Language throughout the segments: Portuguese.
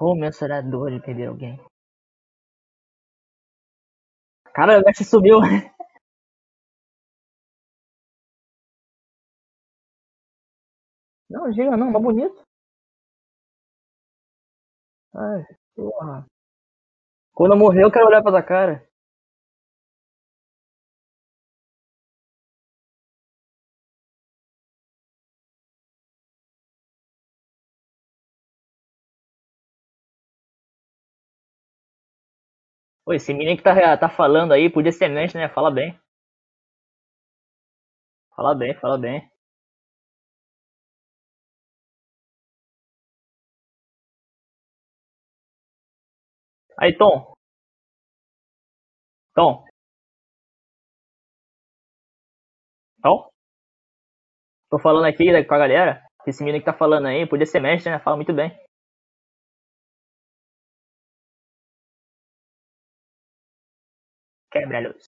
Eu será dor de perder alguém? Cara, o Messi sumiu. Não, diga não, mas bonito. Ai, porra. Quando eu morrer, eu quero olhar pra tua cara. Pô, esse menino que tá, tá falando aí, podia ser mente, né? Fala bem. Fala bem, fala bem. Aí, Tom. Tom. Tom? Tô falando aqui né, com a galera. Esse menino que tá falando aí, podia ser mestre, né? Fala muito bem. Quebra a luz.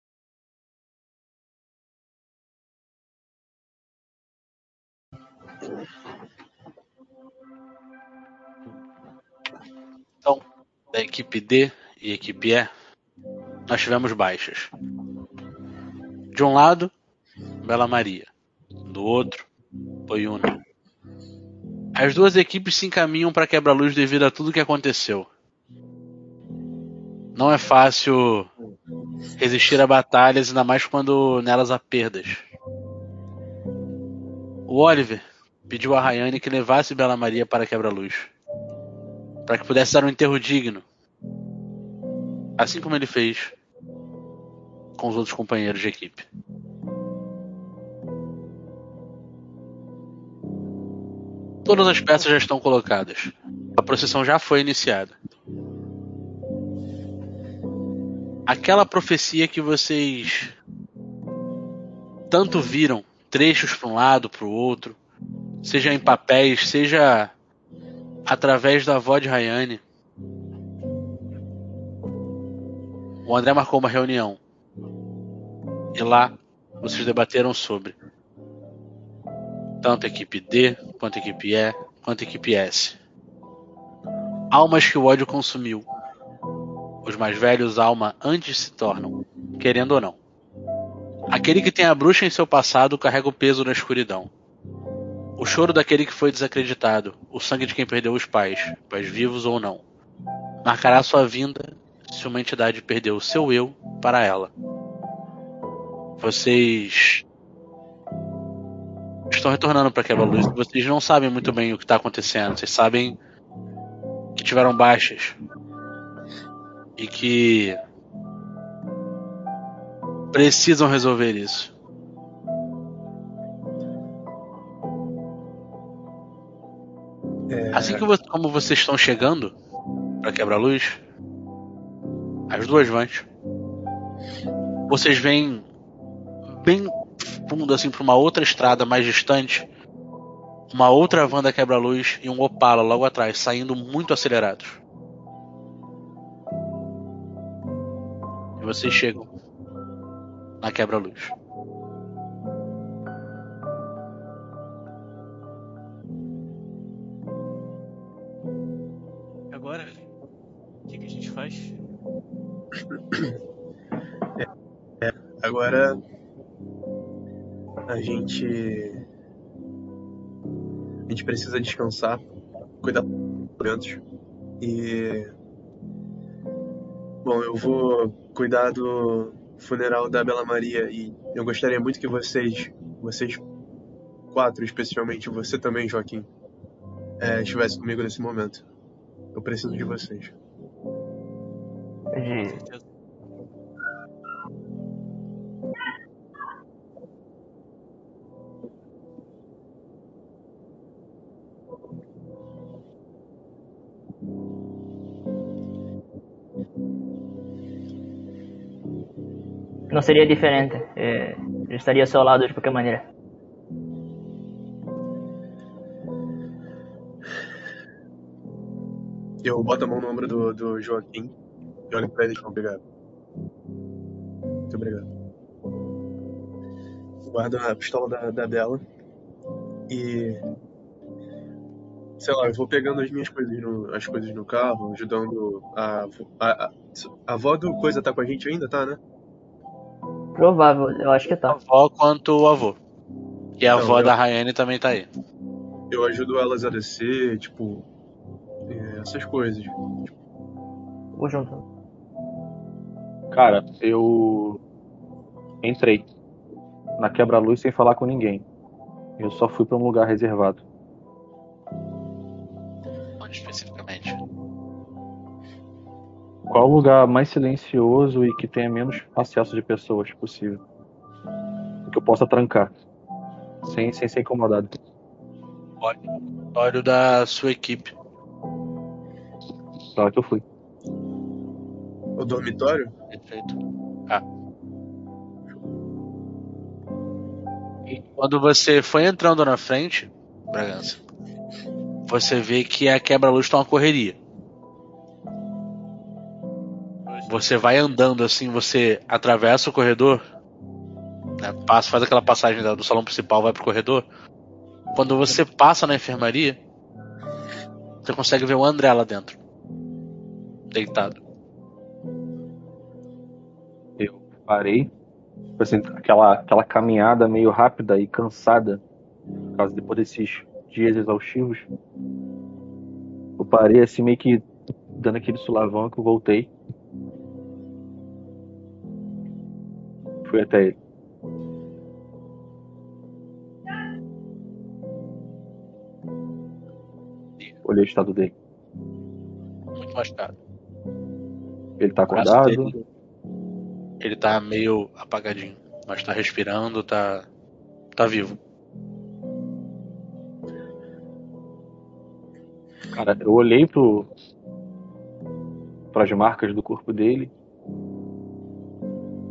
Então, da equipe D e equipe E, nós tivemos baixas. De um lado, Bela Maria. Do outro, Oyuna. As duas equipes se encaminham para quebra-luz devido a tudo que aconteceu. Não é fácil resistir a batalhas, ainda mais quando nelas há perdas. O Oliver pediu a Rayane que levasse Bela Maria para quebra-luz, para que pudesse dar um enterro digno, assim como ele fez com os outros companheiros de equipe. Todas as peças já estão colocadas. A procissão já foi iniciada. Aquela profecia que vocês tanto viram, trechos para um lado, para o outro, seja em papéis, seja através da avó de Rayane. O André marcou uma reunião. E lá vocês debateram sobre tanto a equipe D, quanto a equipe E, quanto a equipe S. Almas que o ódio consumiu. Os mais velhos alma antes se tornam, querendo ou não. Aquele que tem a bruxa em seu passado carrega o peso na escuridão. O choro daquele que foi desacreditado, o sangue de quem perdeu os pais, pais vivos ou não, marcará sua vinda se uma entidade perdeu o seu eu para ela. Vocês estão retornando para aquela luz. Vocês não sabem muito bem o que está acontecendo. Vocês sabem que tiveram baixas e que precisam resolver isso. É, Assim que vo- como vocês estão chegando para quebra-luz, as duas vans, vocês veem bem fundo assim para uma outra estrada mais distante, uma outra van da quebra-luz e um Opala logo atrás, saindo muito acelerados. Vocês chegam na quebra-luz. Agora, o que, que a gente faz? Agora a gente a gente precisa descansar, cuidar dos e bom, eu vou cuidar do funeral da Bela Maria e eu gostaria muito que vocês, vocês quatro, especialmente você também, Joaquim, é, estivesse comigo nesse momento. Eu preciso de vocês. De- Não seria diferente. É, eu estaria ao seu lado de qualquer maneira. Eu boto a mão no ombro do, do Joaquim e olho pra ele e obrigado. Muito obrigado. Guardo a pistola da, da Bela e sei lá, eu vou pegando as minhas coisas no, as coisas no carro, ajudando a, a avó do coisa tá com a gente ainda, tá, né? Provável, eu acho que tá. Avó quanto o avô. E a Não, avó eu- da Rayane também tá aí. Eu ajudo elas a descer, tipo, é, essas coisas. Vou junto. Cara, eu entrei na quebra-luz sem falar com ninguém. Eu só fui pra um lugar reservado. Onde especificamente? Qual o lugar mais silencioso e que tenha menos acesso de pessoas possível? Que eu possa trancar. Sem, sem ser incomodado. Olho da sua equipe. Lá que eu fui. O dormitório? Perfeito. Ah. E quando você foi entrando na frente, Bragança, você vê que a quebra-luz tá uma correria. Você vai andando assim, você atravessa o corredor, né, passa, faz aquela passagem do salão principal, vai pro corredor. Quando você passa na enfermaria, você consegue ver o André lá dentro, deitado. Eu parei. Tipo assim, aquela, aquela caminhada meio rápida e cansada. Por causa depois desses dias exaustivos. Eu parei assim meio que dando aquele sulavanco, voltei. Fui até ele. Olhei o estado dele. Muito machucado. Ele tá acordado. dele- Ele tá meio apagadinho, mas tá respirando, tá. tá vivo. Cara, eu olhei pro. pras marcas do corpo dele.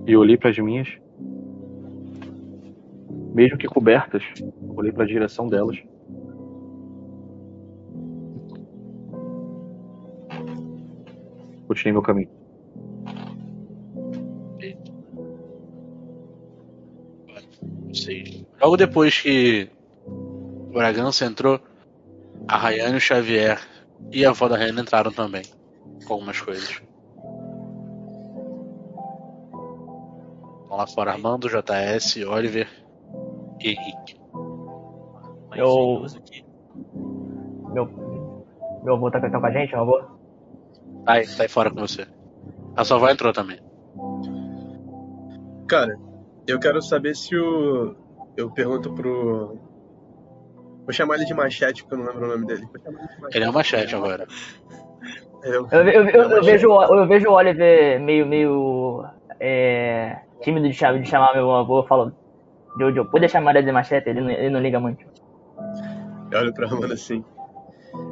E olhei pras minhas. Mesmo que cobertas, olhei pra direção delas. Continuei meu caminho. Logo depois que Bragança entrou, a Rayane, o Xavier e a avó da Rayane entraram também. Com algumas coisas. Lá fora Armando, JS, Oliver e Henrique. Eu-. Meu, meu avô tá, tá com a gente, meu avô? Tá aí, tá aí fora com você. A sua avó entrou também. Cara, eu quero saber se o. Eu pergunto pro. Vou chamar ele de Machete, porque eu não lembro o nome dele. Ele de Machete. Ele é uma chat agora. Eu, Eu, eu, eu, eu Machete. vejo, o- eu vejo o Oliver meio, meio é, tímido de chamar, de chamar meu avô. Eu falo, Jojo, pode chamar ele de machete? Ele não, ele não liga muito. eu olho pra Amanda assim.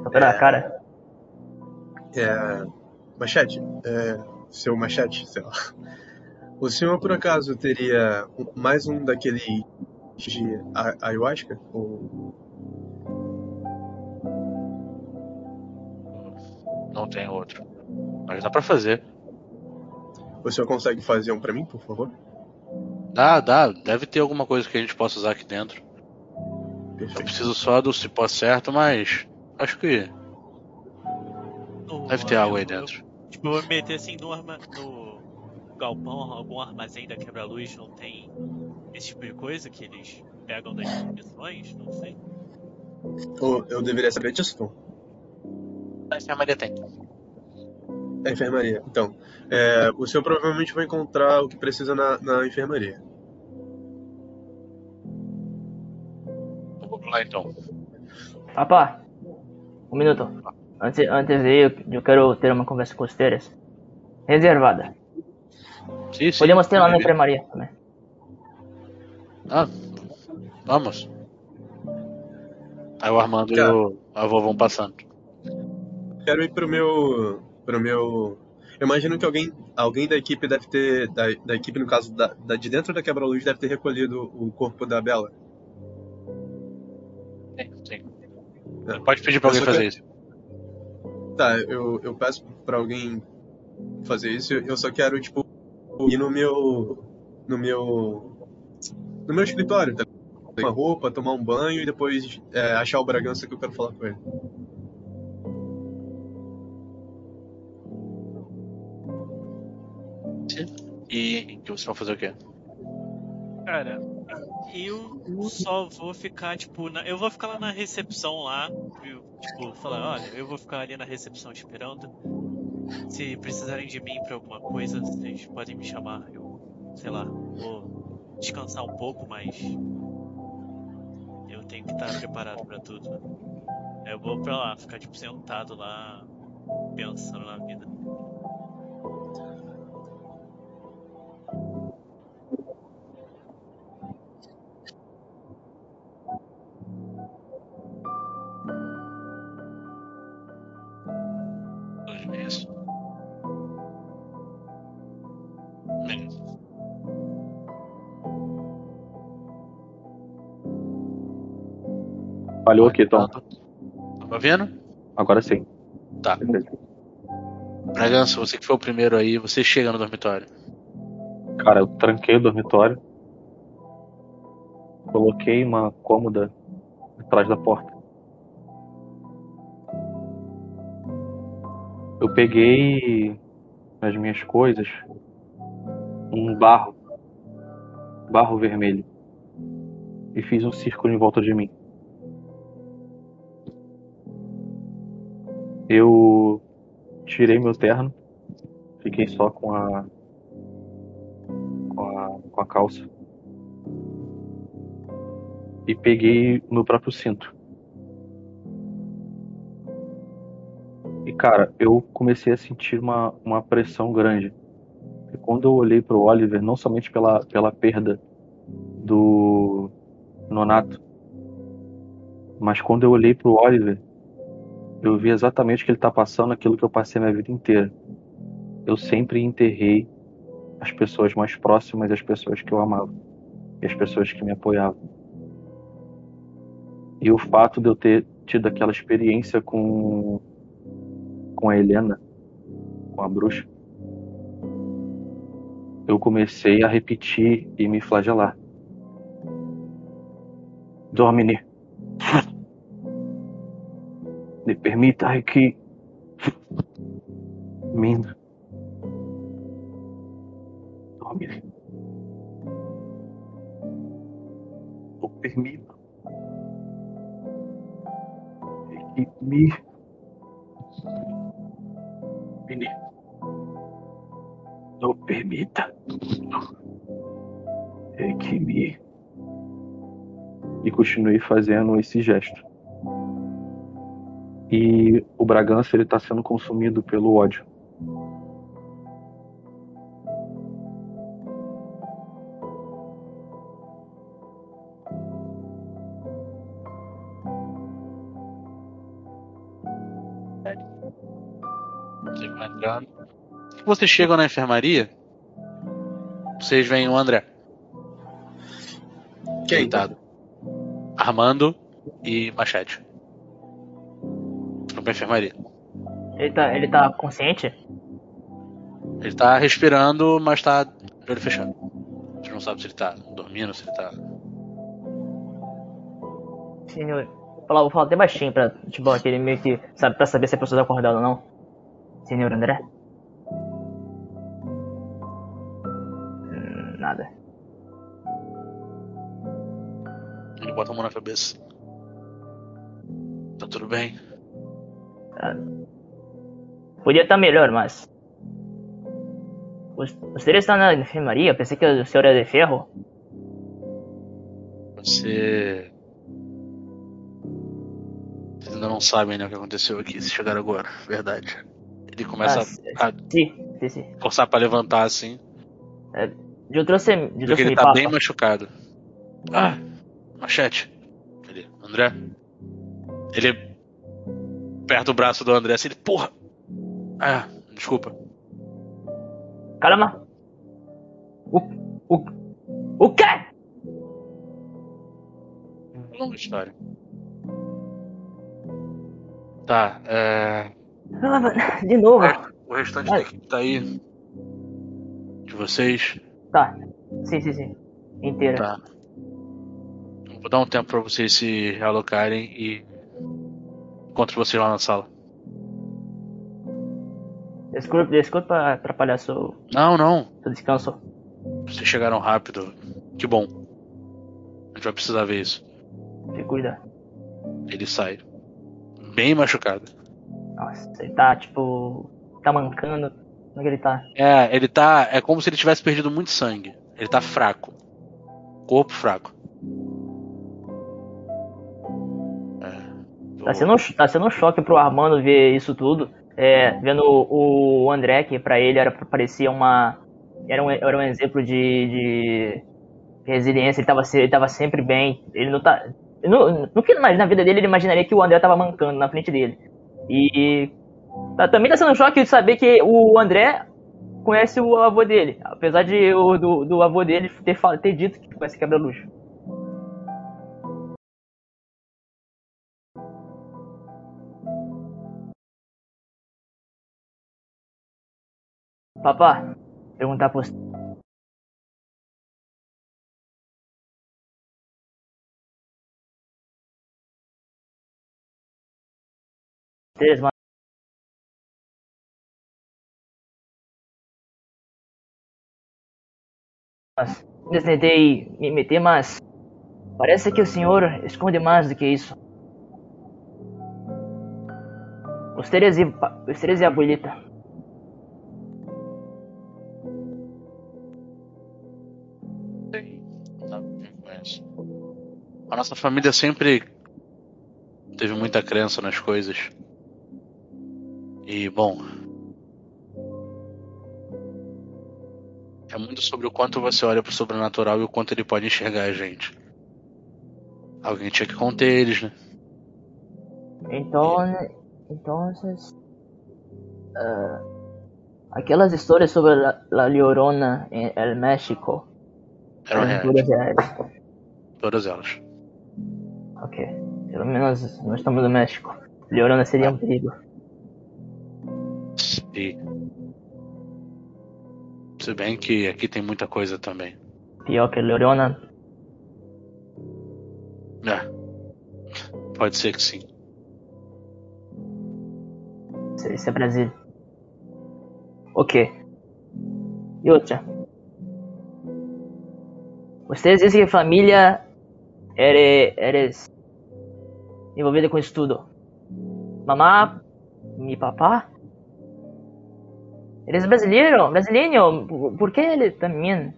Só pela É. cara. É. Machete, é. Seu Machete, sei lá. O senhor, por acaso, teria mais um daquele de ayahuasca? Ou... Não tem outro. Mas dá pra fazer. O senhor consegue fazer um pra mim, por favor? Dá, dá. Deve ter alguma coisa que a gente possa usar aqui dentro. Eu Perfeito. preciso só do cipó certo, mas. Acho que No- deve ter algo aí eu- dentro. eu- Tipo, eu vou me meter assim no, arma, no galpão, algum armazém da quebra-luz não tem esse tipo de coisa que eles pegam das missões? Não sei. Ou eu deveria saber disso, Tom? A enfermaria tem. É enfermaria. Então, é, o senhor provavelmente vai encontrar o que precisa na, na enfermaria. Vamos lá então. Papá, um minuto. Antes, antes de ir, eu quero ter uma conversa com os teres. Reservada. Sim, sim. Podemos ter lá na enfermaria também. Ah, vamos. Aí o Armando Cara. e o avô vão passando. Quero ir pro meu. Pro meu. Eu imagino que alguém, alguém da equipe deve ter. Da, da equipe, no caso, da, da- de dentro da quebra-luz, deve ter recolhido o corpo da Bela. Sim, sim. É. Pode pedir pra Eu alguém fazer quero- isso. Tá, eu, eu peço pra alguém fazer isso. Eu só quero, tipo, ir no meu. no meu. no meu escritório, tá? Uma roupa, tomar um banho e depois é, achar o Bragança que eu quero falar com ele. E que vocês vão fazer o quê? Cara, eu só vou ficar, tipo, na- eu vou ficar lá na recepção lá, eu, tipo, falar, olha, eu vou ficar ali na recepção esperando. Se precisarem de mim pra alguma coisa, vocês podem me chamar. Eu, sei lá, vou descansar um pouco, mas eu tenho que estar preparado pra tudo. Eu vou pra lá, ficar tipo sentado lá, pensando na vida. Falhou aqui, Tom. Tava vendo? Agora sim. Tá. Bragança, você que foi o primeiro aí, você chega no dormitório. Cara, eu tranquei o dormitório. Coloquei uma cômoda atrás da porta. Eu peguei nas minhas coisas um barro, barro vermelho, e fiz um círculo em volta de mim. Eu tirei meu terno, fiquei só com a com a, com a calça. E peguei o meu próprio cinto. E cara, eu comecei a sentir uma, uma pressão grande. E quando eu olhei pro Oliver, não somente pela, pela perda do Nonato, mas quando eu olhei pro Oliver, eu vi exatamente o que ele tá passando, aquilo que eu passei minha vida inteira. Eu sempre enterrei as pessoas mais próximas, as pessoas que eu amava e as pessoas que me apoiavam. E o fato de eu ter tido aquela experiência com com a Helena, com a bruxa, eu comecei a repetir e me flagelar. Domine, me permita que Mina. Domine. Não permita que me. Não permita é que me e continuei fazendo esse gesto. E o Bragança ele está sendo consumido pelo ódio. Vocês chegam na enfermaria, vocês veem o André Quem? deitado. Armando e Machete. Pra enfermaria. Ele tá, ele tá consciente? Ele tá respirando, mas tá de olho fechado. Você não sabe se ele tá dormindo, se ele tá. Senhor. Vou falar, vou falar até baixinho pra, tipo, aquele meio que, sabe, pra saber se a pessoa tá acordada ou não. Senhor André? Hum, nada. Ele bota a mão na cabeça. Tá tudo bem? Podia estar melhor, mas. Você está na enfermaria? Pensei que o senhor era de ferro. Você. Vocês ainda não sabem né, o que aconteceu aqui, se chegaram agora, verdade. Ele começa Ah, a, Sim, sim, sim. forçar pra levantar assim, Eu trouxe. Eu porque trouxe ele tá papa. bem machucado. Ah, machete. Ele, André. Ele aperta o braço do André assim, ele, porra! Ah, desculpa. Calma. O. O. O quê? Longa história. Tá, é. Ah, De novo. O restante Vai. da equipe tá aí. De vocês. Tá. Sim, sim, sim. Inteira. Tá. Vou dar um tempo pra vocês se realocarem e encontro vocês lá na sala. Desculpa, desculpa atrapalhar seu, Não, não. seu descanso. Vocês chegaram rápido. Que bom. A gente vai precisar ver isso. Se cuida. Ele sai. Bem machucado. Nossa, ele tá, tipo. Tá mancando. Como é que ele tá? É, ele tá. É como se ele tivesse perdido muito sangue. Ele tá fraco. Corpo fraco. Tá sendo, tá sendo um choque pro Armando ver isso tudo. É, vendo o, o André, que pra ele era, parecia uma. Era um, era um exemplo de, de resiliência, ele tava, ele tava sempre bem. Ele não tá. No, no que na vida dele ele imaginaria que o André tava mancando na frente dele. E. Tá, também tá sendo um choque de saber que o André conhece o avô dele. Apesar de o, do, do avô dele ter, ter dito que conhece quebra-luxo. Papá, perguntar. Vocês, mano. Mas, tentei me meter, mas parece que o senhor esconde mais do que isso. Ustedes e, ustedes e a abuelita. A nossa família sempre teve muita crença nas coisas. E, bom. É muito sobre o quanto você olha pro sobrenatural e o quanto ele pode enxergar a gente. Alguém tinha que conter eles, né? Então, entonces, ah, aquelas histórias sobre la, la Llorona em el México, Eram reais. reais. Todas elas. Pelo menos nós estamos no México. Llorona seria um perigo. E. Se bem que aqui tem muita coisa também. Pior que Llorona, É. Pode ser que sim. isso é Brasil. Ok. E outra. Vocês dizem que família era, era envolvida com isso tudo. Mamá e papá? Eles brasileiro? Brasileiro? Por- que ele também?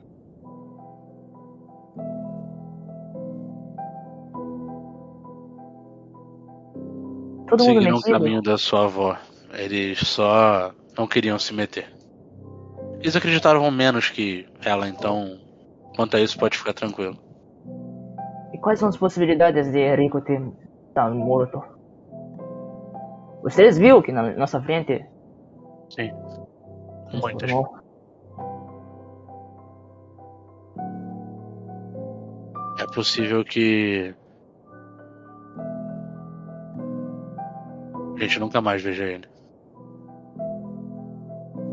Todo mundo Seguiram o metido? caminho da sua avó. Eles só não queriam se meter. Eles acreditavam menos que ela, então quanto a isso pode ficar tranquilo. E quais são as possibilidades de Enrico ter estado morto? Vocês viram que na nossa frente Sim. Muitas. É possível que a gente nunca mais veja ele.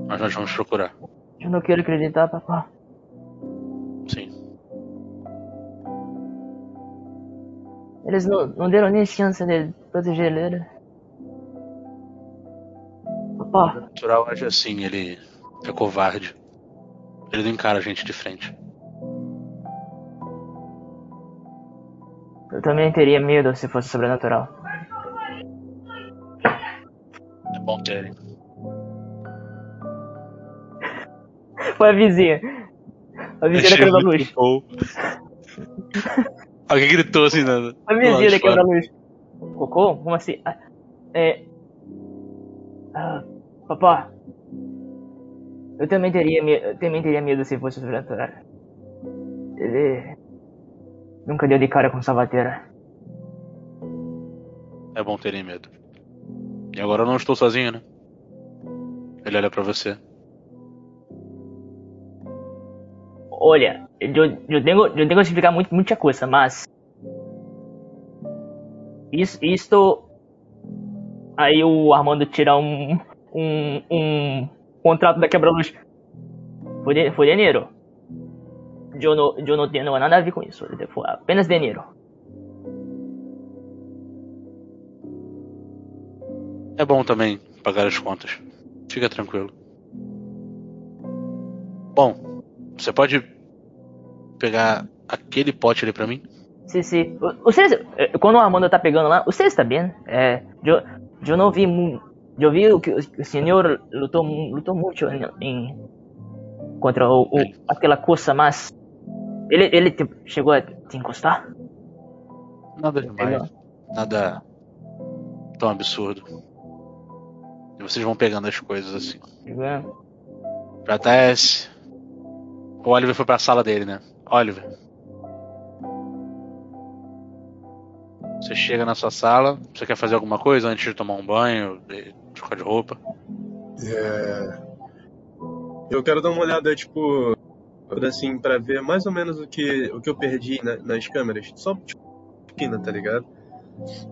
Mas nós vamos procurar. Eu não quero acreditar, papá. Eles não, não deram nem chance de proteger ele. Papá, O natural age assim, ele é covarde. Ele não encara a gente de frente. eu também teria medo se fosse sobrenatural. É bom ter. Foi a vizinha. A vizinha da quebra-luz. Alguém gritou assim, né? A vizinha da quebra-luz. Cocô? Como assim? Ah, É. Ah, papá. Eu também teria, me- eu também teria medo se fosse sobrenatural. Ele. Nunca deu de cara com Salvateira. É bom terem medo. E agora eu não estou sozinho, né? Ele olha pra você. Olha, eu, eu, tenho, eu tenho que explicar muito, muita coisa, mas. Isso, isto. Aí o Armando tira um. Um. Um contrato da quebra-luz. Foi, de- foi dinheiro. Eu não, eu não tenho nada a ver com isso. Foi apenas dinheiro. É bom também pagar as contas. Fica tranquilo. Bom, você pode pegar aquele pote ali pra mim? Sim, sim. Vocês, eh, quando o Armando tá pegando lá, você está bem? É, eu, eu não vi, eu vi que o senhor lutou, lutou muito em, em- contra o, o- aquela coisa, mas ele, ele te- chegou a te encostar? Nada demais. Nada tão absurdo. E vocês vão pegando as coisas assim. Chegou. Pra Tess. O Oliver foi pra sala dele, né? Oliver. Você chega na sua sala. Você quer fazer alguma coisa antes de tomar um banho, de trocar de roupa? É... Eu quero dar uma olhada, tipo, assim, pra ver mais ou menos o que, o que eu perdi na- nas câmeras. Só, tipo, pequena, tá ligado?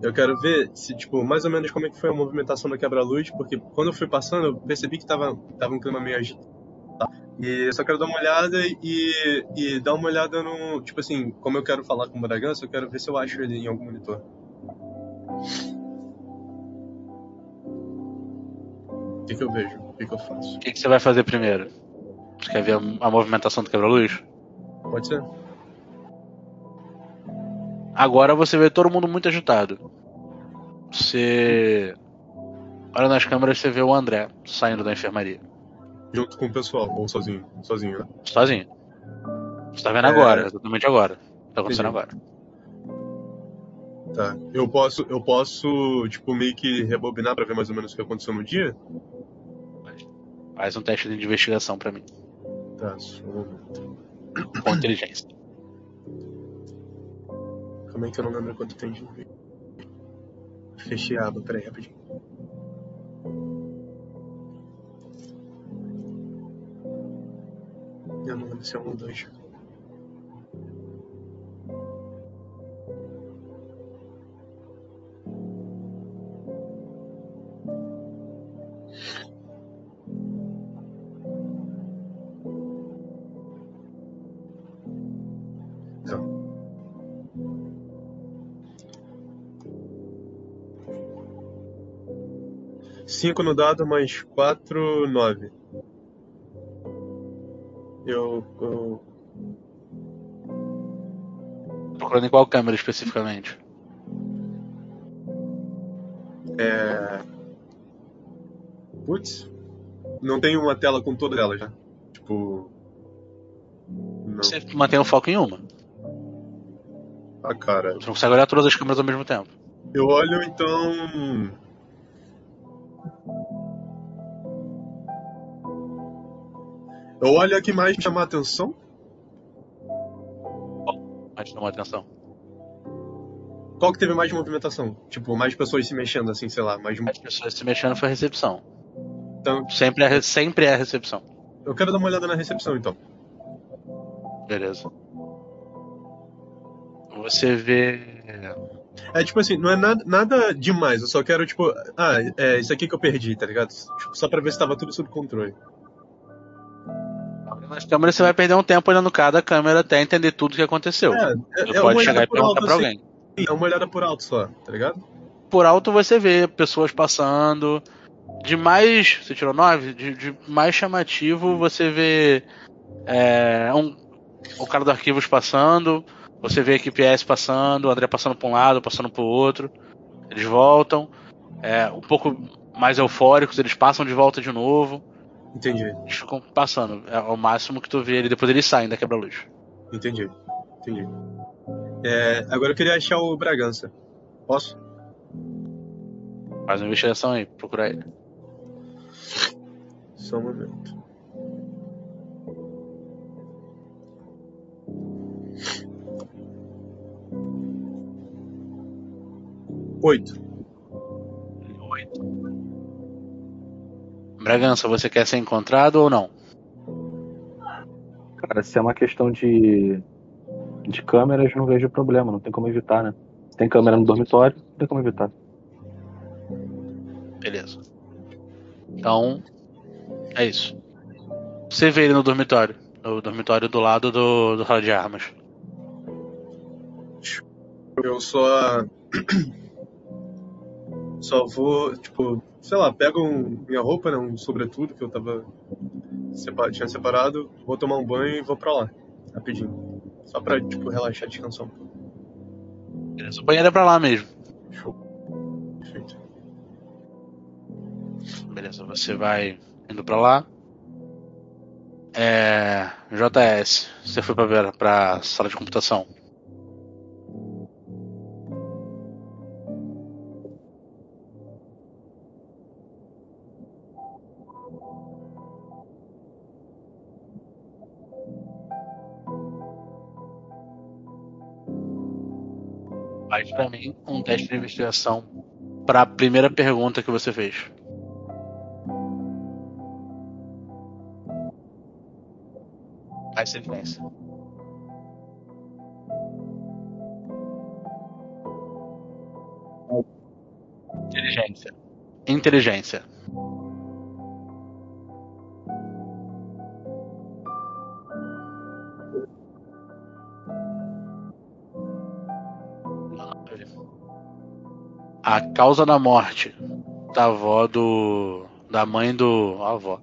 Eu quero ver se, tipo, mais ou menos como é que foi a movimentação da quebra-luz, porque quando eu fui passando, eu percebi que tava, tava um clima meio agitado. E eu só quero dar uma olhada e, e dar uma olhada no. Tipo assim, como eu quero falar com o Bragança, eu quero ver se eu acho ele em algum monitor. O que, que eu vejo? O que, que eu faço? O que, que você vai fazer primeiro? Você quer ver a, a movimentação do quebra-luz? Pode ser? Agora você vê todo mundo muito agitado. Você. Olha nas câmeras você vê o André saindo da enfermaria. Junto com o pessoal, ou sozinho? Sozinho, né? Sozinho. Você tá vendo É. agora, exatamente agora. Tá acontecendo Entendi. agora. Tá. Eu posso, eu posso, tipo, meio que rebobinar pra ver mais ou menos o que aconteceu no dia? Faz um teste de investigação pra mim. Tá, só um momento. Com inteligência. Calma aí que eu não lembro quanto tem de. Fechei a aba, peraí, rapidinho. Eu não lembro se é um ou dois. Cinco no dado, mais quatro, nove. Eu, eu. Procurando em qual câmera especificamente? É. Putz. Não tem uma tela com todas elas, né? Tipo. Não. Você mantém o foco em uma. Ah, cara. Você não consegue olhar todas as câmeras ao mesmo tempo. Eu olho então. Eu olho a que mais me chamar a atenção. Mas chama atenção. Qual que teve mais movimentação? Tipo, mais pessoas se mexendo, assim, sei lá. Mais... As pessoas se mexendo foi a recepção. Então, Sempre é, re- sempre é a recepção. eu quero dar uma olhada na recepção, então. Beleza. Você vê. É tipo assim, não é nada, nada demais. Eu só quero, tipo, ah, é isso aqui que eu perdi, tá ligado? Tipo, só pra ver se tava tudo sob controle. Nas câmeras você vai perder um tempo olhando cada câmera até entender tudo o que aconteceu. É, Você é, é pode chegar e perguntar alto, pra assim. alguém. É uma olhada por alto só, tá ligado? Por alto você vê pessoas passando. De mais. Você tirou 9? De, de mais chamativo você vê. é, um, o cara do arquivos passando. Você vê a equipe S passando, o André passando pra um lado, passando pro outro. Eles voltam. É, um pouco mais eufóricos, eles passam de volta de novo. Entendi, Eles ficam passando. É o máximo que tu vê ele. Depois eles saem da quebra-luz. entendi, entendi. É, agora eu queria achar o Bragança. Posso? Faz uma investigação aí, procura ele. Só um momento. Oito. Oito. Bragança, você quer ser encontrado ou não? Cara, se é uma questão de, de câmeras, não vejo problema, não tem como evitar, né? Se tem câmera no dormitório, não tem como evitar. Beleza. Então, é isso. Você vê ele no dormitório. No dormitório do lado do, do sala de armas. Eu só. Só vou, tipo, sei lá, pego um- minha roupa, né, um sobretudo que eu tava sepa- tinha separado, vou tomar um banho e vou pra lá, rapidinho. Só pra, tipo, relaxar, descansar um pouco. Beleza, o banheiro é pra lá mesmo. Show. Perfeito. Beleza, você vai indo pra lá. É. JS, você foi pra, ver- pra sala de computação. Faz pra mim um teste de investigação pra primeira pergunta que você fez. Faz sentença. Inteligência. Inteligência. A causa da morte da avó do. da mãe do. a avó.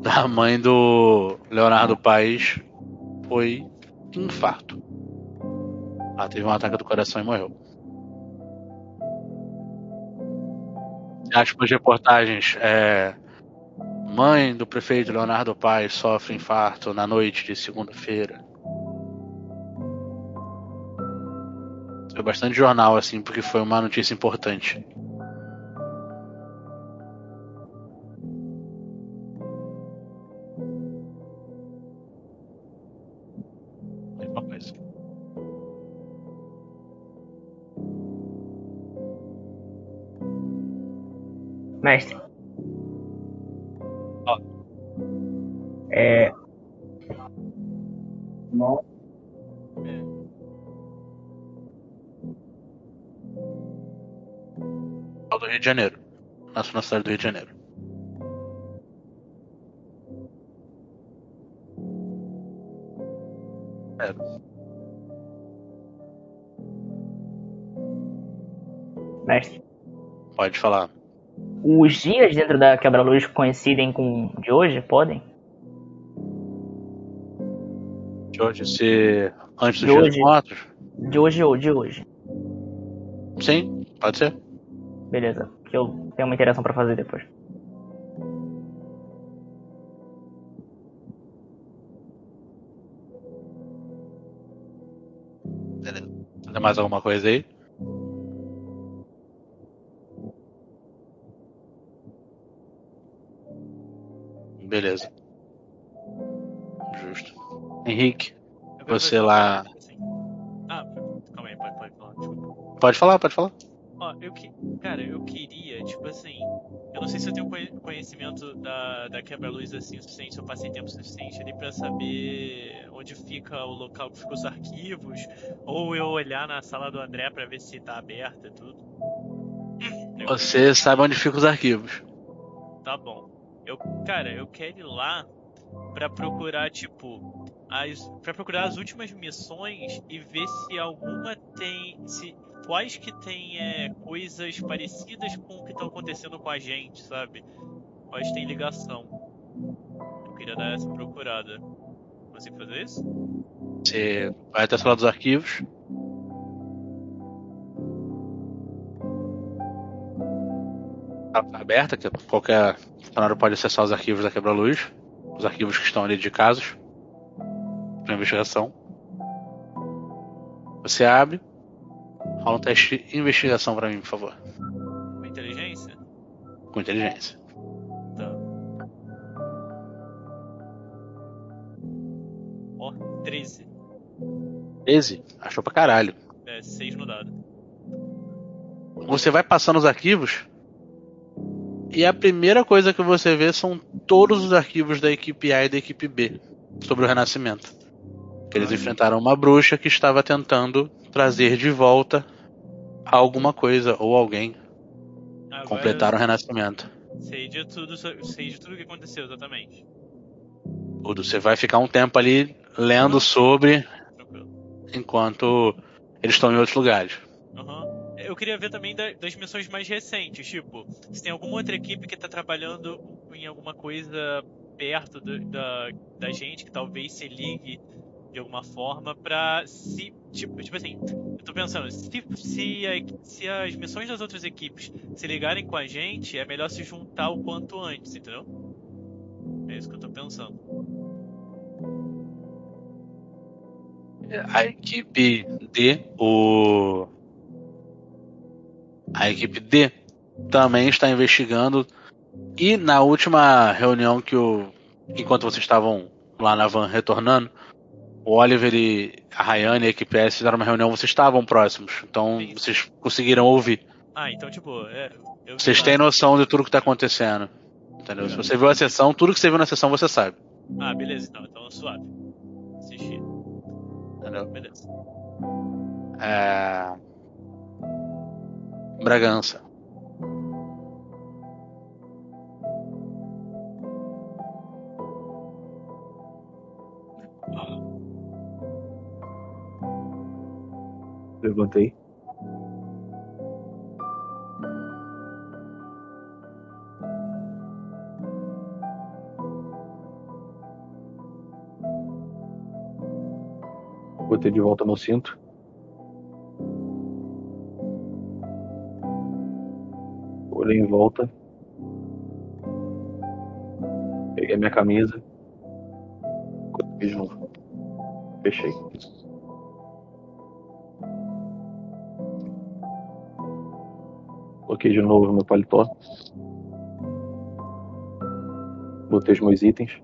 Da mãe do Leonardo Paes foi infarto. Ela teve um ataque do coração e morreu. Aspas reportagens. É, mãe do prefeito Leonardo Paes sofre infarto na noite de segunda-feira. Foi bastante jornal, assim, porque foi uma notícia importante. Mestre. De Janeiro. Nasceu na cidade do Rio de Janeiro. É. Mestre. Pode falar. Os dias dentro da quebra-luz coincidem com de hoje? Podem? De hoje, se. Antes dos De dias hoje. mortos? De hoje ou de hoje? Sim, pode ser. Beleza. Que eu tenho uma interação pra fazer depois. Beleza. Tem mais alguma coisa aí? Beleza. Justo. Henrique, Você lá-. Ah, calma aí, pode, pode falar. Desculpa. pode falar, pode falar. Ó, eu que. Cara, eu queria, tipo assim. Eu não sei se eu tenho conhe- conhecimento da, da quebra-luz assim o suficiente, se eu passei tempo suficiente ali pra saber onde fica o local que ficam os arquivos, ou eu olhar na sala do André pra ver se tá aberta e tudo. Eu- Você sabe onde ficam os arquivos. Tá bom. Eu, cara, eu quero ir lá pra procurar, tipo, as, para procurar as últimas missões e ver se alguma tem, se quais que tem é, coisas parecidas com o que estão acontecendo com a gente, sabe? Quais tem ligação. Eu queria dar essa procurada. Consigo fazer isso? Você vai até a sala dos arquivos. Tá aberta, que qualquer funcionário pode acessar os arquivos da Quebra-Luz. Os arquivos que estão ali de casos. Para investigação. Você abre. Rola um teste de investigação para mim, por favor. Com inteligência? Com inteligência. Tá. Ó, 13. 13. Achou pra caralho. É, 6 no dado. Você vai passando os arquivos. E a primeira coisa que você vê são todos os arquivos da equipe A e da equipe B sobre o Renascimento. Que eles enfrentaram uma bruxa que estava tentando trazer de volta alguma coisa ou alguém. Agora Completar o Renascimento. Sei de tudo, sei de tudo que aconteceu exatamente. Tudo. Você vai ficar um tempo ali lendo sobre Tranquilo. enquanto eles estão em outros lugares. Aham. Eu queria ver também da- das missões mais recentes, tipo, se tem alguma outra equipe que tá trabalhando em alguma coisa perto do- da, da gente, que talvez se ligue de alguma forma pra se. Tipo, tipo assim, eu tô pensando, se, se, a- se as missões das outras equipes se ligarem com a gente, é melhor se juntar o quanto antes, entendeu? É isso que eu tô pensando. A equipe D, o. A equipe D também está investigando. E na última reunião que o. Enquanto vocês estavam lá na van retornando, o Oliver e a Rayane e a equipe S fizeram uma reunião, vocês estavam próximos. Então Sim. vocês conseguiram ouvir. Ah, então, tipo, é. Vocês lá. têm noção de tudo que está acontecendo. Entendeu? Se você viu a sessão, tudo que você viu na sessão você sabe. Ah, beleza, então, então suave. Assisti. Entendeu? Beleza. É... Bragança. Levantei. Botei de volta no cinto. Olhei em volta. Peguei minha camisa. Fechei. Coloquei de novo meu paletó. Botei os meus itens.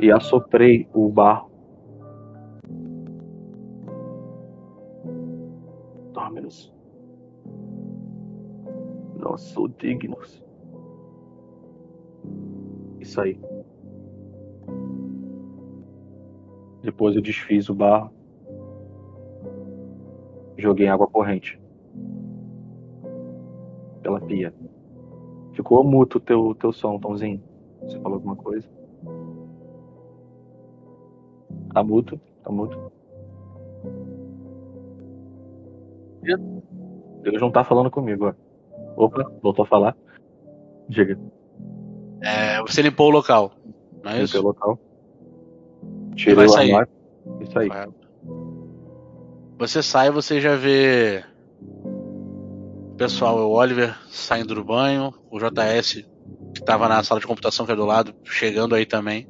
E assoprei o barro. Dominus. Nós sou dignos. Isso aí. Depois eu desfiz o barro. Joguei em água corrente. Pela pia. Ficou mútuo o teu, teu som, Tomzinho. Você falou alguma coisa? Tá mútuo? Tá mútuo. Deus não tá falando comigo, ó. Opa, voltou a falar. Diga, É, você limpou o local, não é isso? teu local. Tirei vai o sair. armário. Isso aí. Você sai, você já vê o pessoal, o Oliver saindo do banho, o JS que tava na sala de computação que é do lado, chegando aí também.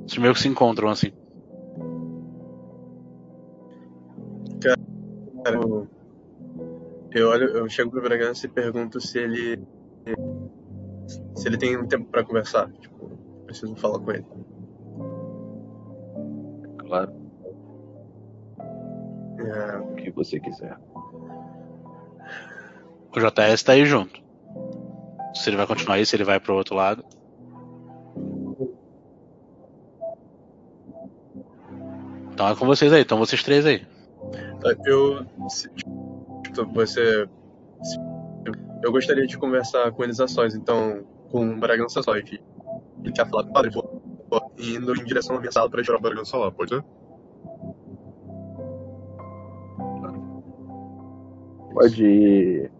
Vocês meio que se encontram assim. Cara, eu, eu olho, eu chego pro Bragança e pergunto se ele se ele tem um tempo pra conversar. Tipo, preciso falar com ele. Claro, É, o que você quiser. O JS tá aí junto. Se ele vai continuar aí, se ele vai pro outro lado. Então é com vocês aí, estão vocês três aí. eu se, tipo, você se- eu gostaria de conversar com eles a sós, então com o Bragança só. que Ele quer falar com o padre, vou, vou indo em direção à minha sala pra esperar o Bragança lá, pode ser? Pode ir.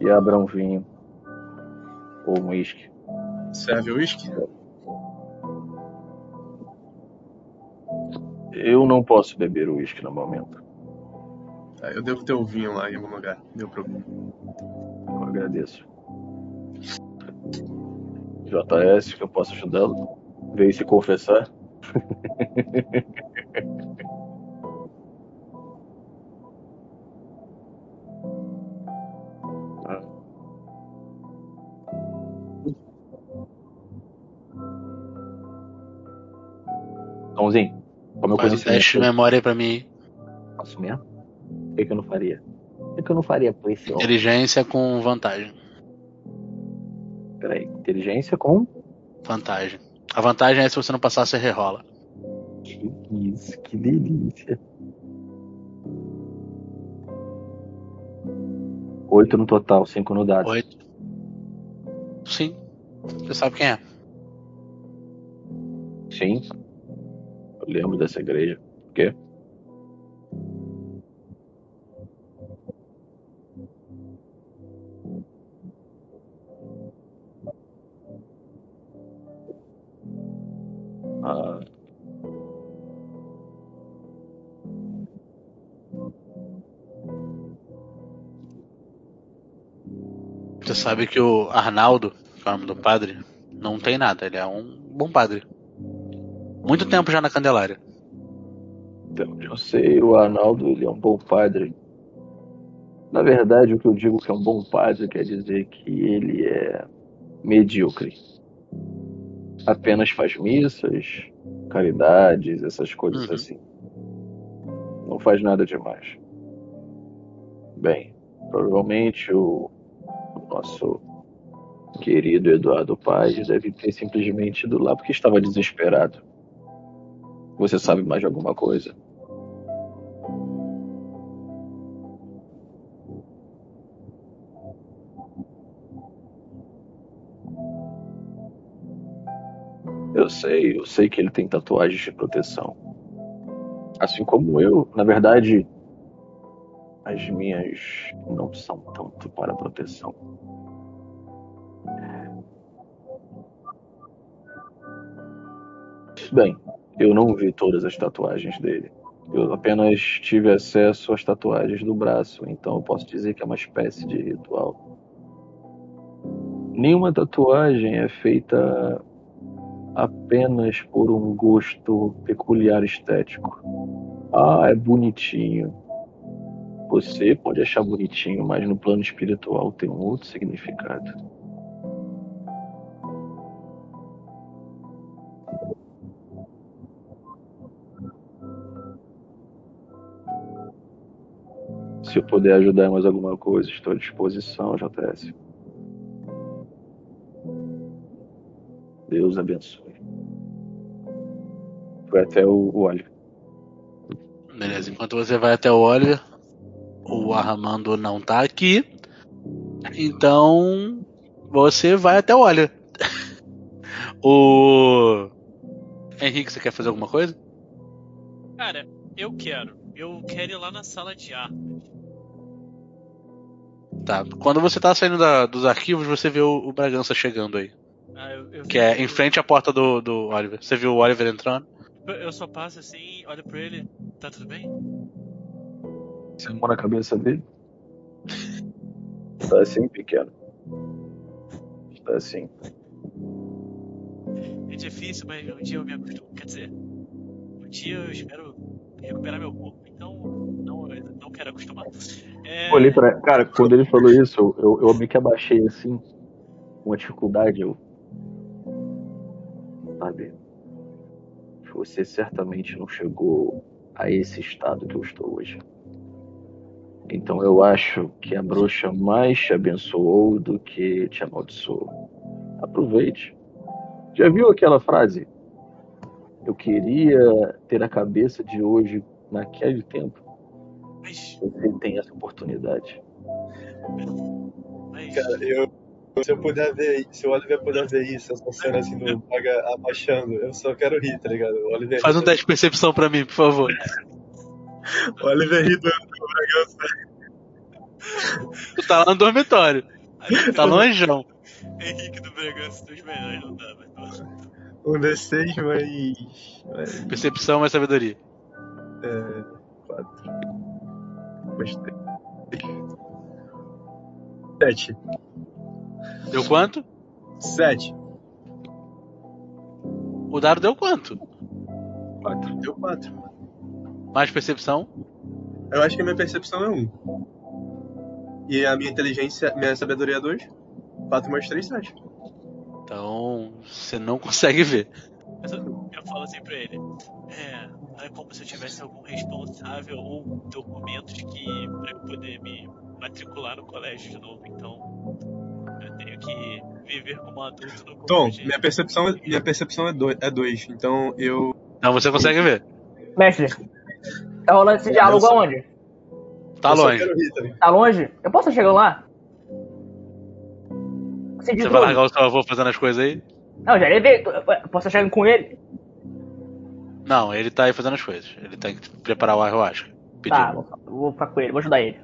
E abra um vinho. Ou um uísque. Serve o uísque? Eu não posso beber uísque no momento. Ah, eu devo ter o vinho lá em algum lugar. Deu problema. Eu agradeço. JS, que eu posso ajudá-lo? Veio se confessar. como eu Faz um conheci de memória pra mim. Faço mesmo? Por que, que eu não faria? Por que, que eu não faria por esse homem? Inteligência com vantagem. Peraí, inteligência com. Vantagem. A vantagem é se você não passar, você rerola. Que isso, que delícia. Oito no total, cinco no dado. Oito. Sim. Você sabe quem é. Sim. Lemos dessa igreja, porque a ah. Você sabe que o Arnaldo, que é o nome do padre, não tem nada, ele é um bom padre. Muito tempo já na Candelária. Então, eu sei, o Arnaldo ele é um bom padre. Na verdade, o que eu digo que é um bom padre quer dizer que ele é medíocre. Apenas faz missas, caridades, essas coisas Uhum. assim. Não faz nada demais. Bem, provavelmente o, o nosso querido Eduardo Paz deve ter simplesmente ido lá porque estava desesperado. Você sabe mais de alguma coisa? Eu sei, eu sei que ele tem tatuagens de proteção. Assim como eu, na verdade, as minhas não são tanto para proteção. Bem, eu não vi todas as tatuagens dele. Eu apenas tive acesso às tatuagens do braço, então eu posso dizer que é uma espécie de ritual. Nenhuma tatuagem é feita apenas por um gosto peculiar estético. Ah, é bonitinho. Você pode achar bonitinho, mas no plano espiritual tem um outro significado. Se eu puder ajudar em mais alguma coisa, estou à disposição, JS. Deus abençoe. Foi até o, o Oliver. Beleza, enquanto você vai até o Oliver, o Armando não tá aqui. Então você vai até o Oliver. o Henrique, você quer fazer alguma coisa? Cara, eu quero. Eu quero ir lá na sala de armas. Tá. Quando você tá saindo da- dos arquivos, você vê o, o Bragança chegando aí. Ah, eu, eu Que é em frente à porta do, do Oliver. Você viu o Oliver entrando? Eu só passo assim, olho pra ele. Tá tudo bem? Você mão na cabeça dele? Está assim, pequeno. Está assim. É difícil, mas um dia eu me acostumo. Quer dizer, um dia eu espero recuperar meu corpo. Então, não, quero acostumar. É, olhei pra. Cara, quando ele falou isso, eu, eu meio que abaixei assim, com uma dificuldade. Eu. Sabe? Você certamente não chegou a esse estado que eu estou hoje. Então eu acho que a bruxa mais te abençoou do que te amaldiçoou. Aproveite. Já viu aquela frase? Eu queria ter a cabeça de hoje naquele tempo. Mas... Você tem essa oportunidade. Mas... Cara, eu, se eu puder ver, se o Oliver puder ver isso, essa cena assim do Vaga abaixando, eu só quero rir, tá ligado? O Oliver Faz um teste de percepção pra mim, por favor. o Oliver ri do Bragança. Tu tá lá no dormitório. Tá longeão. Henrique do Bragança, dos melhores, não dá, mas tá Um D6 mais. Percepção mais sabedoria. É. 4. Mas... Sete. Deu quanto? Sete. O dado deu quanto? Quatro. Deu quatro. Mais percepção? Eu acho que a minha percepção é um. E a minha inteligência, minha sabedoria é dois. Quatro mais três, sete. Então, você não consegue ver. Mas eu, eu falo assim pra ele: É, não é como se eu tivesse algum responsável ou documentos que. pra eu poder me matricular no colégio de novo. Então, eu tenho que viver como adulto no Tom, comum jeito. minha percepção, é- minha percepção é dois, é dois. Então eu. Então você consegue ver. Mestre, tá rolando esse diálogo só- aonde? Tá eu longe. tá longe? Eu posso chegando lá? Você Você vai largar o seu avô fazendo as coisas aí? Não, já levei. Posso chegando com ele? Não, ele tá aí fazendo as coisas. Ele tem que preparar o ayahuasca. Pediu. Tá, vou, vou ficar com ele, vou ajudar ele.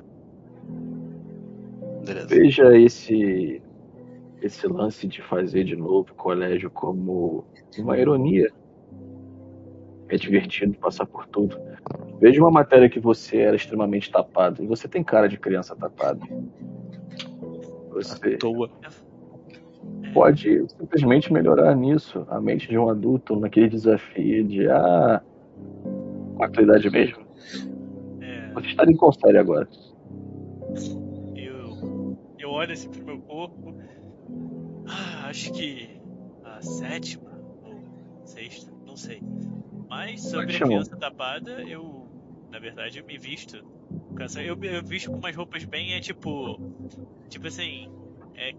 Beleza. Veja esse esse lance de fazer de novo o colégio como uma ironia. É divertido passar por tudo. Veja uma matéria que você era extremamente tapado e você tem cara de criança tapada. Você À toa. Pode simplesmente melhorar nisso. A mente de um adulto naquele desafio de ah, com a tua idade mesmo. É, Você está em qual série agora? eu, eu olho assim pro meu corpo. Ah, acho que a sétima ou sexta, não sei. Mas sobre a criança tapada, eu, na verdade, eu me visto. Eu, eu visto com umas roupas bem, é tipo. Tipo assim. É.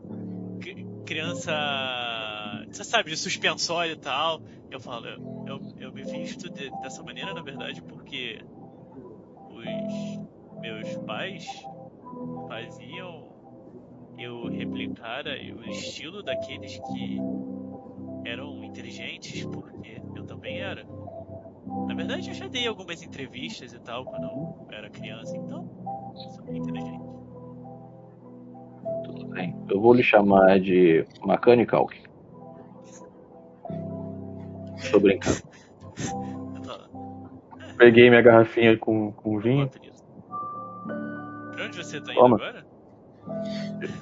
cri- Criança. Você sabe, de suspensório e tal. Eu falo, eu, eu, eu me visto de- dessa maneira, na verdade, porque os meus pais faziam eu replicar o estilo daqueles que eram inteligentes, porque eu também era. Na verdade, eu já dei algumas entrevistas e tal quando eu era criança, então sou bem inteligente. Tudo bem. Eu vou lhe chamar de Mechanical. Tô brincando. Eu Peguei minha garrafinha com, com vinho. Pra onde você tá indo Toma. agora?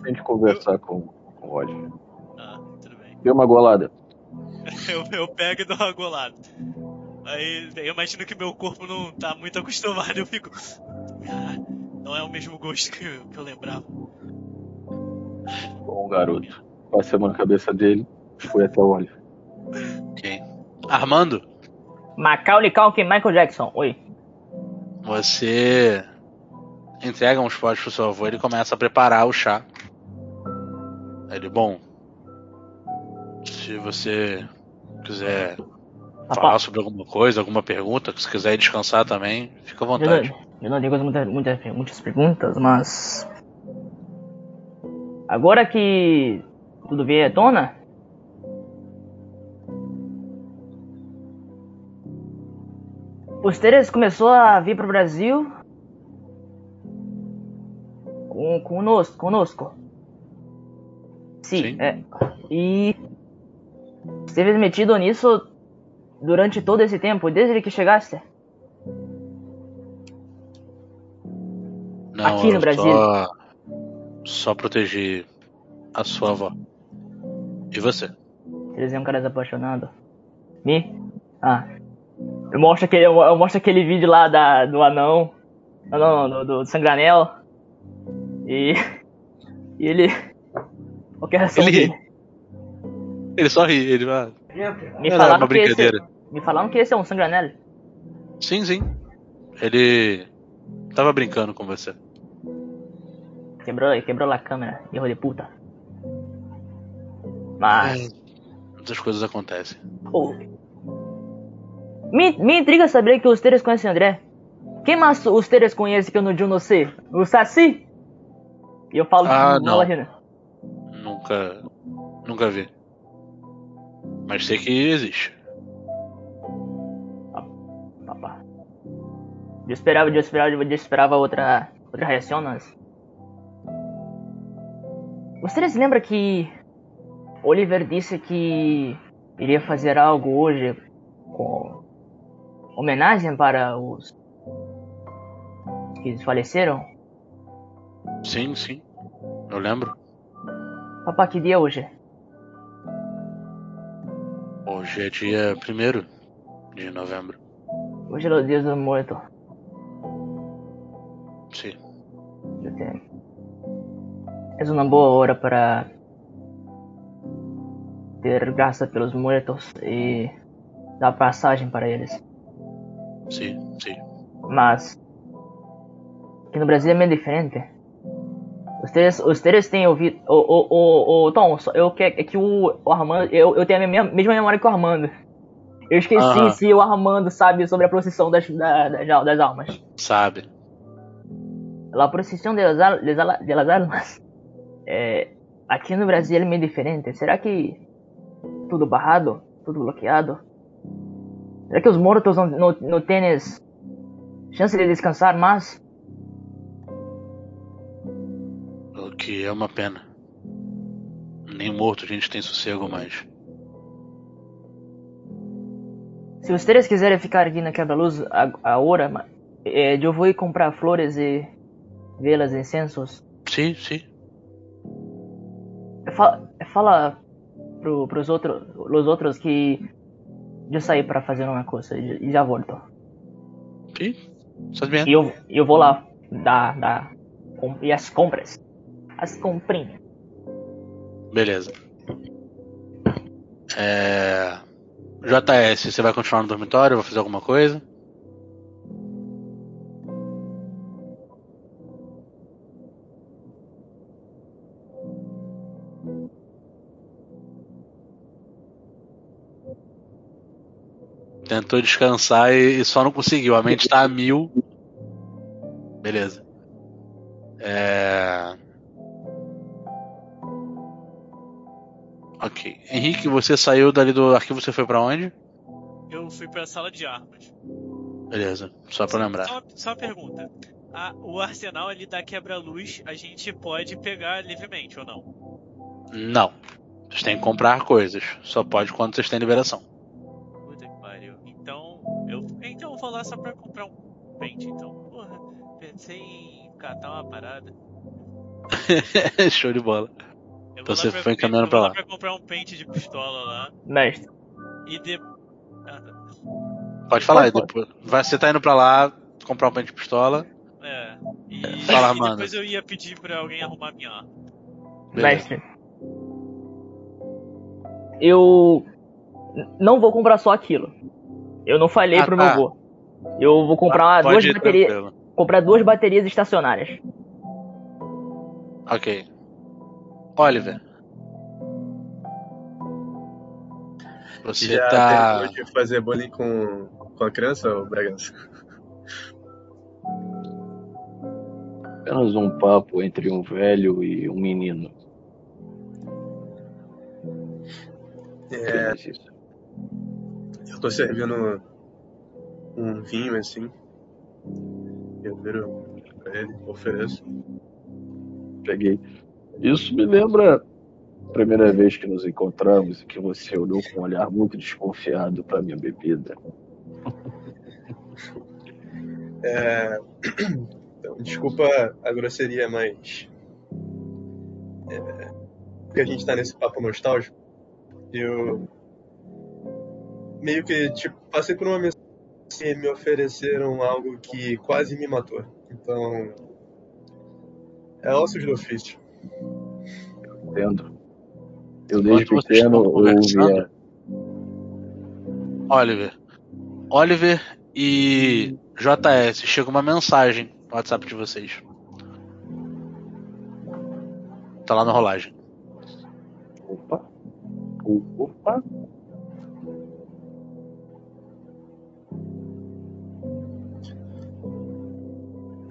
A gente conversar com, com o Roger. Ah, tudo bem. Deu uma golada. Eu, eu pego e dou uma golada. Aí eu imagino que meu corpo não tá muito acostumado, eu fico. "Ah, não é o mesmo gosto que eu, que eu lembrava. Bom garoto. Passei a mão na cabeça dele. Fui até o Oliver. Ok. Armando, Macaulay Culkin Michael Jackson. Oi. você entrega uns potes pro seu avô e ele começa a preparar o chá. Ele, bom, se você quiser falar sobre alguma coisa, alguma pergunta, se quiser descansar também, fica à eu não, vontade. eu não digo muitas, muitas, muitas perguntas, mas. Agora que tudo veio à tona. Ustedes começou a vir para o Brasil com, conosco, conosco. Sim, Sim. é. E esteve metido nisso durante todo esse tempo, desde que chegaste? Não, Aqui no Brasil. Só, só proteger a sua avó. E você? Eles é um cara desapaixonado. Me? Ah. Eu mostro aquele, eu, eu mostro aquele vídeo lá da, do anão. Não, não, não, do, do Sangranel. E. E ele. Qual que é a reação Ele dele? Ele só ri, ele vai. Me Era falaram uma que esse. Me falaram que esse é um Sangranel. Sim, sim. Ele tava brincando com você. Quebrou, quebrou a câmera, erro de puta. Mas. Muitas coisas acontecem. Oh. Me, me intriga saber que os Teres conhecem o André. Quem mais os Teres conhecem que eu não, eu não sei? O Saci? E eu falo Ah, de não. rindo. Nunca. Nunca vi. Mas sei que existe. Papá. Eu esperava, eu esperava, eu esperava outra, outra reação, mas... Você se lembra que Oliver disse que iria fazer algo hoje com homenagem para os que faleceram? Sim, sim. Eu lembro. Papá, que dia é hoje? Hoje é dia 1 de novembro. Hoje é o dia do morto. Sim. É uma boa hora para ter graça pelos mortos e dar passagem para eles. Sim, sim. Mas aqui no Brasil é meio diferente. Vocês, vocês têm ouvido. O, o, o, o Tom, eu que, é que o, o Armando. Eu, eu tenho a minha, mesma memória que o Armando. Eu esqueci Aham. se o Armando sabe sobre a procissão das, da- das, das almas. Sabe. La procissão das, das, das almas. É, aqui no Brasil é meio diferente. Será que tudo barrado? Tudo bloqueado? Será que os mortos não, não, não têm chance de descansar mais? O que é uma pena. Nem morto a gente tem sossego mais. Se vocês quiserem ficar aqui na quebra-luz a- agora, eh, eu vou ir comprar flores e velas e incensos. Sim, sim. Fala, fala pro, pros outros, os outros que eu saí para fazer uma coisa e já volto. Estás bem. E eu, eu vou lá dar, dar com- e as compras. As comprinhas. Beleza. É... JS, você vai continuar no dormitório? Vai fazer alguma coisa? Tentou descansar e, só não conseguiu. A mente tá a mil. Beleza. É... Ok. Henrique, você saiu dali do arquivo, você foi pra onde? Eu fui pra sala de armas. Beleza, só pra lembrar. Só, só uma pergunta. A- o arsenal ali da quebra-luz a gente pode pegar livremente ou não? Não. Vocês têm que comprar coisas. Só pode quando vocês têm liberação. Lá só pra comprar um pente. Então, porra, pensei em catar uma parada. Show de bola. Eu Então você foi encaminhando eu vou pra lá. pra comprar um pente de pistola lá. Mestre, E de... Ah, tá. Pode falar aí Pode, depois. Vai, você tá indo pra lá comprar um pente de pistola. É. E, Fala, e mano. depois eu ia pedir pra alguém arrumar minha arma. Mestre. Eu não vou comprar só aquilo. Eu não falei Ah, pro tá. meu avô. Eu vou comprar uma- Pode duas baterias, comprar duas baterias estacionárias. Ok. Oliver. Você Já tá. de fazer bullying com, com a criança, ô Bragança? Apenas um papo entre um velho e um menino. É, eu tô servindo um vinho assim. Eu viro pra ele, ofereço. Peguei. Isso me lembra a primeira vez que nos encontramos e que você olhou com um olhar muito desconfiado para minha bebida. É, então, desculpa a grosseria, mas. É, porque a gente tá nesse papo nostálgico. Eu. Meio que, tipo, passei por uma missão e me ofereceram algo que quase me matou. Então. É ossos do ofício. Entendo. Eu desde vocês pequeno ouvia. Oliver. Oliver e JS. Chega uma mensagem no WhatsApp de vocês. Tá lá na rolagem. Opa. Opa.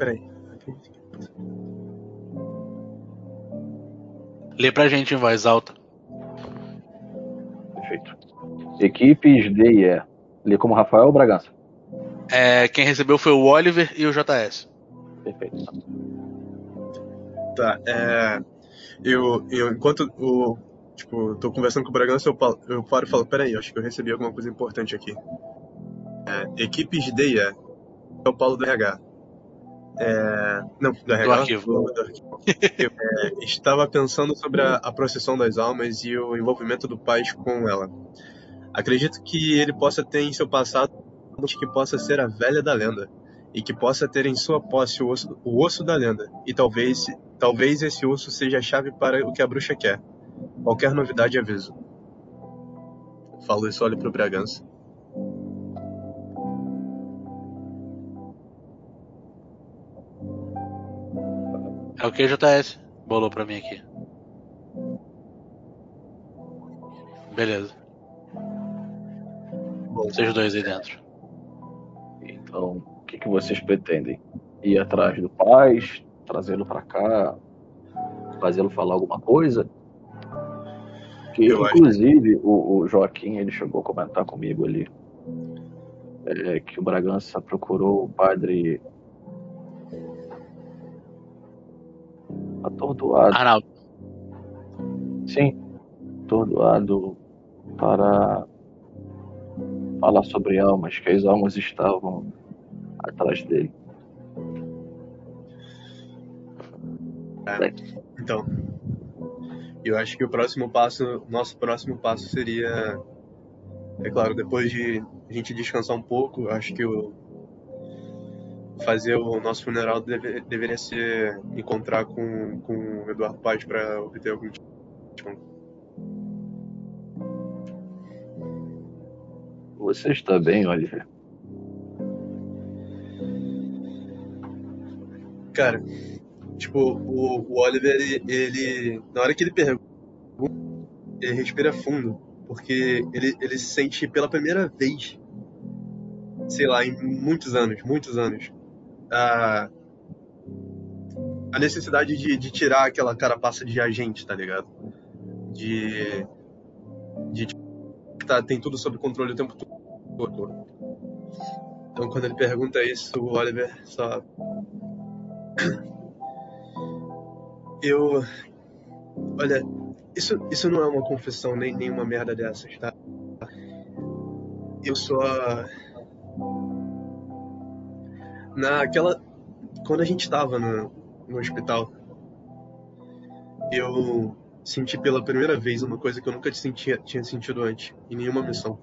Peraí. Lê pra gente em voz alta. Perfeito. Equipes D e E. Lê como Rafael ou Bragança? É, quem recebeu foi o Oliver e o JS. Perfeito. Tá, é. Eu, eu enquanto o. Tipo, tô conversando com o Bragança, eu, paro- eu paro e falo, peraí, acho que eu recebi alguma coisa importante aqui. É, equipes de IE, é o Paulo do RH. É, não, do RH. arquivo. do- do arquivo. Eu, é, estava pensando sobre a, a procissão das almas e o envolvimento do Paz com ela. Acredito que ele possa ter em seu passado que possa ser a velha da lenda e que possa ter em sua posse o osso, o osso da lenda. E talvez, talvez esse osso seja a chave para o que a bruxa quer. Qualquer novidade aviso. Falo isso, olho pro Bragança. É o que, JS? Bolou pra mim aqui. Beleza. Bom, Vocês dois aí dentro. Então, o que, que vocês pretendem? Ir atrás do Paz, trazê-lo pra cá, fazê-lo falar alguma coisa? Que, Eu acho. inclusive, o, o Joaquim ele chegou a comentar comigo ali é, que o Bragança procurou o padre atordoado. Arnaldo. Sim, atordoado para falar sobre almas, que as almas estavam atrás dele. então, E eu acho que o próximo passo, nosso próximo passo seria, é claro, depois de a gente descansar um pouco, acho que o fazer o nosso funeral deve, deveria ser encontrar com, com o Eduardo Paz para obter algum tipo Você está bem, Oliver? Cara, tipo, o, o Oliver, ele, ele, na hora que ele pergunta, ele respira fundo, porque ele, ele se sente pela primeira vez, sei lá, em muitos anos, muitos anos, a, a necessidade de, de tirar aquela carapaça de agente, tá ligado? De. de tá, tem tudo sob controle o tempo todo. Então, quando ele pergunta isso, o Oliver só. Eu. Olha, isso, isso não é uma confissão, nem nenhuma merda dessas, tá? Eu só naquela quando a gente estava no, no hospital eu senti pela primeira vez uma coisa que eu nunca sentia, tinha sentido antes em nenhuma missão.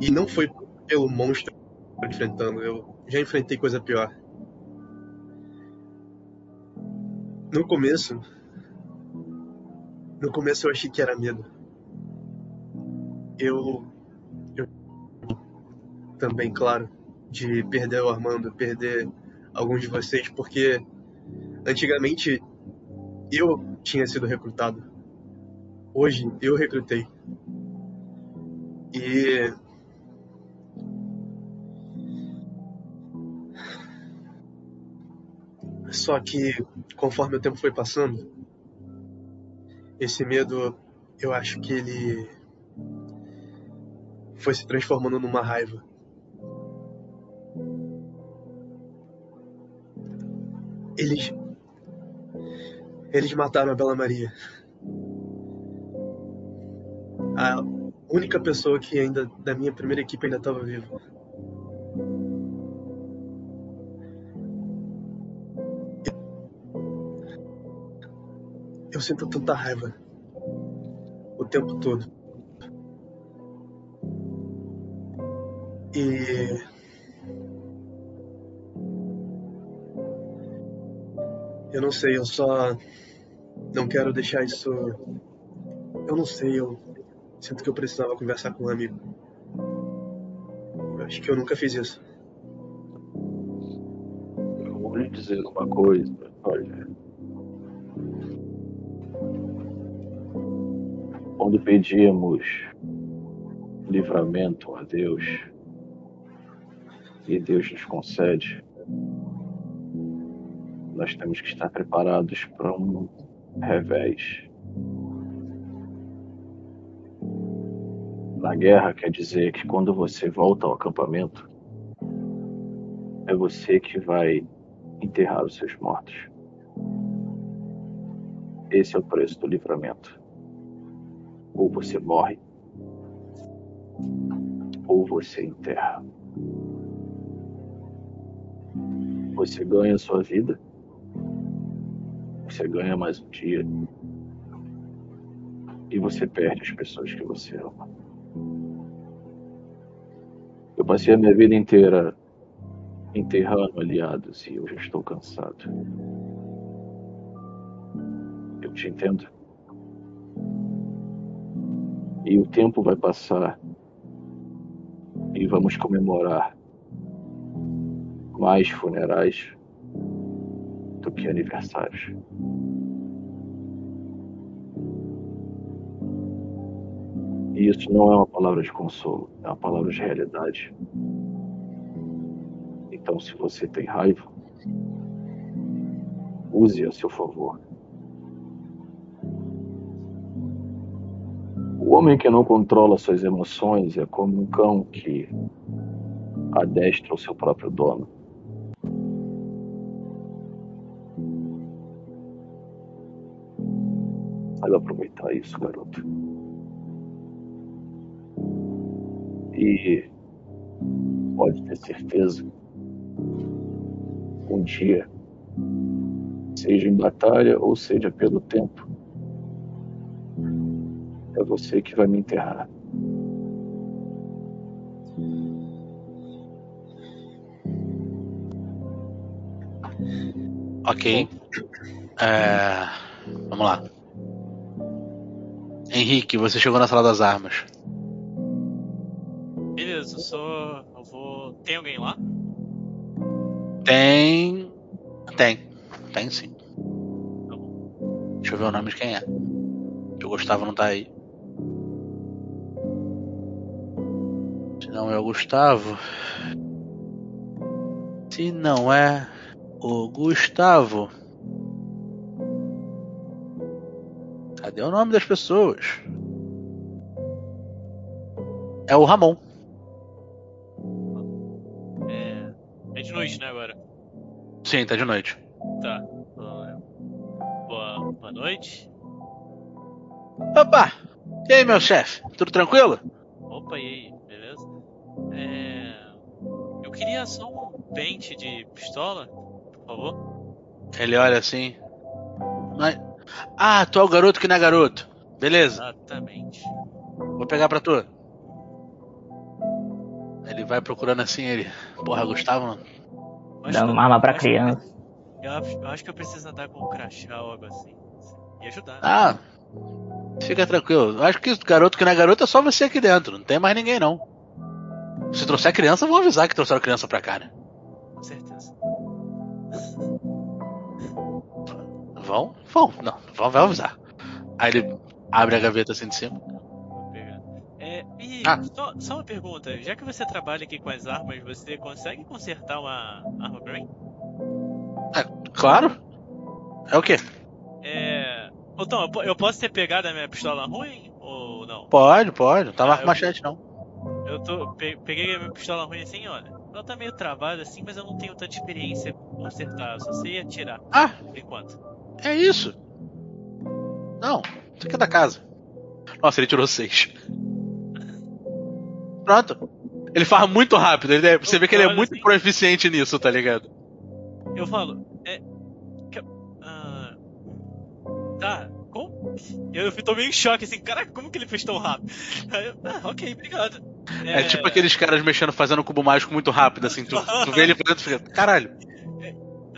E não foi pelo monstro enfrentando eu já enfrentei coisa pior. No começo no começo eu achei que era medo. Eu eu também claro de perder o Armando, perder alguns de vocês, porque antigamente eu tinha sido recrutado. Hoje eu recrutei. E só que conforme o tempo foi passando, esse medo, eu acho que ele foi se transformando numa raiva. Eles. Eles mataram a Bela Maria. A única pessoa que ainda da minha primeira equipe ainda estava viva. Eu sinto tanta raiva o tempo todo. E Eu não sei, eu só não quero deixar isso. Eu não sei, eu sinto que eu precisava conversar com um amigo. Eu acho que eu nunca fiz isso. Eu vou lhe dizer uma coisa, olha. Quando pedimos livramento a Deus, e Deus nos concede, nós temos que estar preparados para um revés. Na guerra quer dizer que quando você volta ao acampamento, é você que vai enterrar os seus mortos. Esse é o preço do livramento. Ou você morre, ou você enterra. Você ganha a sua vida você ganha mais um dia. E você perde as pessoas que você ama. Eu passei a minha vida inteira enterrando aliados e eu já estou cansado. Eu te entendo. E o tempo vai passar e vamos comemorar mais funerais do que aniversários. E isso não é uma palavra de consolo, é uma palavra de realidade. Então, se você tem raiva, use a seu favor. O homem que não controla suas emoções é como um cão que adestra o seu próprio dono. Saiba aproveitar isso, garoto. E pode ter certeza, um dia, seja em batalha ou seja pelo tempo. É você que vai me enterrar. Ok. É, Vamos lá. Henrique, você chegou na sala das armas. Beleza, eu sou. Eu vou. Tem alguém lá? Tem. Tem. Tem sim. Tá bom. Deixa eu ver o nome de quem é. O Gustavo não tá aí. Se não é o Gustavo. Se não é o Gustavo. Cadê o nome das pessoas? É o Ramon. É. É de noite, né, agora? Sim, tá de noite. Tá. Boa, boa noite. Opa! E aí, meu chefe? Tudo tranquilo? Opa, e aí, beleza? É. Eu queria só um pente de pistola, por favor. Ele olha assim. Mas... Ah, tu é o garoto que não é garoto. Beleza, Exatamente. vou pegar pra tu. Ele vai procurando assim, ele. Porra, Gustavo, Dando que- uma arma pra criança. Eu acho, eu acho que eu preciso andar com um crachá ou algo assim. E ajudar. né? Ah, fica tranquilo. Eu Acho que garoto que não é garoto é só você aqui dentro. Não tem mais ninguém, não. Se trouxer criança, vão avisar que trouxeram criança pra cá, né? Com certeza. Vão? Vão. Não, vão, vai avisar. Aí ele abre a gaveta assim de cima. É, e Ah. só, só uma pergunta. Já que você trabalha aqui com as armas, você consegue consertar uma arma pra mim? Claro. É o quê? É. Tom, eu po- eu posso ter pegado a minha pistola ruim ou não? Pode, pode. Não tava Ah, com eu- machete, não. Eu tô. pe- peguei a minha pistola ruim assim, olha. Ela tá meio travada assim, mas eu não tenho tanta experiência com consertar. Eu só sei atirar, Ah, por enquanto. É isso. Não, isso aqui é da casa. Nossa, ele tirou seis. Pronto. Ele faz muito rápido. ele é- você vê que ele é muito assim. proficiente nisso, tá ligado? Eu falo, é. que- ah, tá, como? Eu tô meio em choque assim, caraca, como que ele fez tão rápido? Eu, ah, ok, obrigado. É, tipo aqueles caras mexendo, fazendo cubo mágico muito rápido, assim. Tu, tu vê ele fazendo e fica, caralho.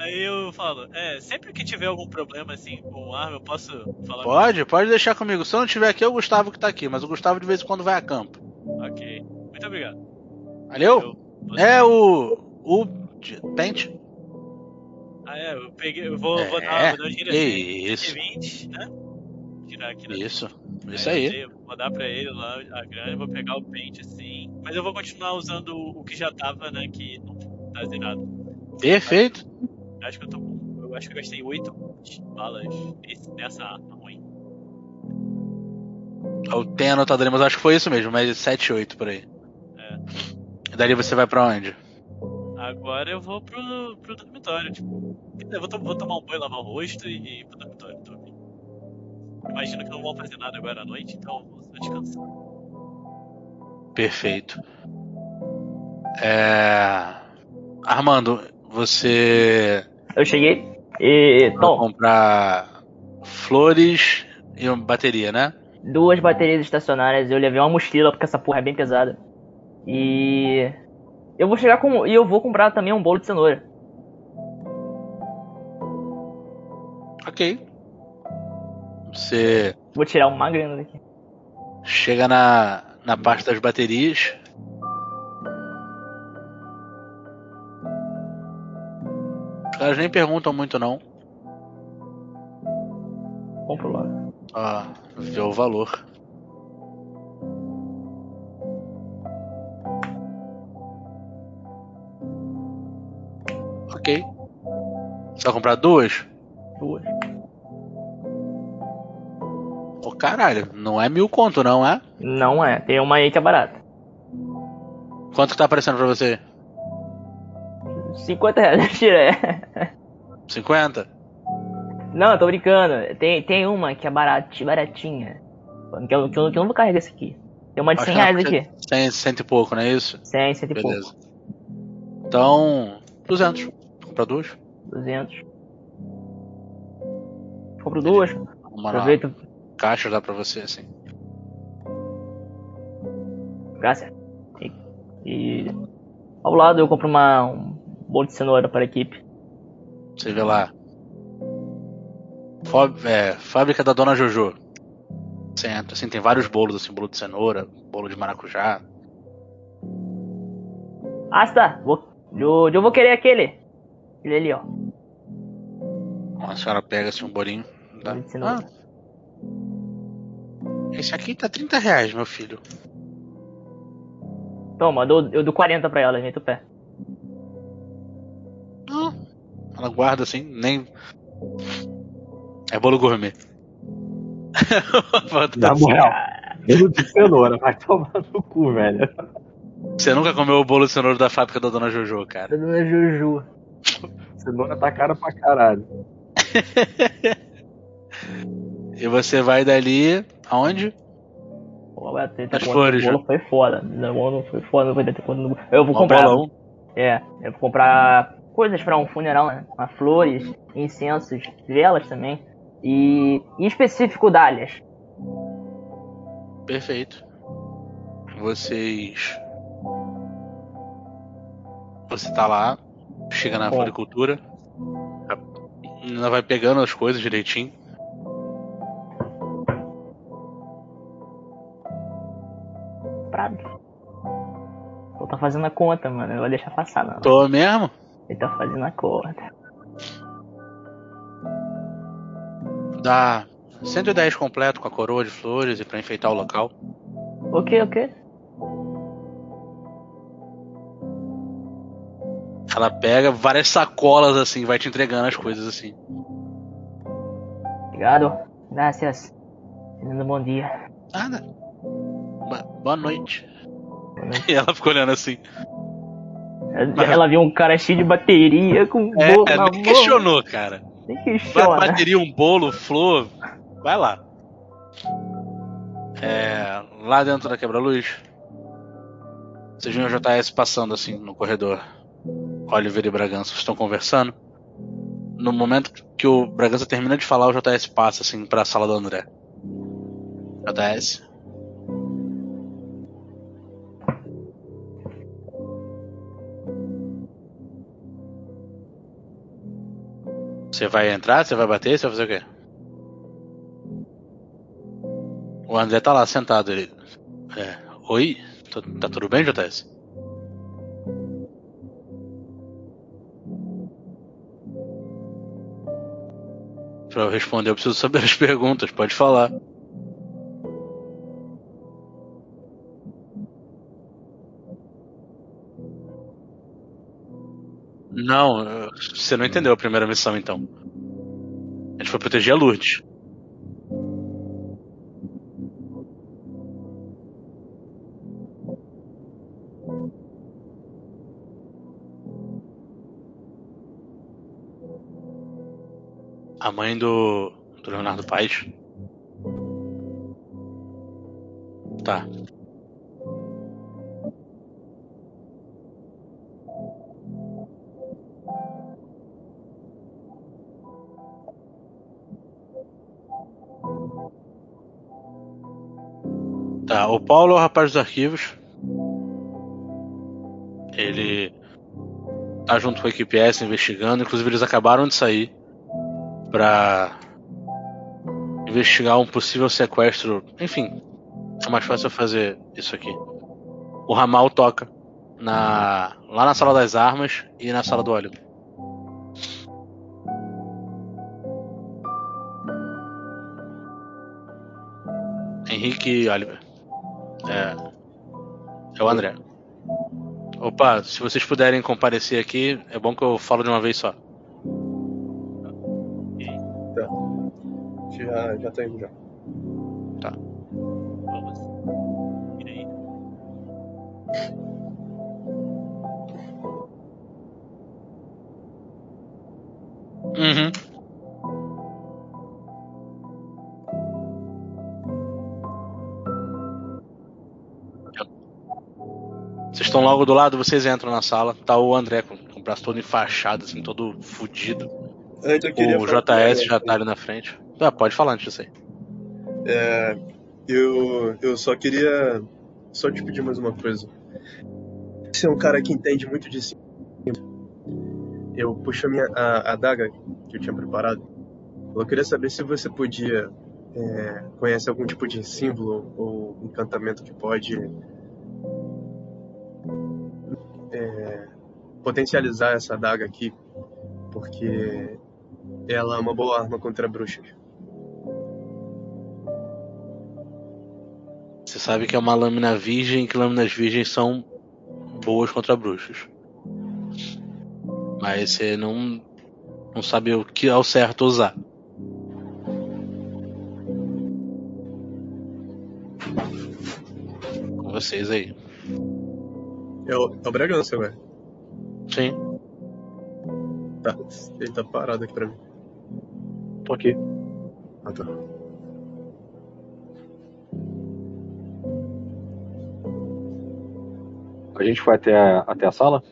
Aí eu falo, é, sempre que tiver algum problema assim com arma, eu posso falar Pode, pode deixar comigo. Se eu não tiver aqui, é o Gustavo que tá aqui. Mas o Gustavo de vez em quando vai a campo. Ok, muito obrigado. Valeu? Eu- É o. O. Pente? Ah, é, eu peguei, eu vou, É, dar, vou dar um giro que assim, isso. 20, né? Tirar aqui da Isso. Isso Aí eu aí. Vou dar pra ele lá a grana, vou pegar o pente assim. Mas eu vou continuar usando o o que já tava, né? Que não tá zerado. Perfeito. Eu acho que eu tô com. Eu acho que eu gastei 8 balas nesse- nessa arma ruim. Eu tenho anotado ali, mas acho que foi isso mesmo. Mas 7, 8 por aí. É. Dali você vai pra onde? Agora eu vou pro, pro dormitório, tipo. Eu vou, vou tomar um banho, lavar o rosto e, e ir pro dormitório dormir. Imagino que não vão fazer nada agora à noite, então eu vou só descansar. Perfeito. É. Armando, você Eu cheguei e. Tom, comprar flores e uma bateria, né? duas baterias estacionárias. Eu levei uma mochila porque essa porra é bem pesada. E. Eu vou chegar com. E eu vou comprar também um bolo de cenoura. Ok. Você Vou tirar uma grana daqui. chega na, na parte das baterias. Os caras nem perguntam muito não. Compro lá. Só vê o valor. Ok. Você vai comprar duas? Duas. Ô caralho, não é mil conto não, é? Não é. Tem uma aí que é barata. Quanto que tá aparecendo pra você? 50 reais. Tira, é. 50? Não, eu tô brincando. Tem, tem uma que é barat, baratinha. Que eu, que, eu, que eu não vou carregar essa aqui. Tem uma de Acho 100 que ela reais aqui. 100, cento e pouco, não é isso? 100, 100 e pouco. Beleza. Então, 200. Vou comprar duas. 200. Compro duas. Uma Aproveito. caixa dá pra você, assim. Graças. E, e ao lado eu compro uma, um bolo de cenoura para a equipe. Você vê lá. Fó- é, fábrica da Dona Jojo. Você entra, assim, tem vários bolos, assim, bolo de cenoura, bolo de maracujá. Ah, tá. Vou, eu, eu vou querer aquele. Aquele ali, ó. A senhora pega assim um bolinho. Cenoura. Ah, esse aqui tá 30 reais, meu filho. Toma, eu dou, eu dou 40 pra ela, meto o pé. Ah, ela guarda assim, nem. É bolo gourmet. Na moral, bolo de cenoura, vai tomar no cu, velho. Você nunca comeu o bolo de cenoura da fábrica da Dona Jojo, cara. Dou minha Juju. Cenoura tá cara pra caralho. E você vai dali. Aonde? As com o flores, bolo foi foda. Não, não foi foda, não Eu vou Um comprar. bolão. É, eu vou comprar coisas pra um funeral, né? Flores, incensos, velas também. E em específico dálias. Perfeito. Vocês. Você tá lá, chega na Bom. floricultura, ela vai pegando as coisas direitinho. Prado. Pô, tá fazendo a conta, mano. Eu vou deixar passar, não. Tô mesmo? Ele tá fazendo a conta. Dá 110 completo com a coroa de flores e pra enfeitar o local. Ok, ok. Ela pega várias sacolas assim, vai te entregando as coisas assim. Obrigado. Gracias. Tendo um bom dia. Nada. Boa noite. Boa noite. E ela ficou olhando assim. Ela- viu um cara cheio de bateria com um É, bolo na nem mão. questionou, cara. Nem questiona. Bateria, um bolo, flor. Vai lá. É, lá dentro da quebra-luz. Vocês viram o JS passando assim no corredor. Oliver e Bragança estão conversando. No momento que o Bragança termina de falar, o JS passa assim pra sala do André. JS. Você vai entrar? Você vai bater? Você vai fazer o quê? O André tá lá sentado. Ele... É. Oi? Tá, tudo bem, JS? Pra eu responder, eu preciso saber as perguntas. Pode falar. Não, você não entendeu a primeira missão, então. A gente foi proteger a Lourdes. A mãe do, do Leonardo Paes. Tá. Tá, o Paulo é o rapaz dos arquivos. Ele tá junto com a equipe S investigando. Inclusive, eles acabaram de sair pra investigar um possível sequestro. Enfim, é mais fácil fazer isso aqui. O ramal toca na lá na sala das armas e na sala do óleo. Henrique e Oliver. É, é o André. Opa, se vocês puderem comparecer aqui, é bom que eu falo de uma vez só. Já, já tá indo já. Vamos. E aí? Uhum. Estão logo do lado, vocês entram na sala. Tá o André com, com o braço todo enfaixado, assim, todo fudido. Antes eu queria O JS já tá ali na frente. Ah, pode falar antes disso aí. É, eu, eu só queria só te pedir mais uma coisa. Você é um cara que entende muito de si. Eu puxo a minha a, a daga que eu tinha preparado. Eu queria saber se você podia é, conhece algum tipo de símbolo ou encantamento que pode potencializar essa daga aqui, porque ela é uma boa arma contra bruxas. Você sabe que é uma lâmina virgem, que lâminas virgens são boas contra bruxos. Mas você não, não sabe o que é o certo usar. Com vocês aí. É o, é o Bragança, velho. Sim, Tá, ele tá parado aqui pra mim. Tô aqui. Ah, tá. A gente foi até a, até a sala?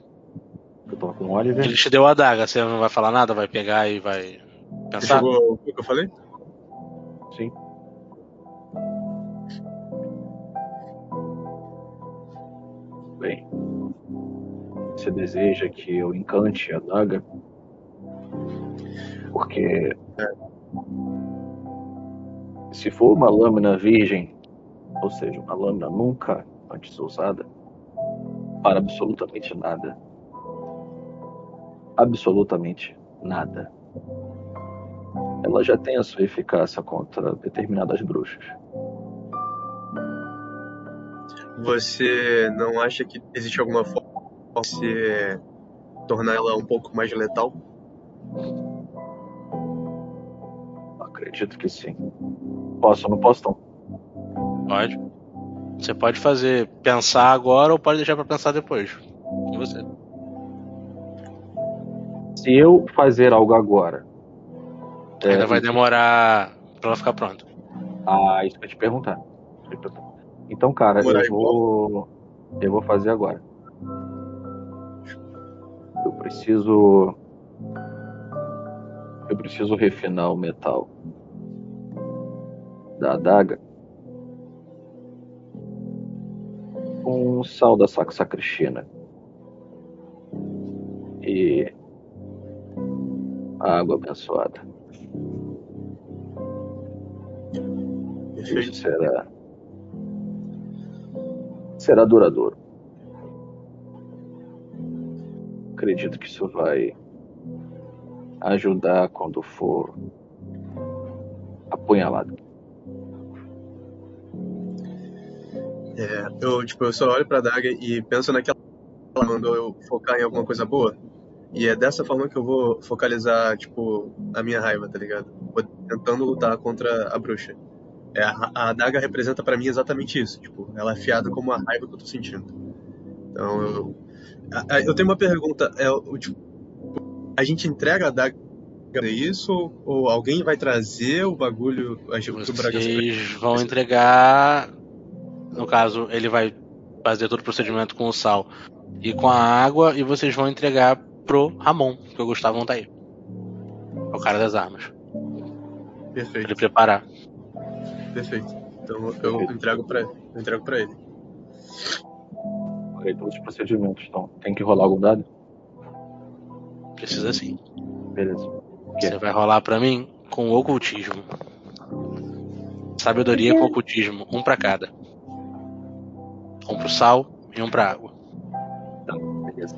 Eu tô com o Oliver. ele te deu a adaga, você não vai falar nada, vai pegar e vai pensar? Chegou o que eu falei? Sim. Bem, você deseja que eu encante a daga? Porque se for uma lâmina virgem, ou seja, uma lâmina nunca antes usada, para absolutamente nada. Absolutamente nada. Ela já tem a sua eficácia contra determinadas bruxas. Você não acha que existe alguma forma você tornar ela um pouco mais letal? Acredito que sim. Posso ou não posso, Tom? Pode. Você pode fazer pensar agora ou pode deixar pra pensar depois. Com você. Se eu fazer algo agora. Ainda é, vai demorar pra ela ficar pronta. Ah, isso que eu te perguntar. Então, cara, eu vou. Eu vou fazer agora. Preciso. Eu preciso refinar o metal da adaga com sal da saxacristina e a água abençoada. Isso será será duradouro. Acredito que isso vai ajudar quando for apunhalado. É, eu, tipo, eu só olho pra daga e penso naquela ela mandou eu focar em alguma coisa boa. E é dessa forma que eu vou focalizar, tipo, a minha raiva, tá ligado? Vou tentando lutar contra a bruxa. É, a, a adaga representa pra mim exatamente isso. Tipo, ela é afiada como a raiva que eu tô sentindo. Então, eu, eu tenho uma pergunta. É, tipo, a gente entrega a pra isso? Ou alguém vai trazer o bagulho do Bragança? Vocês vão entregar. No caso, ele vai fazer todo o procedimento com o sal e com a água, e vocês vão entregar pro Ramon, que o Gustavo não tá aí. É o cara das armas. Pra Perfeito. ele preparar. Perfeito. Então eu entrego pra, eu entrego pra ele. Ok, todos os procedimentos. Então, tem que rolar algum dado? Precisa sim. Beleza. Você vai rolar pra mim com ocultismo. Sabedoria com ocultismo, um pra cada. Um pro sal e um pra água. Tá, beleza.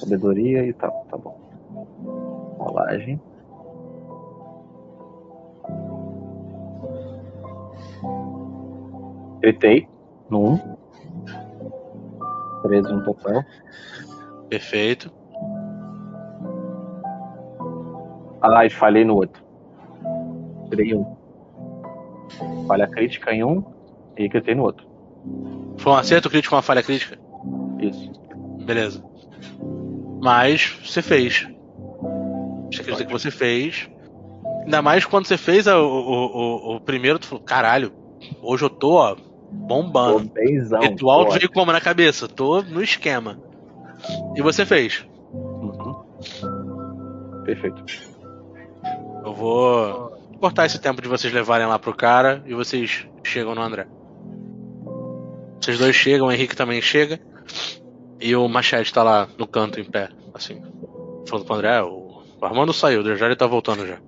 Sabedoria e tal, tá bom. Rolagem. Gritei no 1. 13 no total. Perfeito. Ah, e falhei no outro. Tirei um. Falha crítica em um e gritei no outro. Foi um acerto crítico uma falha crítica? Isso. Beleza. Mas você fez. Você acredita que você fez. Ainda mais quando você fez o, o, o, o primeiro, tu falou, caralho, hoje eu tô, ó, Tô bombando. benzão. Ritual veio como na cabeça, tô no esquema. E você fez. Uhum. Perfeito. Eu vou cortar esse tempo de vocês levarem lá pro cara e vocês chegam no André. Vocês dois chegam, o Henrique também chega. E o Machete tá lá no canto em pé, assim. Falando pro André, o Armando saiu, já ele tá voltando já.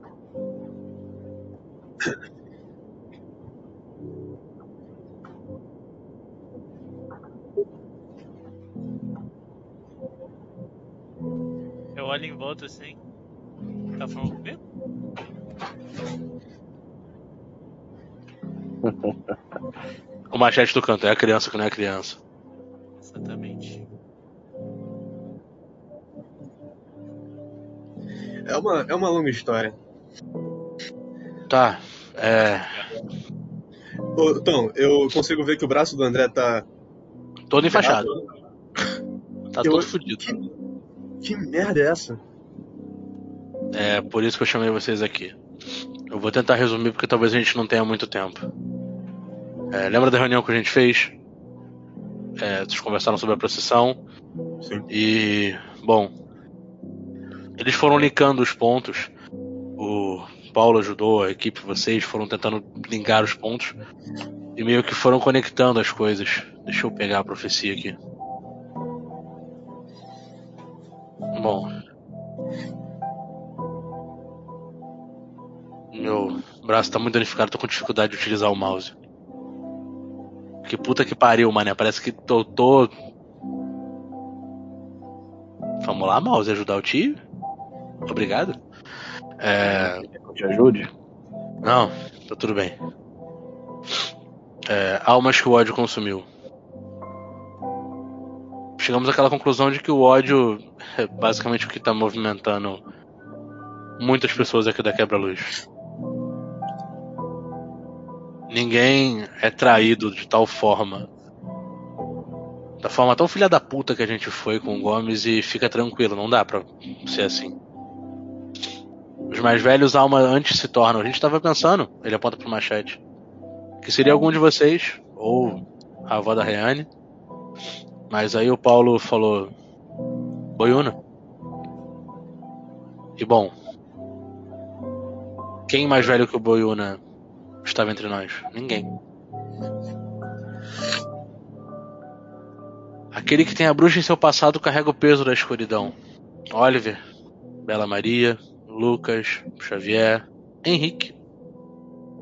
Eu olho em volta assim. Tá falando comigo? O Machete do canto é a criança que não é criança. Exatamente. É uma, é uma longa história. Tá, é. Ô, Tom, eu consigo ver que o braço do André tá. Todo enfaixado. Tá Eu- todo fudido. Que, que merda é essa? É por isso que eu chamei vocês aqui. Eu vou tentar resumir porque talvez a gente não tenha muito tempo. É, lembra da reunião que a gente fez? É, vocês conversaram sobre a procissão Sim. e, bom, eles foram linkando os pontos. O Paulo ajudou a equipe, vocês foram tentando linkar os pontos e meio que foram conectando as coisas. Deixa eu pegar a profecia aqui. Bom, Meu braço tá muito danificado, tô com dificuldade de utilizar o mouse. Que puta que pariu, mané. Parece que tô. tô... Vamos lá, mouse, ajudar o tio? Obrigado. É. Eu te ajude? Não, tá tudo bem. É, almas que o ódio consumiu. Chegamos àquela conclusão de que o ódio é basicamente o que tá movimentando muitas pessoas aqui da Quebra-Luz. Ninguém é traído de tal forma. Da forma tão filha da puta que a gente foi com o Gomes e fica tranquilo, não dá pra ser assim. Os mais velhos, alma antes se tornam. A gente tava pensando, ele aponta pro machete, que seria algum de vocês, ou a avó da Reane. Mas aí o Paulo falou: Boiuna. E bom, quem mais velho que o Boiuna estava entre nós? Ninguém. Aquele que tem a bruxa em seu passado carrega o peso da escuridão. Oliver, Bela Maria, Lucas, Xavier, Henrique.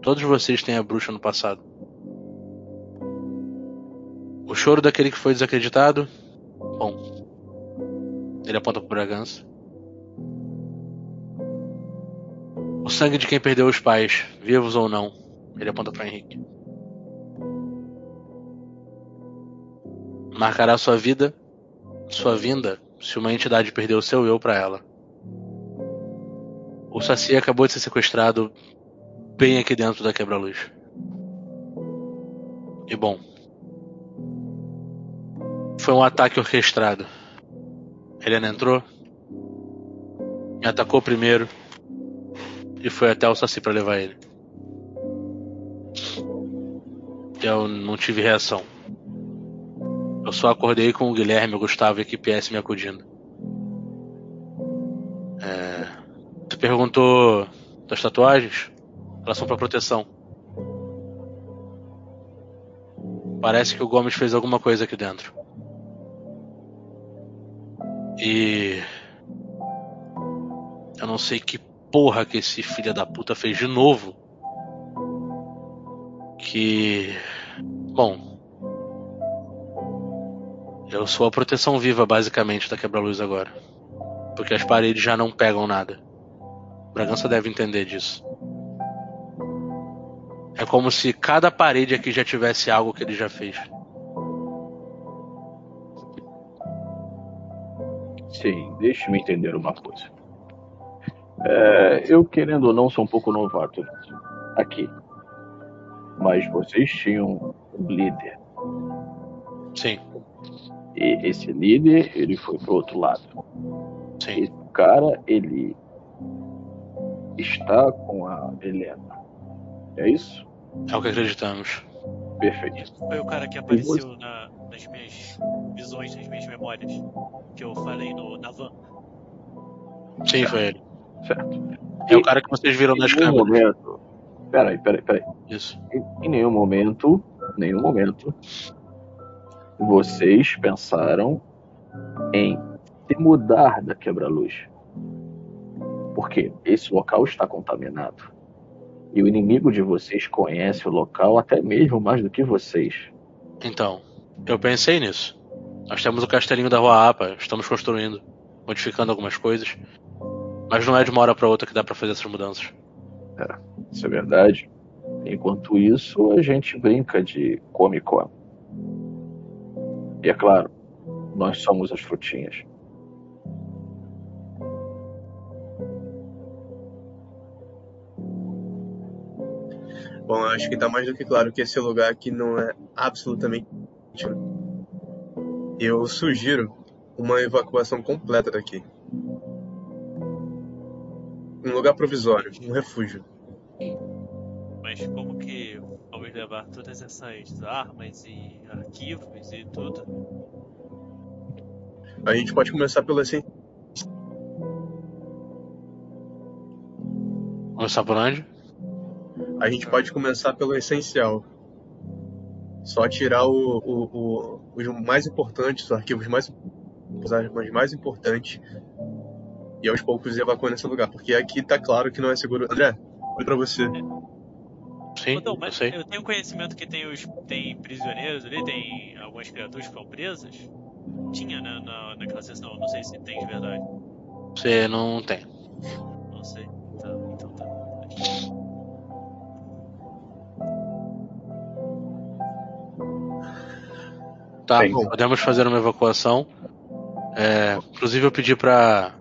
Todos vocês têm a bruxa no passado. O choro daquele que foi desacreditado? Ele aponta pro Bragança. O sangue de quem perdeu os pais, vivos ou não? Ele aponta para Henrique. Marcará sua vida, sua vinda, se uma entidade perdeu seu eu para ela. O Saci acabou de ser sequestrado bem aqui dentro da quebra-luz. E bom, foi um ataque orquestrado. Helena entrou, me atacou primeiro e foi até o Saci para levar ele. Eu não tive reação. Eu só acordei com o Guilherme, o Gustavo e a equipe S me acudindo. É... Você perguntou das tatuagens? Elas são para proteção. Parece que o Gomes fez alguma coisa aqui dentro. E. Eu não sei que porra que esse filho da puta fez de novo. Que. Bom. Eu sou a proteção viva, basicamente, da quebra-luz agora. Porque as paredes já não pegam nada. Bragança deve entender disso. É como se cada parede aqui já tivesse algo que ele já fez. Sim, deixe-me entender uma coisa. É, eu, querendo ou não, sou um pouco novato aqui. Mas vocês tinham um líder. Sim, E esse líder, ele foi pro outro lado. sim. Esse cara, ele está com a Helena. É isso? É o que acreditamos. Perfeito. Foi o cara que apareceu na- nas minhas visões, nas minhas memórias. Que eu falei no, na van. Sim, foi ele. Certo. É o cara que vocês viram nas Em nenhum câmeras. momento. Peraí, peraí, peraí. Isso. Em, em nenhum momento, nenhum momento, vocês pensaram em se mudar da quebra-luz. Porque esse local está contaminado. E o inimigo de vocês conhece o local até mesmo mais do que vocês. Então, eu pensei nisso. Nós temos o castelinho da Rua Apa, estamos construindo, modificando algumas coisas. Mas não é de uma hora para outra que dá para fazer essas mudanças. Isso é verdade. Enquanto isso, a gente brinca de come-come. E é claro, nós somos as frutinhas. Bom, eu acho que tá mais do que claro que esse lugar aqui não é absolutamente. Eu sugiro uma evacuação completa daqui. Um lugar provisório, um refúgio. Mas como que vamos levar todas essas armas e arquivos e tudo? A gente pode começar pelo assim. Começar por onde? A gente pode começar pelo essencial. Só tirar o, o, o- os mais importantes, os arquivos mais, as armas mais importantes. E aos poucos evacuando esse lugar. Porque aqui tá claro que não é seguro. André, olha pra você. Sim, Então, eu mas sei. eu tenho conhecimento que tem os tem prisioneiros ali, tem algumas criaturas que foram presas. Tinha, né, na, naquela sessão, não sei se tem de verdade. Você não tem. Não sei. Tá, então tá. Tá, Sim. podemos fazer uma evacuação. É, inclusive eu pedi pra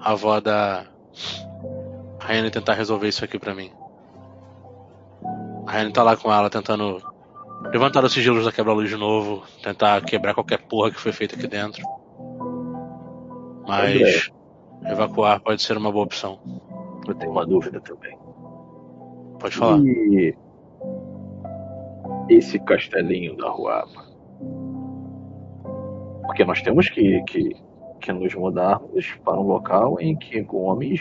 avó da Rayane tentar resolver isso aqui pra mim. A Rayane tá lá com ela tentando levantar os sigilos da quebra-luz de novo, tentar quebrar qualquer porra que foi feita aqui dentro. Mas evacuar pode ser uma boa opção. Eu tenho uma dúvida também. Pode falar. E esse castelinho da Ruapa? Porque nós temos que, que, que nos mudarmos para um local em que Gomes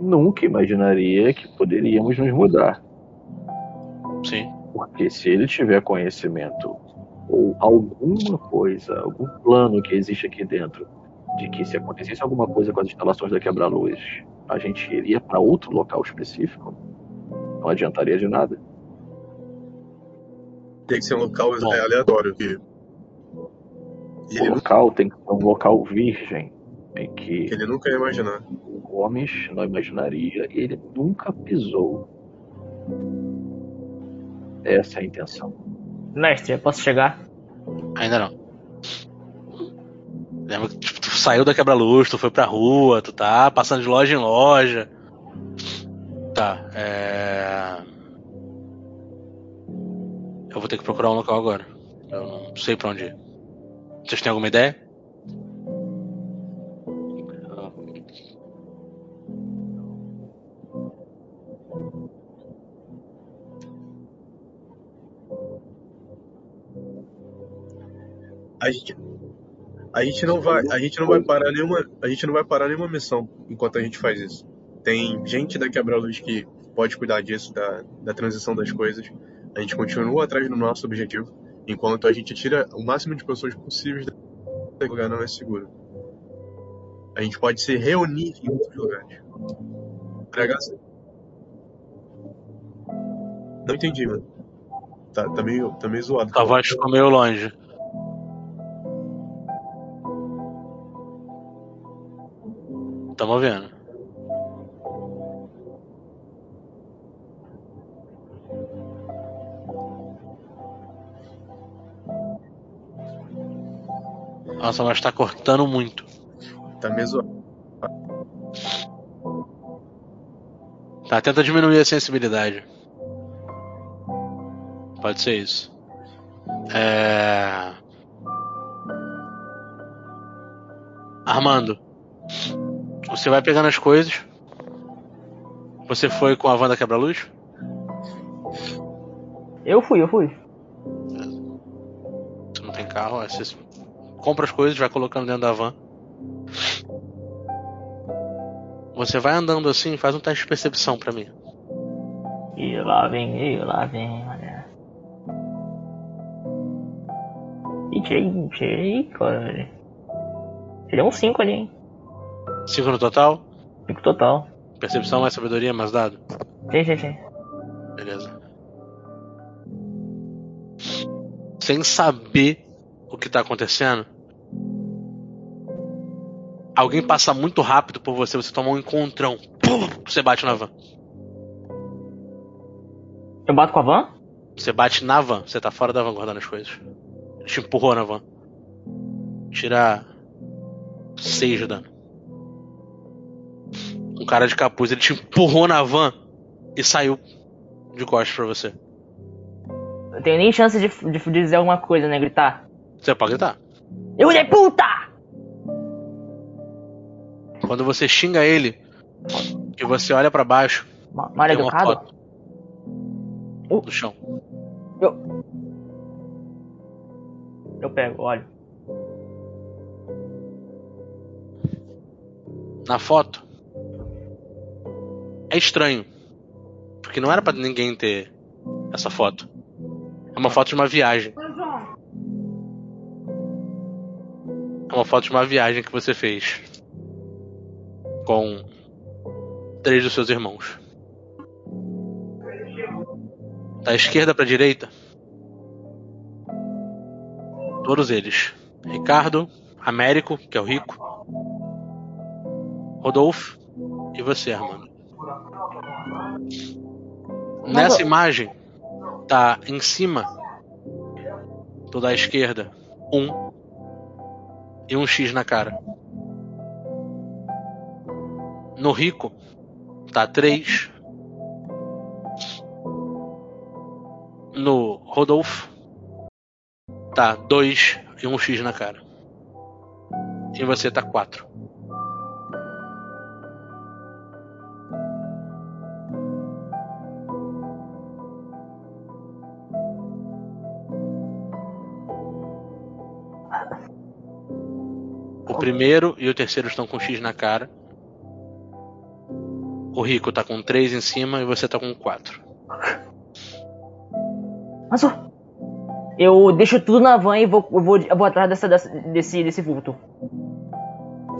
nunca imaginaria que poderíamos nos mudar. Sim. Porque se ele tiver conhecimento ou alguma coisa, algum plano que existe aqui dentro, de que se acontecesse alguma coisa com as instalações da quebra-luz, a gente iria para outro local específico, não adiantaria de nada. Tem que ser um local Bom. é, aleatório. Que... E O local tem que ser um local virgem, em que ele nunca ia imaginar. o Gomes não imaginaria e ele nunca pisou. Essa é a intenção. Mestre, eu posso chegar? Ainda não. Lembra que tipo, tu saiu da quebra-luz, tu foi pra rua, tu tá passando de loja em loja. Tá, é. Eu vou ter que procurar um local agora. Eu não sei pra onde ir. Vocês têm alguma ideia? A gente, a gente não vai, a gente não vai parar nenhuma, a gente não vai parar nenhuma missão enquanto a gente faz isso. Tem gente da quebra-luz que pode cuidar disso, da, da transição das coisas. A gente continua atrás do nosso objetivo, enquanto a gente tira o máximo de pessoas possíveis daquele lugar não é seguro. A gente pode se reunir em outros lugares. Pregar Não entendi, mano. Tá, tá meio, tá meio zoado. Tua voz ficou meio longe. Tamo vendo. Nossa, mas tá cortando muito. Tá zoado. Tá, tenta diminuir a sensibilidade. Pode ser isso. É... Armando, você vai pegando as coisas. Você foi com a Wanda quebra-luz? Eu fui, eu fui. Você não tem carro, aí você compra as coisas, vai colocando dentro da van. Você vai andando assim, faz um teste de percepção pra mim. E lá vem, e lá vem, olha. E tirei, tirei, cara. Tirei um 5 ali, hein? 5 no total? 5 total. Percepção mais sabedoria mais dado? Sim, sim, sim. Beleza. Sem saber o que tá acontecendo, alguém passa muito rápido por você, você toma um encontrão. Pum, você bate na van. Eu bato com a van? Você bate na van, você tá fora da van guardando as coisas. Ele te empurrou na van. Tira 6 de dano. Um cara de capuz, ele te empurrou na van e saiu de costas pra você. Eu tenho nem chance de, de dizer alguma coisa, né? Gritar. Você pode gritar. Eu de puta! Quando você xinga ele e você olha pra baixo, Ma- Mal educado? Uh. no chão. Eu... Eu pego, olho. Na foto é estranho. Porque não era pra ninguém ter essa foto. É uma foto de uma viagem. É uma foto de uma viagem que você fez com três dos seus irmãos. Da esquerda pra direita, todos eles: Ricardo, Américo, que é o rico, Rodolfo e você, Armando. Nessa imagem tá em cima do da esquerda um e um X na cara. No rico, tá 3. No Rodolfo, tá 2 e um X na cara. E você tá 4. Primeiro e o terceiro estão com X na cara. O rico tá com 3 em cima e você tá com 4. Mas eu deixo tudo na van e vou, eu vou, eu vou atrás dessa, dessa- desse, desse vulto.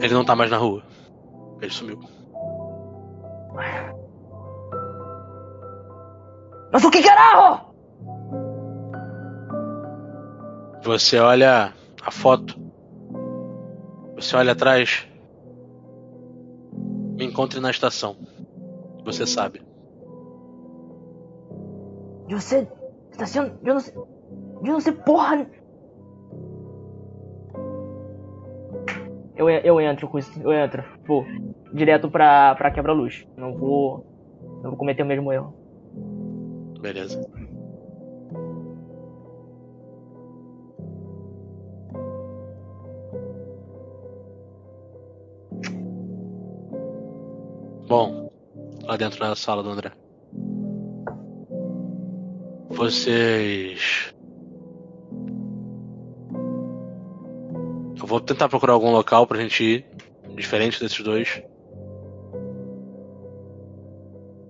Ele não tá mais na rua. Ele sumiu. Mas o que caralho? Você olha a foto. Você olha atrás. Me encontre na estação. Você sabe. De você tá sendo. Eu não sei. Eu não sei porra. Eu, eu entro com isso. Eu entro. Pô, direto pra, pra quebra-luz. Não vou. Não vou cometer o mesmo erro. Beleza. Bom, lá dentro da sala do André. Vocês. Eu vou tentar procurar algum local pra gente ir, diferente desses dois.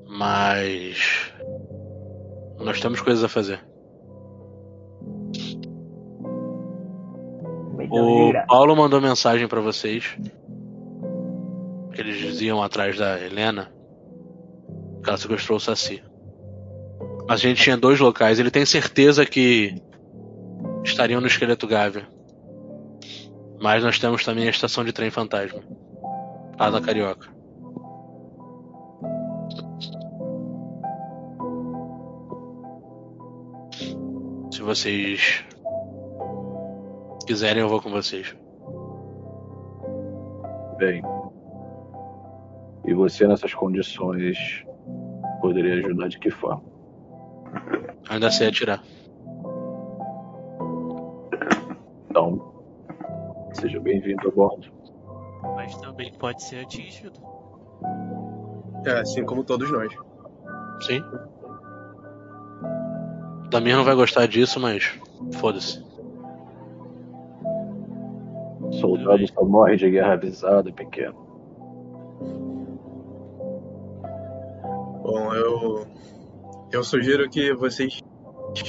Mas. Nós temos coisas a fazer. O. Paulo mandou mensagem pra vocês. Iam atrás da Helena. Que ela sequestrou o Saci. A gente tinha dois locais. Ele tem certeza que estariam no esqueleto Gávea. Mas nós temos também a estação de trem fantasma. Lá da Carioca. Se vocês quiserem, eu vou com vocês. Bem. E você nessas condições poderia ajudar de que forma? Ainda sei atirar. Então, seja bem-vindo a bordo. Mas também pode ser atingido. É, assim como todos nós. Sim. Damir não vai gostar disso, mas foda-se. Soldado só morre de guerra avisada, pequeno. Bom, eu. Eu sugiro que vocês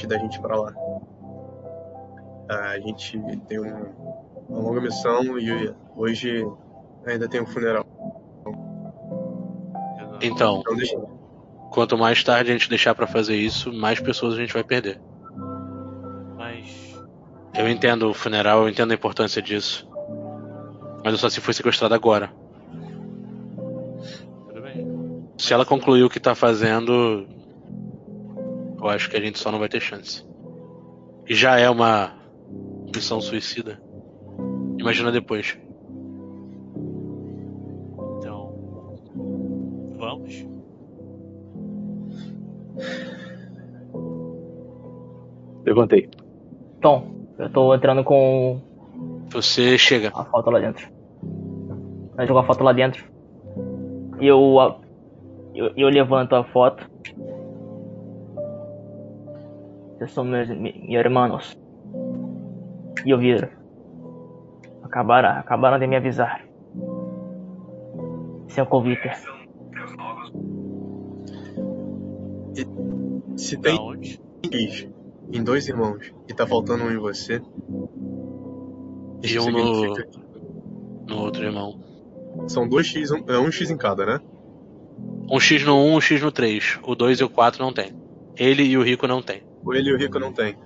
da gente pra lá. A gente tem um, uma longa missão e hoje ainda tem um funeral. Então, Então deixa. quanto mais tarde a gente deixar pra fazer isso, mais pessoas a gente vai perder. Mas. Eu entendo o funeral, eu entendo a importância disso. Mas eu só se foi sequestrada agora. Se ela concluir o que tá fazendo, eu acho que a gente só não vai ter chance. E já é uma missão suicida. Imagina depois. Então. Vamos? Levantei. Tom, eu tô entrando com Você chega. a foto lá dentro. Vai jogar a foto lá dentro. E eu, eu, eu levanto a foto. Vocês são meus, mi- meus irmãos. E eu viro. Acabaram, acabaram de me avisar. Seu convite. Se tem em dois irmãos e tá faltando um em você. E um no, no outro irmão. São dois X, um, é um X em cada, né? Um X no 1, um X no 3. O 2 e o 4 não tem. Ele e o Rico não tem. O ele e o rico não tem.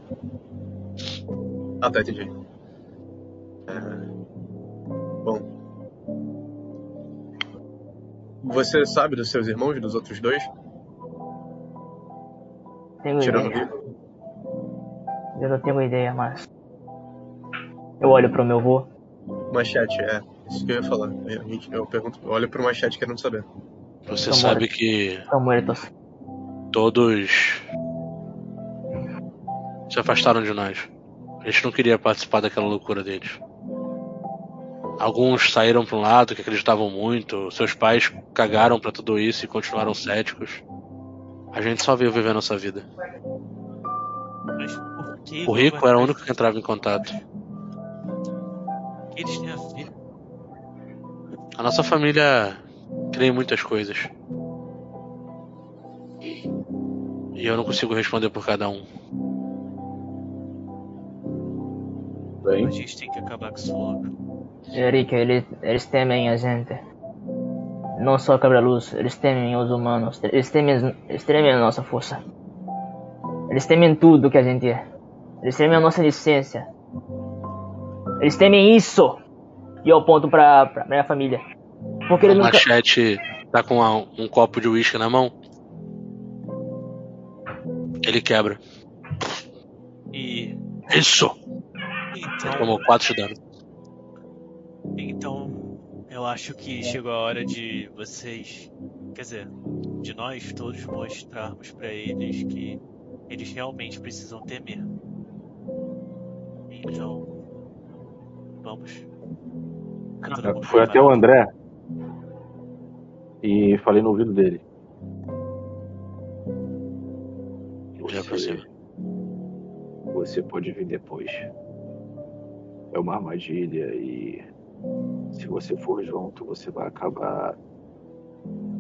Ah, tá, entendi. É, Bom. Você sabe dos seus irmãos, dos outros dois? Tenho Tirando o ideia. rico? Eu não tenho ideia, mas. Eu olho pro meu avô. Machete, é. Isso que eu ia falar. A gente, eu pergunto, eu olho pro machete querendo saber. Você Tá sabe que Estão muertos. todos se afastaram de nós. A gente não queria participar daquela loucura deles. Alguns saíram para um lado que acreditavam muito, seus pais cagaram para tudo isso e continuaram céticos. A gente só veio viver a nossa vida. Mas por que. O rico era o único que entrava em contato. O que eles têm a ver? A nossa família crê em muitas coisas. E eu não consigo responder por cada um. Bem, A gente tem que acabar com isso logo. Eles, eles temem a gente. Não só Cabra-Luz, eles temem os humanos. Eles temem, eles temem a nossa força. Eles temem tudo que a gente é. Eles temem a nossa licença. Eles temem isso! E eu aponto pra, pra minha família. Porque O eles nunca. Machete tá com a- um copo de uísque na mão. Ele quebra. E. Isso! Então. Tomou 4 de dano. Então, eu acho que chegou a hora de vocês, quer dizer, de nós todos mostrarmos pra eles que eles realmente precisam temer. Então, vamos. Fui até o? André e falei no ouvido dele. Já aproxima. você pode vir depois. É uma armadilha e se você for junto, você vai acabar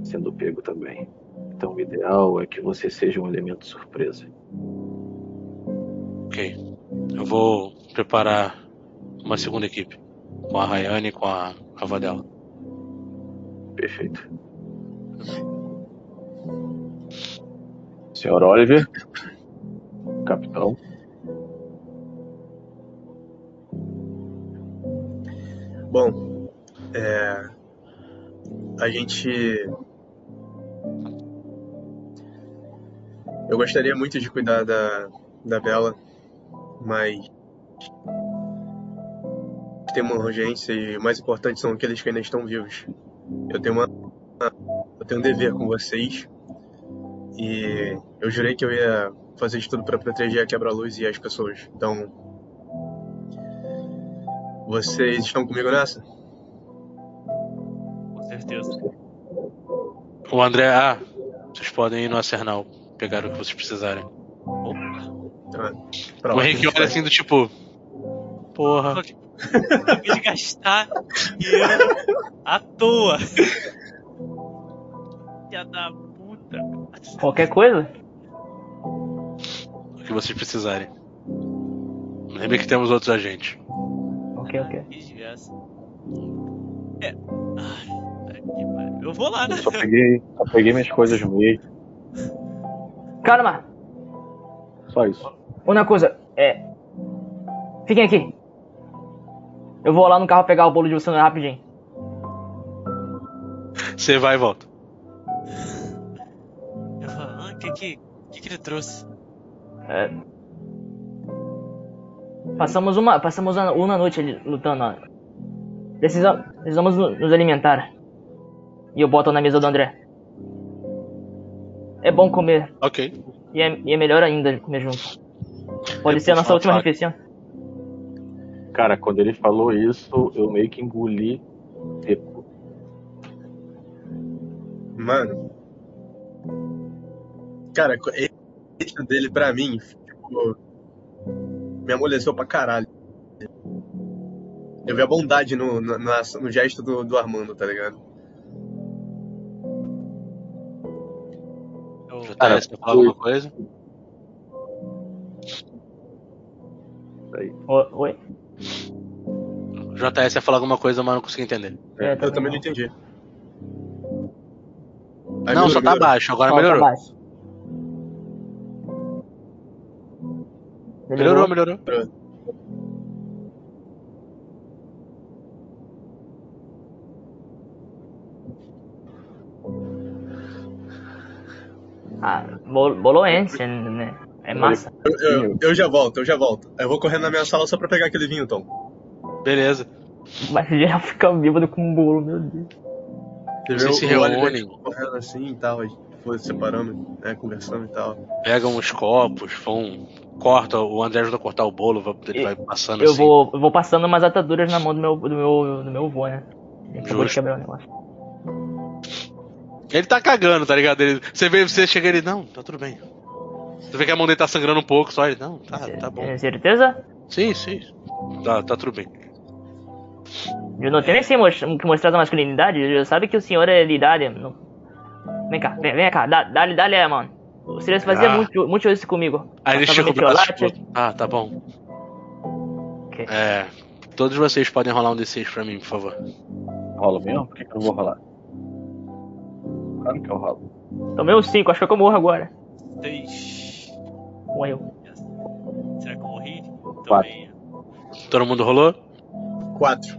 sendo pego também. Então o ideal é que você seja um elemento surpresa. Ok. Eu vou preparar uma segunda equipe. Com a Rayane e com a dela. Perfeito. Senhor Oliver, capitão, Bom, é, a gente. Eu gostaria muito de cuidar da, da Bela, mas tem uma urgência e o mais importante são aqueles que ainda estão vivos. Eu tenho uma, tenho um dever com vocês e eu jurei que eu ia fazer de tudo para proteger a quebra-luz e as pessoas. Então, vocês estão comigo nessa? Com certeza. O André, ah, vocês podem ir no Acernal. Pegar o que vocês precisarem. Tá. Pra O Henrique olha assim do tipo. Porra. Acabei de gastar dinheiro à toa. Filha da puta. Qualquer coisa? O que vocês precisarem. Lembre que temos outros agentes. Ok, ok. É. Ai, eu vou lá, né? Eu só peguei, só peguei minhas coisas mesmo. Calma! Só isso. Uma coisa, é. Fiquem aqui. Eu vou lá no carro pegar o bolo de você rapidinho. Você vai e volta. Eu falo, ah, o que que, que que ele trouxe? É. Passamos uma. Passamos uma, noite ali lutando. ó. Precisa, precisamos no- nos alimentar. E eu boto na mesa do André. É bom comer. Ok. E é, e é melhor ainda comer junto. Pode É, ser a nossa última refeição. Cara, quando ele falou isso, eu meio que engoli seco. Mano. Cara, esse dele pra mim, tipo, me amoleceu pra caralho. Eu vi a bondade no, no, no gesto do, do Armando, tá ligado? Cara, quer falar alguma coisa? O- Oi? JS ia falar alguma coisa, mas não consegui entender. É, Eu também não entendi. Aí não, melhorou, só tá melhorou. baixo, agora Ó, tá melhorou. baixo. Melhorou, melhorou. Ah, bolo, boloense, né? É massa. Eu, eu, eu já volto, eu já volto. Eu vou correr na minha sala só pra pegar aquele vinho, Tom. Beleza. Mas já fica bêbado com um bolo, meu Deus. Você Vocês se reúnem. tipo, correndo assim e tal, foi separando, né, conversando e tal. Pegam os copos, vão. Corta, o André ajuda a cortar o bolo, vai- ele vai passando Eu assim. vou, eu vou passando umas ataduras na mão do meu, do meu, do meu avô, né? Ele acabou de quebrar o negócio. Ele tá cagando, tá ligado? Ele- você vê, você chega ele, não, tá tudo bem. Você vê que a mão dele tá sangrando um pouco, só ele, não, tá, tá bom. Tem certeza? Sim, sim. Tá, tá tudo bem. Eu não tenho nem sem que mostrar da masculinidade. Eu sabe que o senhor é de idade. Não... Vem cá, vem, vem cá, dá- dá-lhe, dá-lhe, mano. O senhor fazia Ah. muito, muito isso comigo. Aí ele metiolate. tipo, ah, tá bom. Ok. É. Todos vocês podem rolar um D6 pra mim, por favor. Rola mesmo? Por que, que eu não vou rolar? Claro que eu rolo. Tomei um 5, acho que eu morro agora. Três. Morreu. Será que eu morri? Quatro. Todo mundo rolou? Quatro.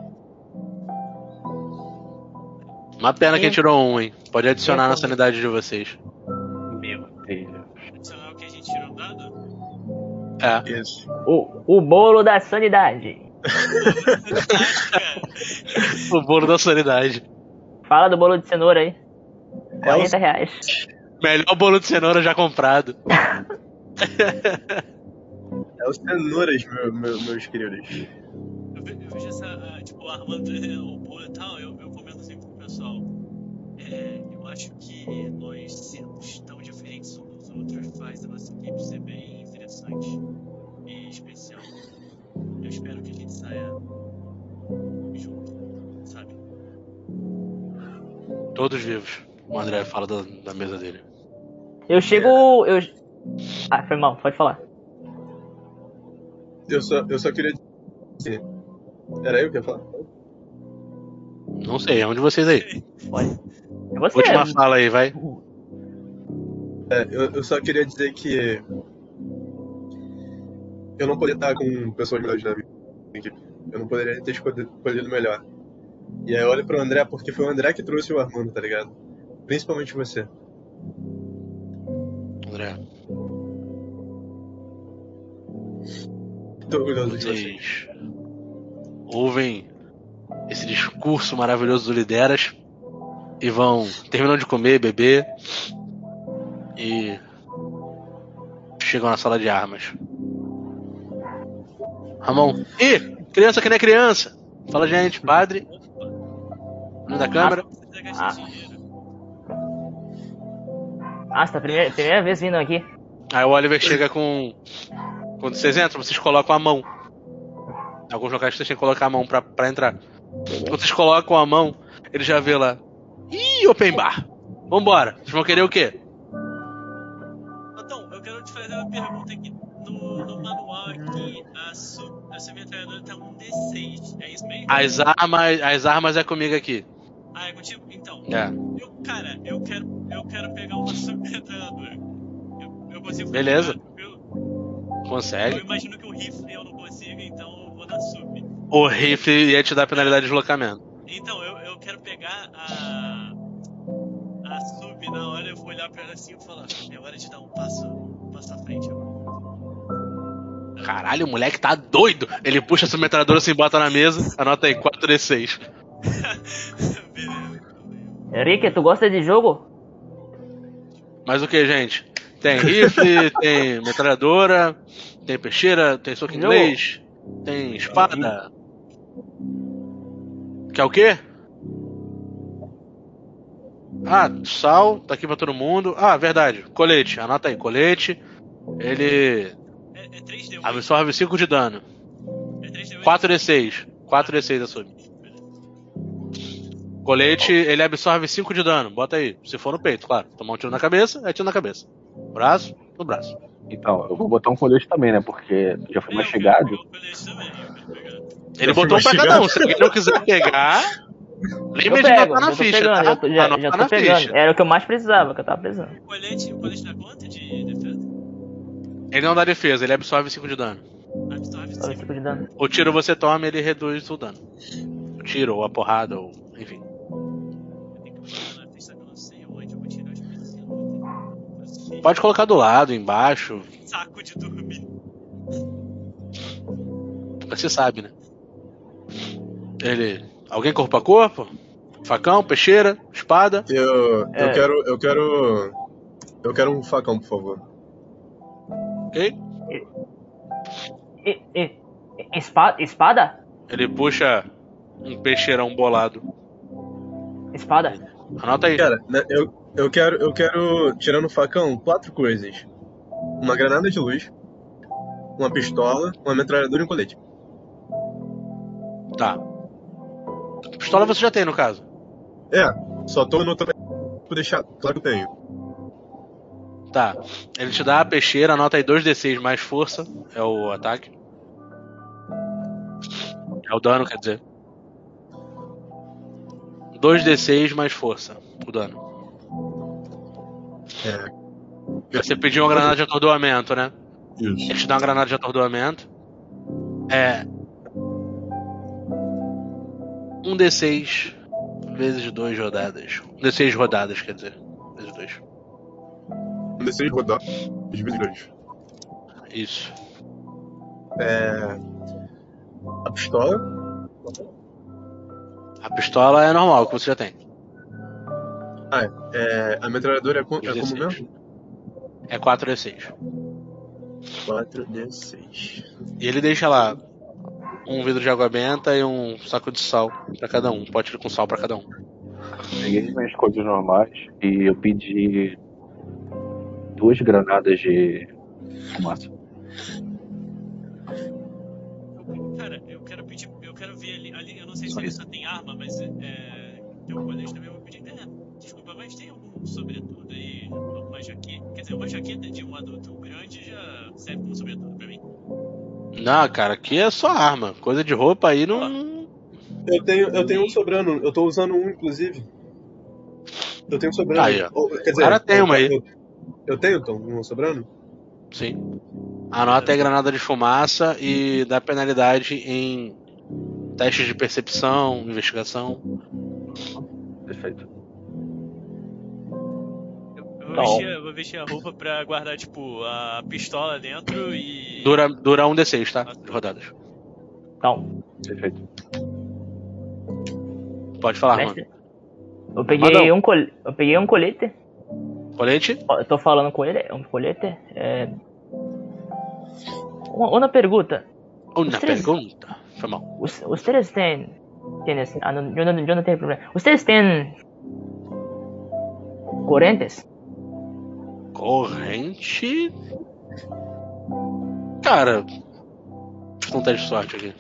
Uma pena quem Sim. tirou um, hein? Pode adicionar na sanidade de vocês. Meu Deus. Adicional que a gente tirou dado? É. Isso. O, o bolo da sanidade. O bolo da sanidade. Fala do bolo de cenoura aí. É o 40 reais. Melhor bolo de cenoura já comprado. É os cenouras, meu, meu- meus queridos. eu, ve- eu vejo essa, ah, tipo, armando eh, o bolo e tal, eu, eu pessoal. É, eu acho que nós sermos tão diferentes uns dos outros faz a nossa equipe ser bem interessante e especial. Eu espero que a gente saia junto, sabe? Todos vivos. O André fala da, da mesa dele. Eu chego. Eu... Ah, foi mal, pode falar. Eu só, eu só queria dizer. Era eu que ia falar? Não sei, é um de vocês aí. Pode. É você. Última fala aí, vai. É, eu, eu só queria dizer que. Eu não poderia estar com pessoas melhores na minha equipe. Eu não poderia ter escolhido melhor. E aí eu olho pro André porque foi o André que trouxe o Armando, tá ligado? Principalmente você. André, Tô orgulhoso de você. vocês ouvem esse discurso maravilhoso do Lideras e vão terminam de comer, beber e chegam na sala de armas. Ramon, ih, criança que nem é criança. Fala gente, padre. Olho da câmera. Ah. Nossa, tá primeira, primeira vez vindo aqui. Aí o Oliver chega com. Quando vocês entram, vocês colocam a mão. Alguns locais vocês têm que colocar a mão pra, pra entrar. Quando vocês colocam a mão, ele já vê lá. Ih, open bar! Vambora! Vocês vão querer o quê? Então, eu quero te fazer uma pergunta aqui. No, no manual aqui, a, su, a sua metralhadora tá um D6. É isso mesmo? As armas, as armas é comigo aqui. Ah, é contigo? Então. É. Eu, cara, eu quero, eu quero pegar uma submetralhadora. Eu, eu consigo Beleza. tranquilo? Eu Consegue. imagino que o rifle eu não consigo, então eu vou na sub. O rifle ia te dar penalidade de deslocamento. Então, eu, eu quero pegar a. A sub na hora, eu vou olhar pra ela assim e falar: é hora de dar um passo, um passo à frente agora. Caralho, o moleque tá doido. Ele puxa a sua metralhadora assim, bota na mesa. Anota aí, 4D6. Beleza. Henrique, tu gosta de jogo? Mais o que, gente? Tem rifle, tem metralhadora, tem peixeira, tem soco inglês, tem espada. Quer o quê? Ah, sal, tá aqui pra todo mundo. Ah, verdade, colete, anota aí, colete. Ele É, é 3D8. absorve 5 de dano. É 3D8. 4D6. 4D6 assume. Colete, ele absorve 5 de dano. Bota aí. Se for no peito, claro. Tomar um tiro na cabeça, é tiro na cabeça. Braço, no braço. Então, eu vou botar um colete também, né? Porque já foi Eu mais chegado. pegar o colete também, eu pegar. Ele botou um pra cada um. Se alguém não quiser pegar, Eu lembre de botar na ficha, pegando, tá? já tô, já, Anota já tô na pegando. ficha. Era o que eu mais precisava, que eu tava precisando. O colete, o colete dá quanto de defesa? Ele não dá defesa, ele absorve 5 de dano. Absorve Olha o 5. tipo de dano. O tiro você toma, ele reduz o dano. O tiro, ou a porrada, ou enfim. Tem que botar na ficha que eu não sei onde eu vou tirar os pedacinhos. Pode colocar do lado, embaixo. Saco de dormir. Você sabe, né? Ele. Alguém corpo a corpo? Facão, peixeira, espada. Eu, É. eu quero. Eu quero. Eu quero um facão, por favor. Ok? E, e, espada? Espada? Ele puxa um peixeirão bolado. Espada? Anota aí. Cara, né, eu, eu quero. Eu quero. Tirando o facão, quatro coisas. Uma granada de luz, uma pistola, uma metralhadora e um colete. Tá. Pistola você já tem, no caso. É, só tô anotando pra deixar claro que eu tenho. Tá. Ele te dá a peixeira, anota aí 2d6 mais força. É o ataque. É o dano, quer dizer. 2d6 mais força. O dano. É. Você pediu uma granada de atordoamento, né? Isso. Ele te dá uma granada de atordoamento. É. Um D6 vezes duas rodadas. Um D6 rodadas, quer dizer. Vezes dois. Um D6 rodar. Vezes dois. Isso. É. A pistola. A pistola é normal, que você já tem. Ah, é. é, a metralhadora é, co- é como 16. mesmo? É 4D6. 4D6. E ele deixa lá um vidro de água benta e um saco de sal pra cada um. Um pote com sal pra cada um. Peguei as minhas coisas normais e eu pedi duas granadas de fumaça. Cara, eu quero pedir. Eu quero ver ali. ali eu não sei se ele só tem arma, mas é. Tem um colete também, eu vou pedir. É, desculpa, mas tem algum sobretudo aí? Uma jaqueta. Quer dizer, uma jaqueta de um adulto grande já serve como sobretudo pra. Não, cara, aqui é só arma. Coisa de roupa aí não. Eu tenho, eu tenho um sobrando, eu tô usando um, inclusive. Eu tenho um sobrando. Aí, ó. Quer O cara tem uma aí. Eu, eu tenho, então, um sobrando? Sim. Anota aí granada de fumaça e dá penalidade em testes de percepção, investigação. Perfeito. Eu vou, Tá vestir, vou vestir a roupa pra guardar, tipo, a pistola dentro e. Dura, dura um D6, tá? De rodadas. Então, Perfeito. Pode falar, mano. mestre. Eu peguei um colete. Eu peguei um colete. Colete? Eu tô falando com ele, é um colete. É... Uma, uma pergunta. Uma Os três- pergunta. Foi mal. Os, ustedes têm. tienes- ah, não, eu, não, eu não tenho problema. Ustedes têm. Correntes? Corrente. Cara. Deixa eu dar um teste de sorte aqui.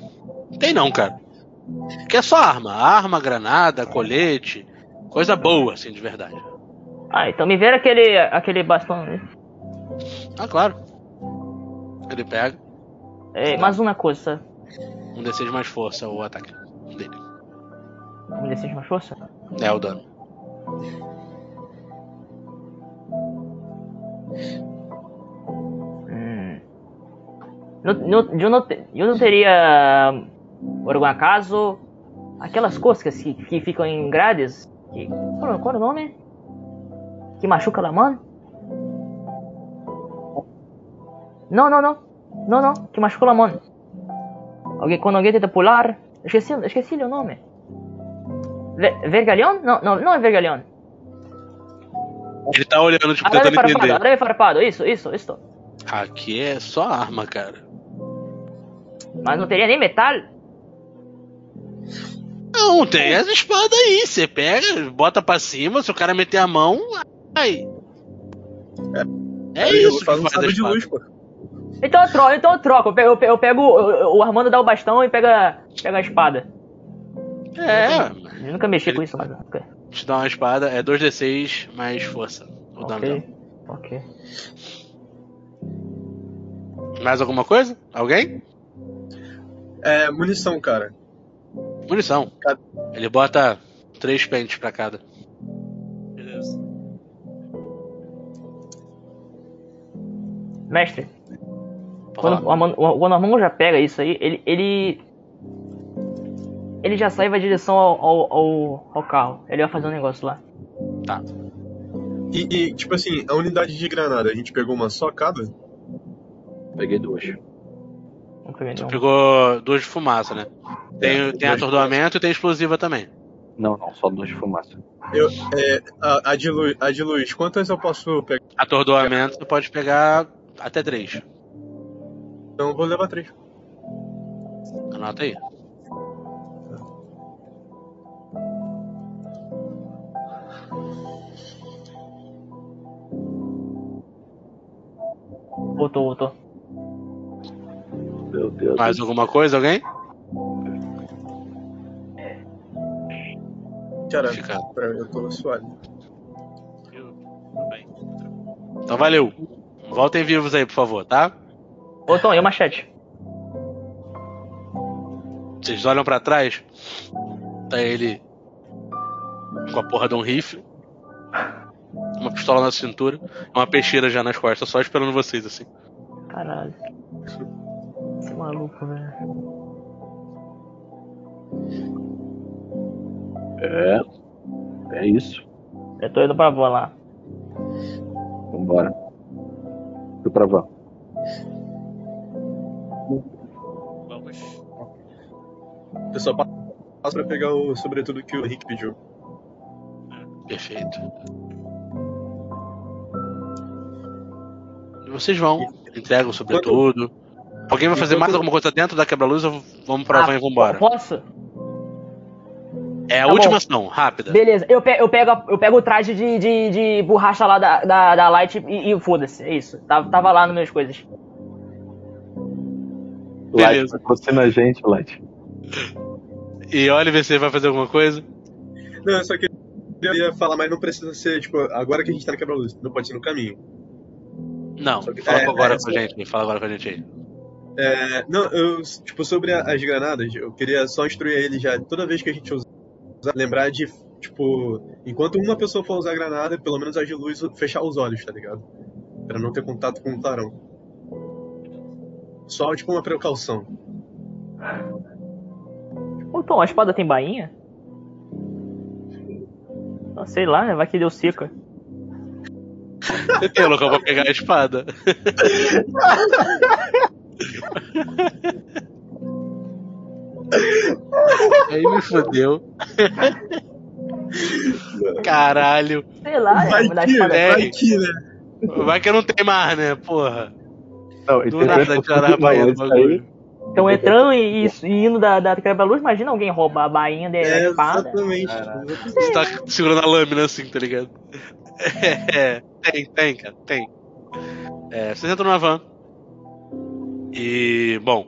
Tem não, cara. Que é só arma. Arma, granada, colete. Coisa boa, assim, de verdade. Ah, então me vira aquele, aquele bastão. Né? Ah, claro. Ele pega. É, mais uma coisa. Um D6 mais força o ataque dele. Um D6 mais força? É o dano. No, no, eu, não, eu não teria, por algum acaso, aquelas coscas que, que ficam em grades? Que, qual, qual é o nome? Que machuca a mão? Não, não, não. Não, não. Que machuca a mão. Alguém, quando alguém tenta pular... Esqueci, esqueci o nome. Ver, vergalhão? Não, não, não é vergalhão. Ele tá olhando, tipo, Arame tentando farpado, entender. arame farpado. Isso, isso, isso. Aqui é só arma, cara. Mas não teria nem metal? Não, tem as espadas aí. Você pega, bota pra cima, se o cara meter a mão, ai. É Aí eu isso um faz sabre de luz, pô. Então eu troco, então eu troco. Eu pego, eu pego, o- Armando dá o bastão e pega, pega a espada. É, Eu nunca mexi com isso, mas. Te dá uma espada, é 2d6 mais força. O dano dela. Ok. Ok. Mais alguma coisa? Alguém? É, munição, cara. Munição. Ele bota três pentes pra cada. Beleza. Mestre, Pode quando o o já pega isso aí, ele. Ele, ele já sai e vai em direção ao, ao, ao, ao carro. Ele vai fazer um negócio lá. Tá. E, e, tipo assim, a unidade de granada, a gente pegou uma só cada? Peguei duas. Não peguei Tu pegou duas de fumaça, né? Tem, É, tem atordoamento e tem explosiva também. Não, não, só duas de fumaça. Eu, é, a, a, de luz, a de luz, quantas eu posso pegar? Atordoamento tu pode pegar até três. Então eu vou levar três. Anota aí. Voltou, voltou. Meu Deus. Mais alguma coisa, alguém? Cara, eu tô bem. Então valeu. Voltem vivos aí, por favor, tá? Ô Tom, e o machete? Vocês olham pra trás, tá ele com a porra de um rifle, uma pistola na cintura, uma peixeira já nas costas, só esperando vocês assim. Caralho. Esse maluco, velho. É. É isso. Eu tô indo pra van lá. Vambora. Fui pra van. Vamos. Eu só passo pra pegar o sobretudo que o Henrique pediu. Perfeito. E vocês vão, entregam sobretudo. Alguém vai fazer mais alguma coisa dentro da quebra-luz ou vamos pra van e vambora? Posso? É a Tá última bom. ação, rápida. Beleza, eu, pe eu, pego, eu pego o traje de, de, de borracha lá da, da, da Light e, e foda-se, é isso. Tava, tava lá nas minhas coisas. Light, Beleza. patrocina a gente, Light. E Oliver, você vai fazer alguma coisa? Não, eu só queria falar, mas não precisa ser, tipo, agora que a gente tá na quebra-luz, não pode ser no caminho. Não, que- fala é, agora é, com a gente. Fala agora com a gente aí. É, não, eu, tipo, sobre a- as granadas, eu queria só instruir ele já, toda vez que a gente usar, lembrar de, tipo, enquanto uma pessoa for usar a granada, pelo menos as de luz, fechar os olhos, tá ligado? Pra não ter contato com o clarão. Só, tipo, uma precaução. Ô Tom, a espada tem bainha? Ah, sei lá, né? Vai que deu seca. Você tem local pra pegar a espada. Aí me fodeu. Caralho. Sei lá, vai né? Da que, espada. é. vai que, né? Vai que não tem mais, né? Porra. Não, Do nada tirar a baía do isso aí- bagulho. Estão entrando e, e- e indo da, da quebra-luz. Imagina alguém roubar a bainha da É, espada. exatamente. Você tá segurando a lâmina assim, tá ligado? É, tem, tem, cara, tem. É, vocês entram na van. E, bom,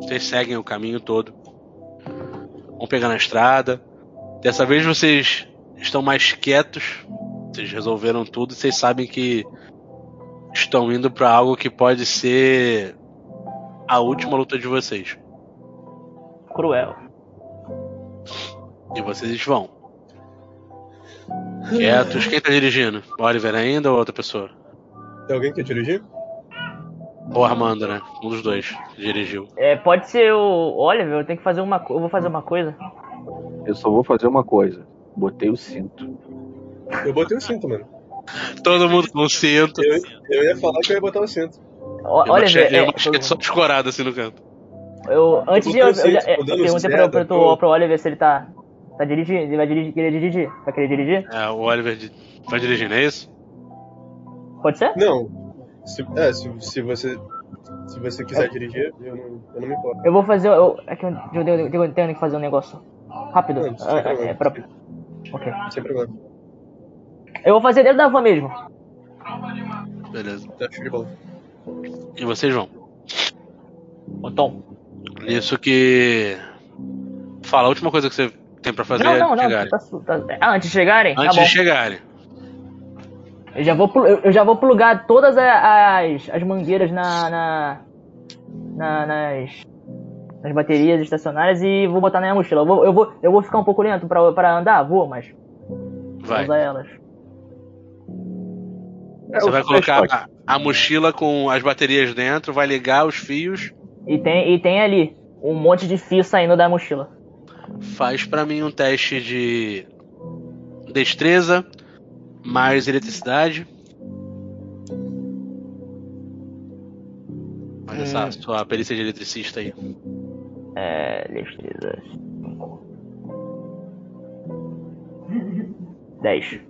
vocês seguem o caminho todo. Vão pegar na estrada. Dessa vez vocês estão mais quietos. Vocês resolveram tudo vocês sabem que estão indo pra algo que pode ser a última luta de vocês. Cruel. E vocês vão. Quietos. Quem tá dirigindo? O Oliver ainda ou outra pessoa? Tem alguém que quer dirigir? Ou Armando, né? Um dos dois que dirigiu. É, pode ser o Oliver, eu tenho que fazer uma Eu vou fazer uma coisa. Eu só vou fazer uma coisa. Botei o cinto. Eu botei o cinto, mano. Todo mundo com cinto. Eu, eu ia falar que eu ia botar o cinto. O, E uma Oliver, machete- e é, só escorada assim no canto. eu, antes de eu, eu, já- é, Tô dando perguntei pra, tô- tu- pro Oliver se ele tá, tá dirigindo, ele vai dirigir, querer dirigir. Vai querer dirigir? É, o Oliver vai dirigindo, é isso? Pode ser? Não. Se, é, se, se você. Se você quiser dirigir, eu não, eu não me importo. Eu vou fazer. Eu, é que eu, eu, eu, eu tenho que fazer um negócio rápido. Não, sem É, é, problema. é pra... Ok. Sem problema. Eu vou fazer dentro da van mesmo. Beleza. Tá show de bola. E vocês vão. Ô Tom. Isso que. Fala, a última coisa que você tem pra fazer Não, é não, não. chegarem. Tá, tá- ah, antes de chegarem? Antes tá bom. de chegarem. Eu já vou, eu, já vou plugar todas as, as mangueiras na, na, na- nas, nas baterias estacionárias e vou botar na minha mochila. Eu vou, eu vou, eu vou ficar um pouco lento pra, pra andar, vou, mas vou Vai. usar elas. É, Você vai colocar a, a mochila com as baterias dentro, vai ligar os fios. E tem, e tem ali um monte de fio saindo da mochila. Faz pra mim um teste de destreza mais eletricidade. Olha essa Hum. sua perícia de eletricista aí. É. Destreza. 10.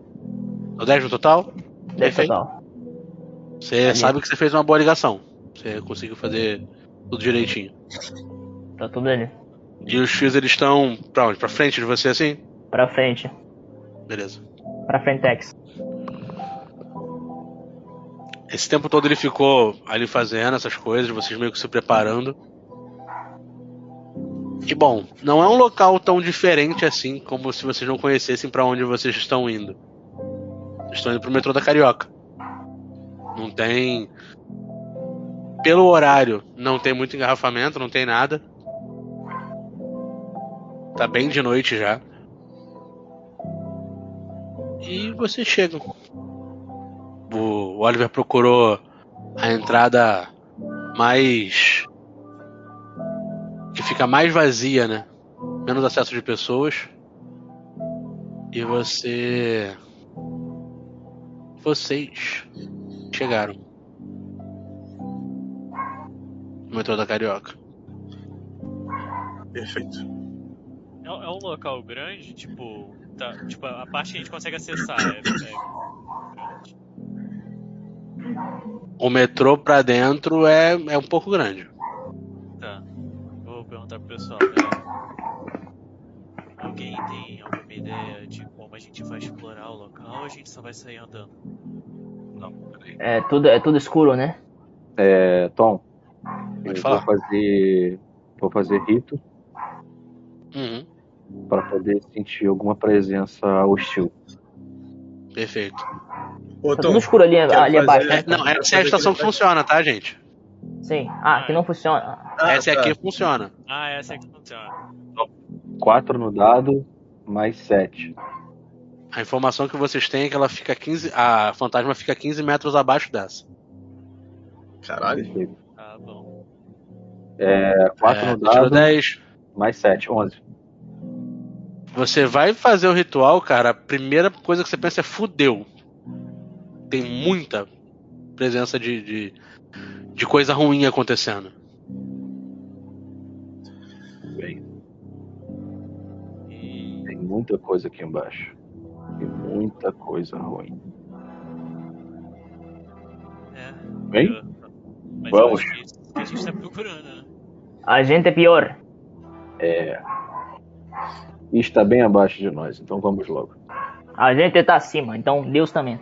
O 10 no total? 10 Perfeito. total. Você Ali. sabe que você fez uma boa ligação. Você conseguiu fazer tudo direitinho. Tá tudo ali. E os fios eles estão pra onde? Pra frente de você assim? Pra frente. Beleza. Pra frentex. Esse tempo todo ele ficou ali fazendo essas coisas, vocês meio que se preparando. E bom, não é um local tão diferente assim como se vocês não conhecessem pra onde vocês estão indo. Estão indo pro metrô da Carioca. Não tem. Pelo horário, não tem muito engarrafamento, não tem nada. Tá bem de noite já. E vocês chegam. O Oliver procurou a entrada mais. que fica mais vazia, né? Menos acesso de pessoas. E você. Vocês chegaram. No metrô da Carioca. Perfeito. É, é um local grande, tipo. Tá, tipo, a parte que a gente consegue acessar é, é grande. O metrô pra dentro é, é um pouco grande. Tá. Vou perguntar pro pessoal. né? Alguém tem alguma ideia de como a gente vai explorar o local ou a gente só vai sair andando? É tudo, é tudo escuro, né? É, Tom, Pode vou falar. fazer. Vou fazer rito Uhum, para poder sentir alguma presença hostil. perfeito. Ô, Tá Tom, tudo escuro ali, ali abaixo. fazer- né? É, não, essa é a estação que funciona, tá, gente? Sim. Ah, que não funciona. Ah, essa tá. aqui funciona. Ah, essa é que funciona. 4 no dado, mais 7. A informação que vocês têm é que ela fica 15. A fantasma fica 15 metros abaixo dessa. Caralho. Tá bom. 4 É, no dado, 10. mais 7, 11. Você vai fazer o ritual, cara. A primeira coisa que você pensa é fudeu. Tem muita presença de, de, de coisa ruim acontecendo. E. Tem muita coisa aqui embaixo. Tem muita coisa ruim. É. Bem? eu- Mas Vamos. eu é a gente tá procurando, né? A gente é pior. E está bem abaixo de nós, então vamos logo. A gente tá acima, então Deus também.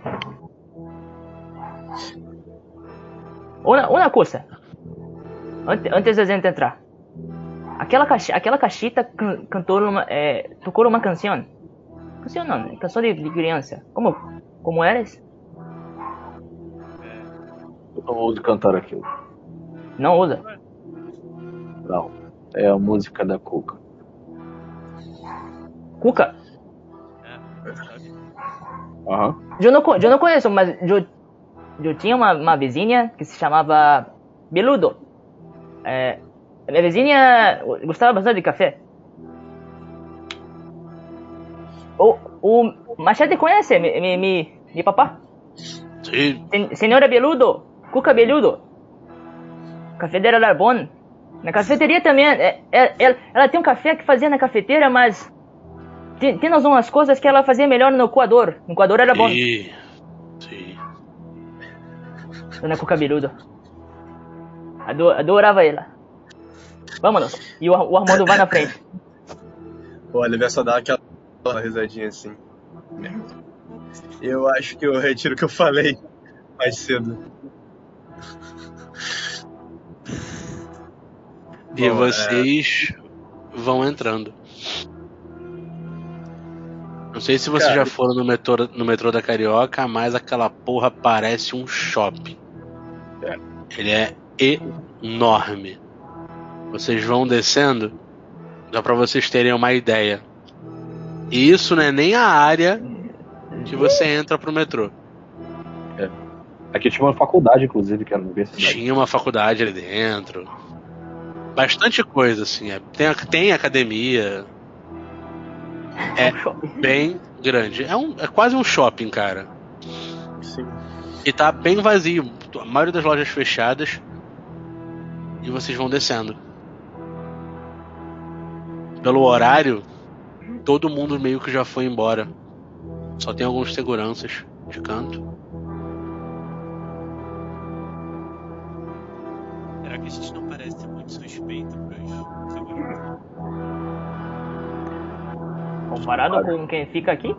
Uma, uma coisa. Ante- Antes da gente entrar. Aquela, caixi, aquela caixita can, cantou uma, é, tocou uma canção. Canção não, canção de, de criança. Como, como era isso? Eu não uso cantar aquilo. Não usa. Não. É a música da Cuca. Cuca. É? Aham. Eu não, eu não conheço, mas eu, eu tinha uma, uma vizinha que se chamava Beludo. É, a minha vizinha gostava bastante de café. O, o Machete conhece mi, mi, mi, mi papá? Sim. Sen- Senhora Beludo, Cuca Beludo. O café dela era bom. Na cafeteria também. é- é- ela, ela tem um café que fazia na cafeteira, mas tem, tem umas coisas que ela fazia melhor no coador. No coador era bom. Sim. Sim. Dona Cuca Beludo. Ado- adorava ela. Vamos. E o, o Armando vai na frente. O Oliver só dá aquela risadinha assim. Eu acho que eu retiro o que eu falei mais cedo. E Bom, vocês vão entrando. Não sei se vocês Cara. já foram no metrô, no metrô da Carioca, mas aquela porra parece um shopping. Ele é enorme. Vocês vão descendo, dá pra vocês terem uma ideia. E isso não é nem a área que você entra pro metrô. Aqui tinha uma faculdade, inclusive, que era uma universidade. Tinha uma faculdade ali dentro. Bastante coisa, assim. é- tem, tem academia. É bem grande. É, um, é quase um shopping, cara. Sim. E tá bem vazio. A maioria das lojas fechadas. E vocês vão descendo. Pelo horário, todo mundo meio que já foi embora. Só tem alguns seguranças de canto. Será que a gente não parece muito suspeito Comparado com quem fica aqui?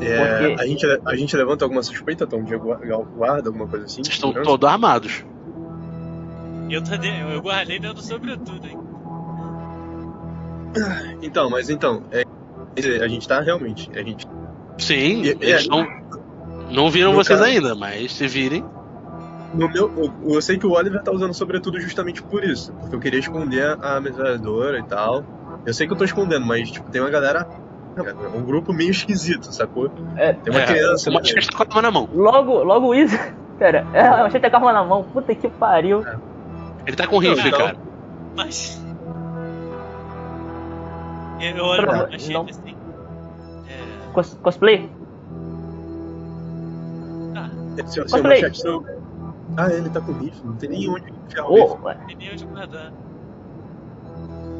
É, Porque- a, gente, a gente levanta alguma suspeita, Tom? De gua- guarda, alguma coisa assim? Estão todos armados. Eu, tô eu guardei dentro do sobretudo, hein? Então, mas então, é, quer dizer, a gente tá realmente. A gente, Sim, E- eles é. não, não viram vocês caso- ainda, mas se virem. No meu, eu, eu sei que o Oliver tá usando sobretudo justamente por isso, porque eu queria esconder a metralhadora e tal. Eu sei que eu tô escondendo, mas tipo, tem uma galera. É um grupo meio esquisito, sacou? É. Tem uma É, criança. Machete tá com a arma na mão. Logo, logo isso. Pera, é, a machete tá com a arma na mão. Puta que pariu. Ele tá com rifle, cara. Mas. Eu olho pra não. assim. É. Cos- cosplay? Tá, Seu, seu Cosplay. seu... Ah, ele tá com rifle, não tem nem onde enfiar o rifle. Oh, tem nem onde guardar.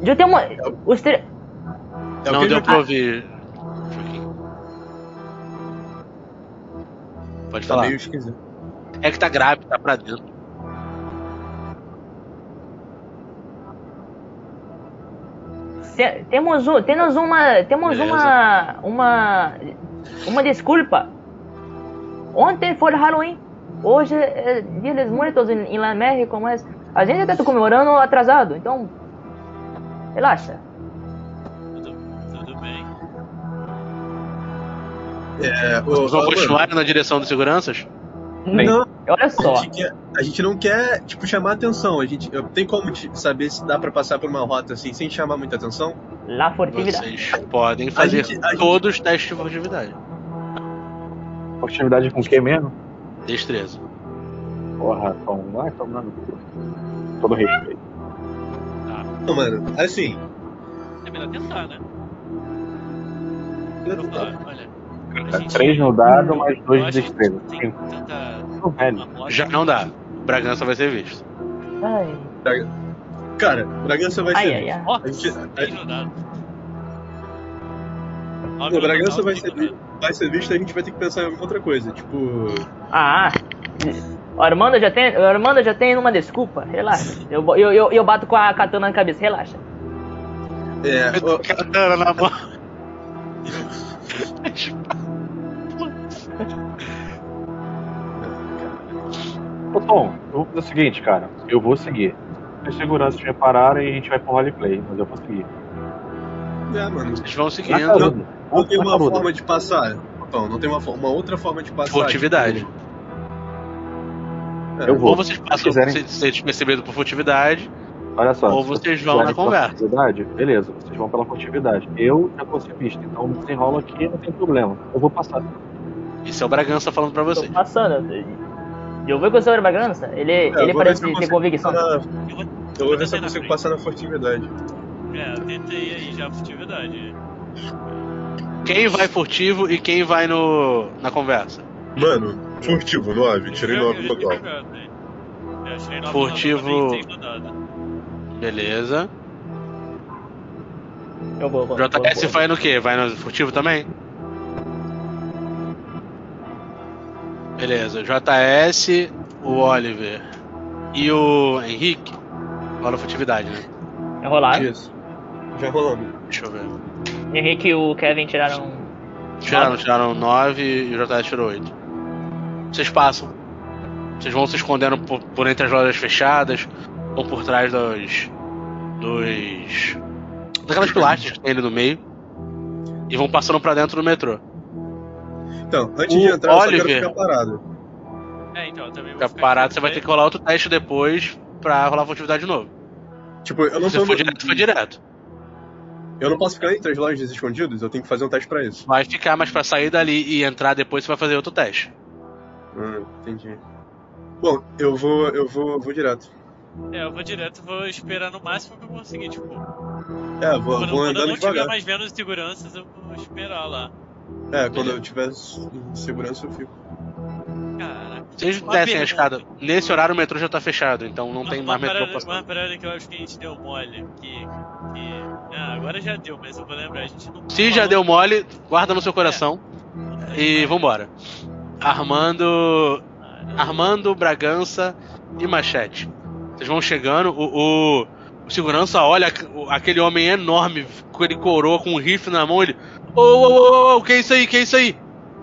eu tenho uma. Os tre... É não que deu eu- pra ouvir. Joaquim. Pode Tá falar. meio esquisito. É que tá grave, tá pra dentro. se- temos, um- temos uma. Temos Beleza. uma. Uma. Uma desculpa. Ontem foi Halloween. Hoje é Dia dos Muertos em, em La México, mas a gente tá comemorando atrasado, então. Relaxa. Tudo, tudo bem. É, Vocês vão continuar na direção dos seguranças? Não, Olha a só. gente, quer- a gente não quer, tipo, chamar atenção. A gente tem como te- saber se dá pra passar por uma rota assim sem chamar muita atenção? La furtividade. Vocês podem fazer gente- a gente- todos os testes de furtividade. Oportunidade com quem mesmo? Destreza. Porra, Tom, vai tomando. Todo respeito. Não, mano, assim. É melhor tentar, né? Eu falar, olha. Tá gente- três no dado, mais dois de destreza. Tem. Já não dá. Bragança vai ser visto. Ai, Cara, Bragança vai ai, ser. ai, ai. Ó, A gente, três o Bragança vai ser, vi- vai ser visto e a gente vai ter que pensar em alguma outra coisa. Tipo. Ah, o Armando já tem, o Armando já tem uma desculpa, relaxa. Eu, eu, eu, eu bato com a katana na cabeça, relaxa. É, a katana na mão. Ô Tom, eu vou fazer o seguinte, cara. Eu vou seguir. Se os seguranças me pararem, a gente vai pro roleplay, mas eu vou seguir. é, mano. Vocês vão Na seguindo. Não tem uma caruda. forma de passar. Então, não tem uma, uma outra forma de passar. Furtividade. tipo, é, Eu vou. Ou vocês passam quiserem. ser despercebido por furtividade, Olha só. Ou se vocês vão na conversa. furtividade, beleza, vocês vão pela furtividade. Eu já ser visto, então desenrola aqui, não tem problema. Eu vou passar. isso é o Bragança falando pra Tô vocês. passando. Eu vou com o Bragança. Ele, é, ele parece ter consigo convicção. na- Eu vou, Eu vou ver se eu consigo frente. passar na furtividade. É, eu tentei aí já a furtividade. Quem vai furtivo e quem vai no na conversa? Mano, furtivo, 9. Tirei Eu já- 9 eu já tinha total. Furtivo. Beleza. Eu vou, vou. JS vai no quê? Vai no furtivo também? Beleza. JS, o Oliver e o Henrique. Rola furtividade, né? É rolar. Isso. Já rolando. Deixa eu ver. Henrique e o Kevin tiraram. Tiraram, tiraram 9 e o JS tirou 8. Vocês passam. Vocês vão se escondendo por, por entre as lojas fechadas ou por trás dos. dos. daquelas pilastras que tem ali no meio. E vão passando pra dentro do metrô. Então, antes O de entrar, eu só Oliver. quero ficar parado. É, então, eu também vou Ficar ficar parado, você vai ter que rolar outro teste depois pra rolar furtividade de novo. Tipo, eu não Se tô. for direto, foi direto. Eu não posso ficar entre as lojas escondidos, eu tenho que fazer um teste pra isso. Vai ficar, mas pra sair dali e entrar depois você vai fazer outro teste. Hum, entendi. Bom, eu vou. eu vou, vou direto. É, eu vou direto, vou esperar no máximo que eu conseguir, tipo. É, vou, quando, vou quando eu não tiver devagar. mais vendo seguranças, eu vou esperar lá. É, quando eu tiver em segurança eu fico. Caraca. Vocês Uma descem a escada. Nesse horário o metrô já tá fechado, então não Uma- tem uma mais metrô parada, passando. Uma parada que eu acho que a gente deu mole. Que. que ah, agora já deu, mas eu vou lembrar. A gente não Se já deu mole, guarda no seu coração e vambora. Armando. Armando, Bragança e Machete. Vocês vão chegando, o, o, o segurança olha aqu- o- aquele homem enorme, com ele coroa com um rifle na mão, ele. Ô, ô, ô, ô, ô, que é isso aí? Que é isso aí?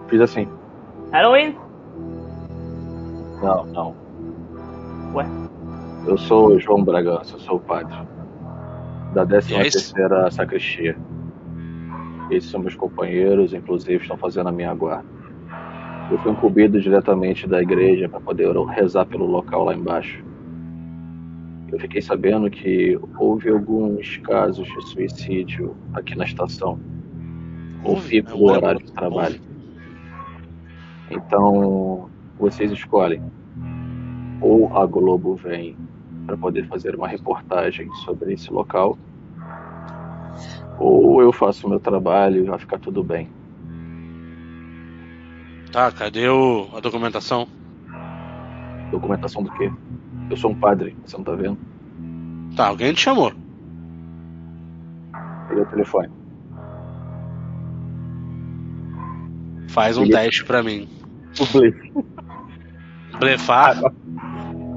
Fiz assim. Halloween? Não, não. Ué? Eu sou o João Bragança, eu sou o padre. Da 13 E é terceira sacristia. Esses são meus companheiros, inclusive estão fazendo a minha guarda. Eu fui incumbido diretamente da igreja para poder rezar pelo local lá embaixo. Eu fiquei sabendo que houve alguns casos de suicídio aqui na estação. O Houve? pico É, do houve. horário de trabalho. Então, vocês escolhem. Ou a Globo vem para poder fazer uma reportagem sobre esse local, ou eu faço o meu trabalho e vai ficar tudo bem. Tá, cadê o, a documentação? Documentação do quê? Eu sou um padre, você não tá vendo? Tá, alguém te chamou. Peguei o telefone. Faz um Beleza. teste pra mim. Blefar,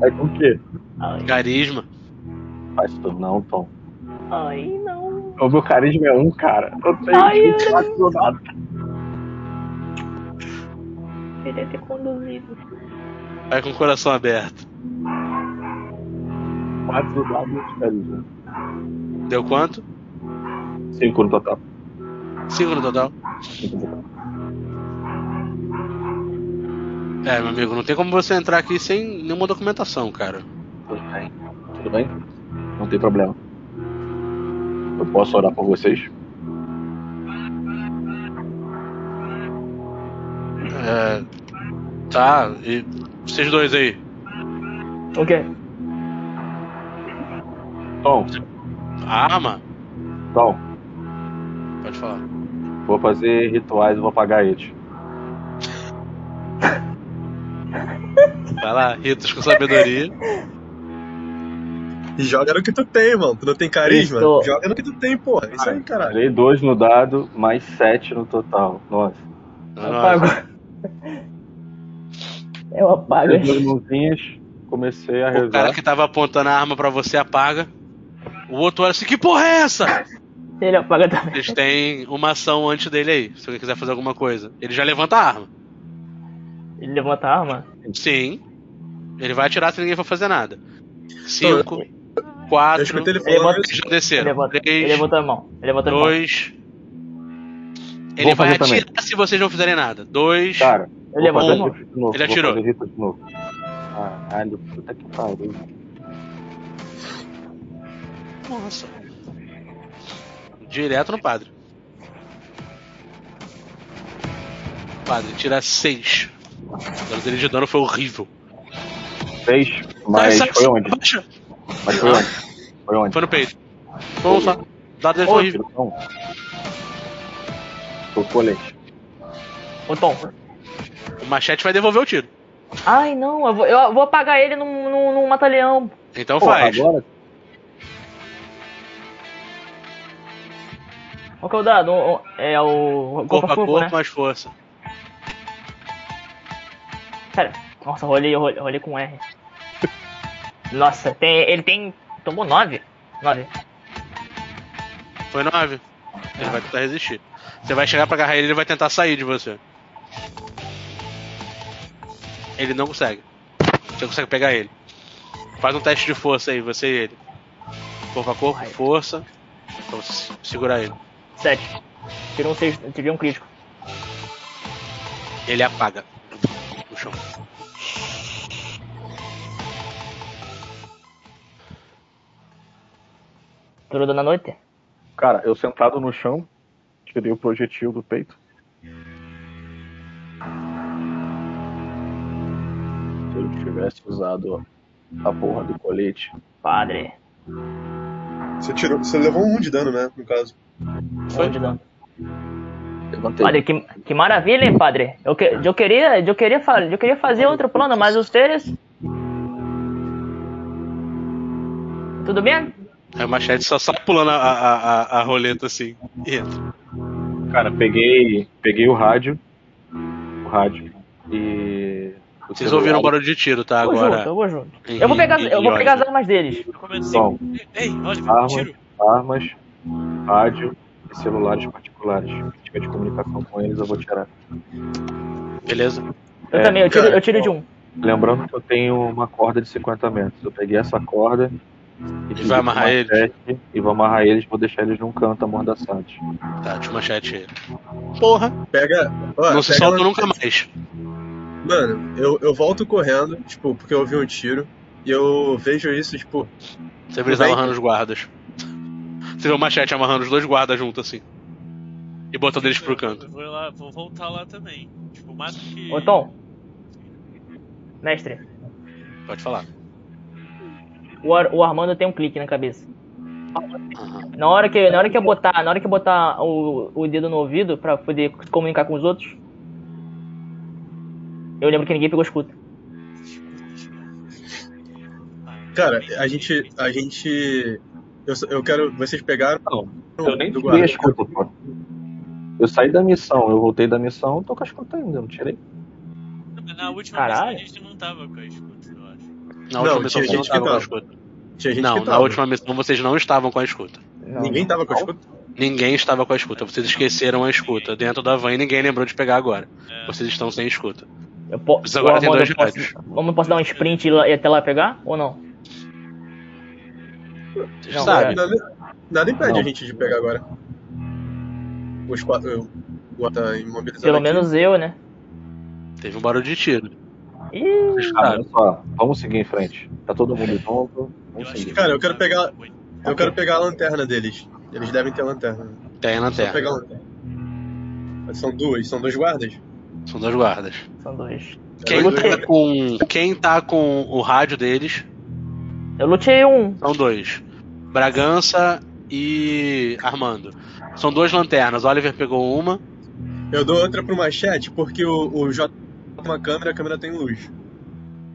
É com o quê? Ai, carisma. Faz tudo não, Tom. ai não. O meu carisma é um, cara. Eu tenho Ai, do nada. Queria ter conduzido. Vai com o coração aberto. Quatro do nada de carisma. Deu quanto? Cinco no total. Cinco no total. Cinco no total. É, meu amigo, não tem como você entrar aqui sem nenhuma documentação, cara. Tudo bem? Tudo bem? Não tem problema. Eu posso orar por vocês? É. Tá, e vocês dois aí. O quê? Tom, Arma? Tom, Pode falar. vou fazer rituais e vou pagar eles. Vai lá, ritos com sabedoria. E joga no que tu tem, mano. Tu não tem carisma? Isso. Joga no que tu tem, porra. Isso aí, caralho. Tirei dois no dado, mais sete no total. Nossa. Eu apago. Eu apago. As duas mãozinhas, comecei a O cara rezar. que tava apontando a arma pra você apaga. O outro olha assim, que porra é essa? Ele apaga também. Eles têm uma ação antes dele aí, se alguém quiser fazer alguma coisa. Ele já levanta a arma. Ele levanta a arma. Sim. Ele vai atirar se ninguém for fazer nada. Cinco, Eu quatro, ele Ele isso. já Ele desceram. levanta, ele Três, levanta a mão. Ele levanta a mão. dois. Ele Vou vai fazer também. atirar se vocês não fizerem nada. Dois. Cara, Ele levantou. fazer de novo. Ele vou atirou. fazer rito de novo. Caralho, puta que pariu. Nossa. Direto no padre. Padre, tira seis. O dano dele de dano foi horrível. Fez, mas Sai, sai, foi onde? Baixa. Mas foi onde? Foi onde? Foi no peito. Vamos lá. Dado dele foi horrível. Não. Foi o colete. Ô Tom. O machete vai devolver o tiro. Ai não, eu vou, eu vou apagar ele num, num, num mata-leão. Então Pô, faz. agora Qual que é o dado? O- o- É o. Corpo a corpo, né? mais força. Pera. Nossa, rolei, rolei, rolei com R. Nossa, tem, ele tem. Tomou 9? 9. Foi nove. Ele vai tentar resistir. Você vai chegar pra agarrar ele, ele vai tentar sair de você. Ele não consegue. Você consegue pegar ele. Faz um teste de força aí, você e ele. Corpo a corpo, força. Pra você se- segurar ele. 7. Tirei um, seis, tirei um crítico. Ele apaga. No chão. Tudo na noite? Cara, eu sentado no chão, tirei o projetil do peito. Se eu tivesse usado a porra do colete, Padre. Você, tirou, você levou um de dano, né? No caso. Foi? Onde não? Levantei. Padre, que, que maravilha, hein, padre? Eu, que, eu, queria, eu, queria, eu queria fazer outro plano, mas os teres. Tudo bem? Aí o machete só sai pulando a, a, a, a roleta assim. E entra. Cara, peguei, peguei o rádio, o rádio e o Vocês ouviram o barulho de tiro, tá? Vou Agora. junto, eu vou junto. em- Eu vou pegar, em- eu vou pegar as armas deles. Eu Bom. assim. Ei, Oliver, Armas, tiro. armas, rádio e celulares particulares. Se tiver de comunicação com eles, eu vou tirar. Beleza? Eu É, também, eu tiro, eu tiro de um. Lembrando que eu tenho uma corda de 50 metros. Eu peguei essa corda e, vai amarrar eles? E vou amarrar eles, vou deixar eles num canto amordaçados. Tá, de machete ele. Porra! Pega. Ó, Não se solta uma- nunca mais. Mano, eu, eu volto correndo, tipo, porque eu ouvi um tiro. E eu vejo isso, tipo, Você bem. amarrando os guardas. Você vê o machete amarrando os dois guardas juntos assim. E botando eles pro canto. Eu vou lá, vou voltar lá também. Tipo, mais que. Ô Tom. Mestre, Pode falar. o, Ar- o Armando tem um clique na cabeça. Na hora que, na hora que eu botar, na hora que eu botar o, o dedo no ouvido pra poder se comunicar com os outros, eu lembro que ninguém pegou escuta. cara, a gente. A gente. Eu, eu quero. Vocês pegaram. Não, do- Eu nem do tirei a escuta, pô. Eu saí da missão, eu voltei da missão, tô com a escuta ainda, não tirei. Na última Caralho. vez a gente não tava com a escuta, eu acho. Na Não, última missão tinha não gente que estavam com a tava. escuta. Tinha gente Não, que na tava. última missão vocês não estavam com a escuta. Não. Ninguém tava com a escuta? Ninguém estava com a escuta. Vocês esqueceram a escuta dentro da van e ninguém lembrou de pegar agora. É. Vocês estão sem escuta. Eu po- agora dois eu posso, rádios. Vamos, posso dar um sprint e ir e até lá pegar? Ou não? Não, sabem. Nada, nada impede Não. a gente de pegar agora. Os quatro. Eu, tá imobilizado. Pelo aqui. menos eu, né? Teve um barulho de tiro. Ih, Cara, só, vamos seguir em frente. Tá todo mundo junto, vamos acho seguir. que- Cara, eu quero pegar- Oi. Eu quero pegar a lanterna deles. Eles devem ter lanterna. Tem na Só pegar a lanterna. São duas, são dois guardas? São dois guardas. são dois. Quem Dois tá guardas. com. Quem tá com o rádio deles Eu lutei um. são dois. Bragança e Armando. São duas lanternas. Oliver pegou uma. Eu dou outra pro machete porque o, o J tem uma câmera, a câmera tem luz.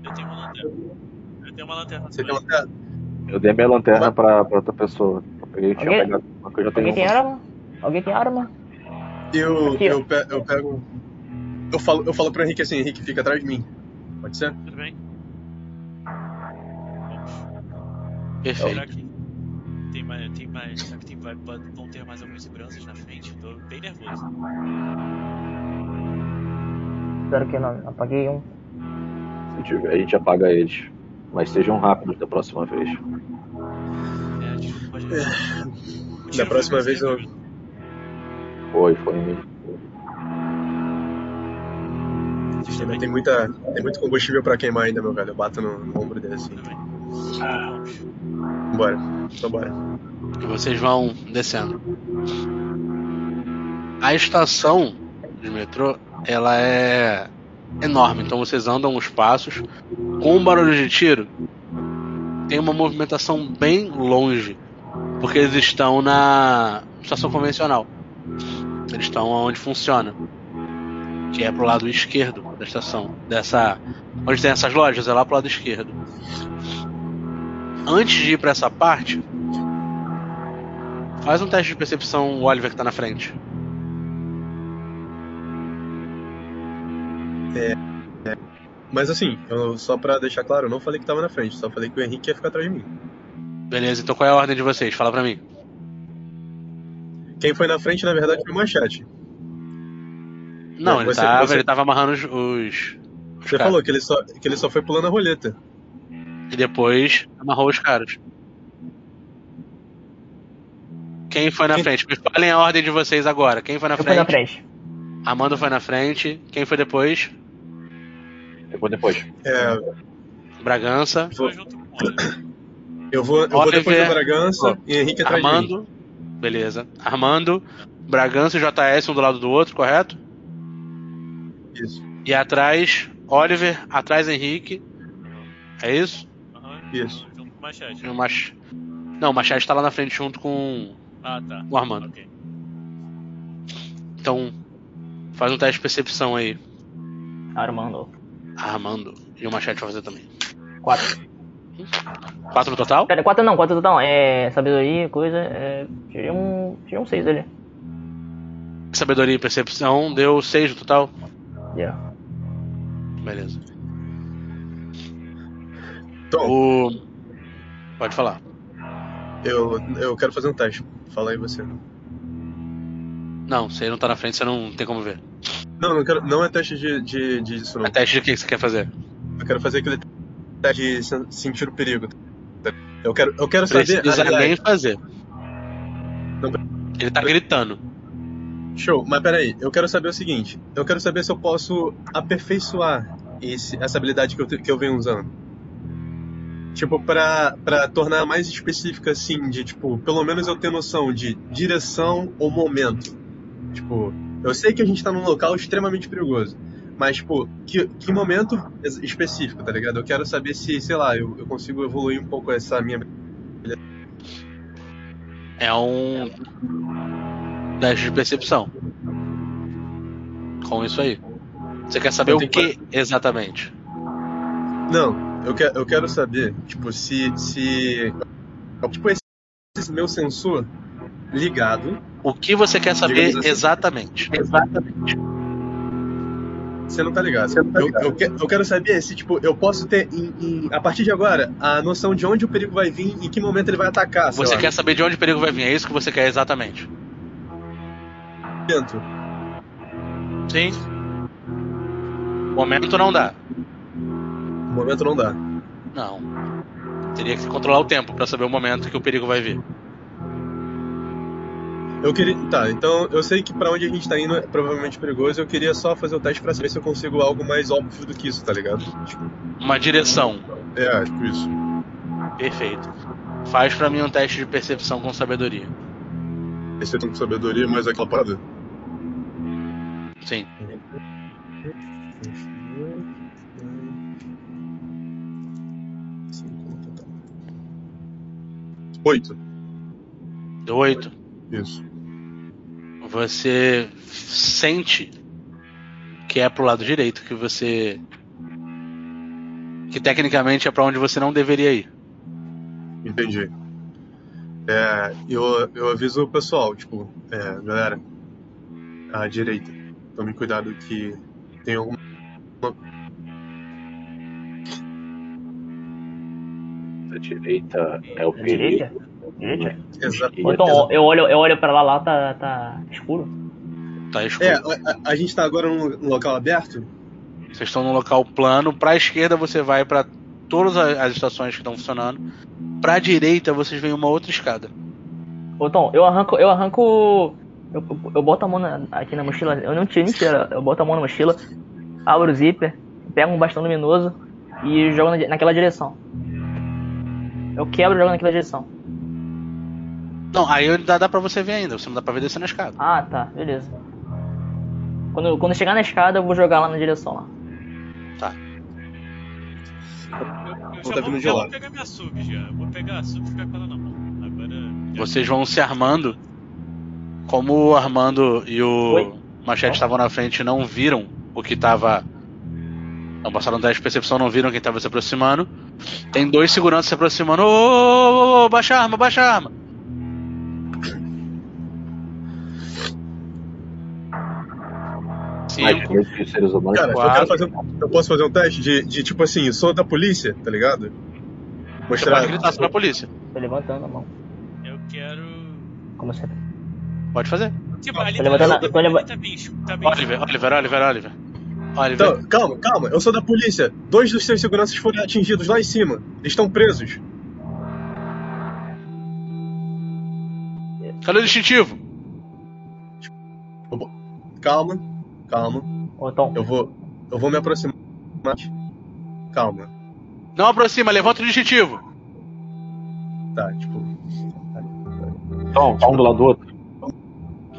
Eu tenho uma lanterna. Eu tenho uma lanterna Você tem também. lanterna? Eu dei minha lanterna pra, pra outra pessoa. Eu peguei, tinha Alguém- pegado uma que eu já tenho Alguém tem uma. arma? Alguém tem arma? Eu, Aqui, eu, pe- eu pego. Eu falo, eu falo pro Henrique assim, Henrique, fica atrás de mim. Pode ser? Tudo bem? Perfeito. Será que tem mais. Tem mais será que tem, vai, vão ter mais algumas seguranças na frente? Tô bem nervoso. Espero que não. Apaguei um. Se tiver, a gente apaga eles. Mas sejam rápidos da próxima vez. É, desculpa, gente. É. Da próxima vez eu. Foi, foi mesmo. Tem muita, tem muito combustível pra queimar ainda, meu velho. Eu bato no, no ombro dele assim. Também. Bora. Então bora. E vocês vão descendo. A estação de metrô, ela é enorme, então vocês andam os passos. Com o barulho de tiro, tem uma movimentação bem longe, porque eles estão na estação convencional. Eles estão onde funciona, que é pro lado esquerdo da estação, dessa onde tem essas lojas, é lá pro lado esquerdo. Antes de ir para essa parte, faz um teste de percepção o Oliver que tá na frente. Mas assim, eu, só pra deixar claro, eu não falei que tava na frente, só falei que o Henrique ia ficar atrás de mim. Beleza, então qual é a ordem de vocês? Fala pra mim. Quem foi na frente, na verdade, foi o Manchete. Não, É, ele, você- tava, você- ele tava amarrando os. os, Você caras. falou que ele, só, que ele só foi pulando a roleta. E depois amarrou os caras. Quem foi na Quem- frente? Me falem a ordem de vocês agora. Quem foi na Eu frente? na frente. Amanda foi na frente. Quem foi depois? Depois, depois. É, Bragança. Vou eu vou, eu vou Oliver- depois do Bragança Ó, e Henrique atrás. Armando. Beleza. Armando, Bragança e JS um do lado do outro, correto? Isso, E atrás, Oliver, atrás Henrique. É isso? Isso. Junto com o Machete. O Mach... Não, o Machete tá lá na frente junto com Ah, tá. o Armando. Ok. Então, faz um teste de percepção aí. Armando. Armando. E o Machete vai fazer também. Quatro. Quatro no total? Pera, quatro não, quatro total. É. Sabedoria, coisa. É. Tirei um. Tirei um seis ali. Sabedoria e percepção deu seis no total. Yeah. Beleza. Tom, O. Pode falar. eu, eu quero fazer um teste. Fala aí você. Não, você não tá na frente, você não tem como ver. Não, não, quero, não é teste de, de, disso, não. É teste de que que você quer fazer? Eu quero fazer aquele teste de sen- sentir o perigo. Eu quero, eu quero saber. Precisa alguém fazer. Não- Ele tá gritando. Show, mas peraí, eu quero saber o seguinte: eu quero saber se eu posso aperfeiçoar esse, essa habilidade que eu, que eu venho usando. Tipo, pra, pra tornar mais específica, assim, de, tipo, pelo menos eu ter noção de direção ou momento. Tipo, eu sei que a gente tá num local extremamente perigoso, mas, tipo, que, que momento es- específico, tá ligado? Eu quero saber se, sei lá, eu, eu consigo evoluir um pouco essa minha. É um. Teste de percepção. Com isso aí. Você quer saber o que exatamente? Não, eu, que, eu quero saber, tipo, se. se tipo, esse, esse meu sensor ligado. O que você quer saber assim. exatamente? Exatamente. Você não tá ligado. Você não tá Eu- ligado. Eu, que- eu quero saber se, tipo, eu posso ter, em- em- a partir de agora, a noção de onde o perigo vai vir e em que momento ele vai atacar. Você lá. quer saber de onde o perigo vai vir? É isso que você quer exatamente? Momento. Sim. Momento não dá. Momento não dá. Não. Teria que controlar o tempo pra saber o momento que o perigo vai vir. Eu queria. Tá, então eu sei que pra onde a gente tá indo é provavelmente perigoso. Eu queria só fazer o teste pra saber se eu consigo algo mais óbvio do que isso, tá ligado? Tipo, Uma direção. é, tipo isso. Perfeito. Faz pra mim um teste de percepção com sabedoria. É com sabedoria, mas aquela parada. Sim. Oito. Oito. Isso. Você sente que é pro lado direito que você. Que tecnicamente é pra onde você não deveria ir. Entendi. É, eu, eu aviso o pessoal, tipo, é, galera, à direita, tome cuidado que tem alguma. A direita é o direita? perigo. Direita? Exato. Ou então, eu olho, eu olho pra lá, lá tá, tá escuro. Tá escuro. É, a, a- a gente tá agora num local aberto? Vocês estão num local plano. Pra esquerda você vai pra todas a- as estações que estão funcionando. Pra direita vocês veem uma outra escada. Ô Tom, eu arranco. Eu arranco. Eu, eu, eu boto a mão na- aqui na mochila. Eu não tiro inteira. Eu boto a mão na mochila. abro o zíper, pego um bastão luminoso e jogo na- naquela direção. Eu quebro e jogo naquela direção. Não, aí dá, dá pra você ver ainda, você não dá pra ver descendo a escada. Ah, tá, beleza. Quando, quando chegar na escada, eu vou jogar lá na direção lá. Eu, eu Não já tá vou, já lá. vou pegar minha sub já. Vou pegar a sub e ficar com ela na mão. Agora. Vocês vão se armando. Como o Armando e o Oi? Machete estavam na frente e não viram o que tava. Não passaram 10 de percepção, não viram quem tava se aproximando. Tem dois seguranças se aproximando. Ô, ô, ô, ô, baixa a arma, baixa a arma. Cinco. medo que seres humanos. Cara, eu, fazer um- eu posso fazer um teste de, de tipo assim, sou da polícia, tá ligado? Você Mostrar. pode gritar pra polícia. Tô levantando a mão. Eu quero. Como sempre. Pode fazer. Tipo, ali a- tá, tô leva- ali tá bem, tá bem Oliver, Oliver, Oliver, Oliver. Oliver. Então, calma, calma, eu sou da polícia. Dois dos seus seguranças foram atingidos lá em cima. Eles estão presos. Cadê o distintivo? Calma, calma. Ô, Tom, Eu vou. Eu vou me aproximar. Calma. Não aproxima, levanta o distintivo. Tá, tipo. Então, tá um do lado do outro.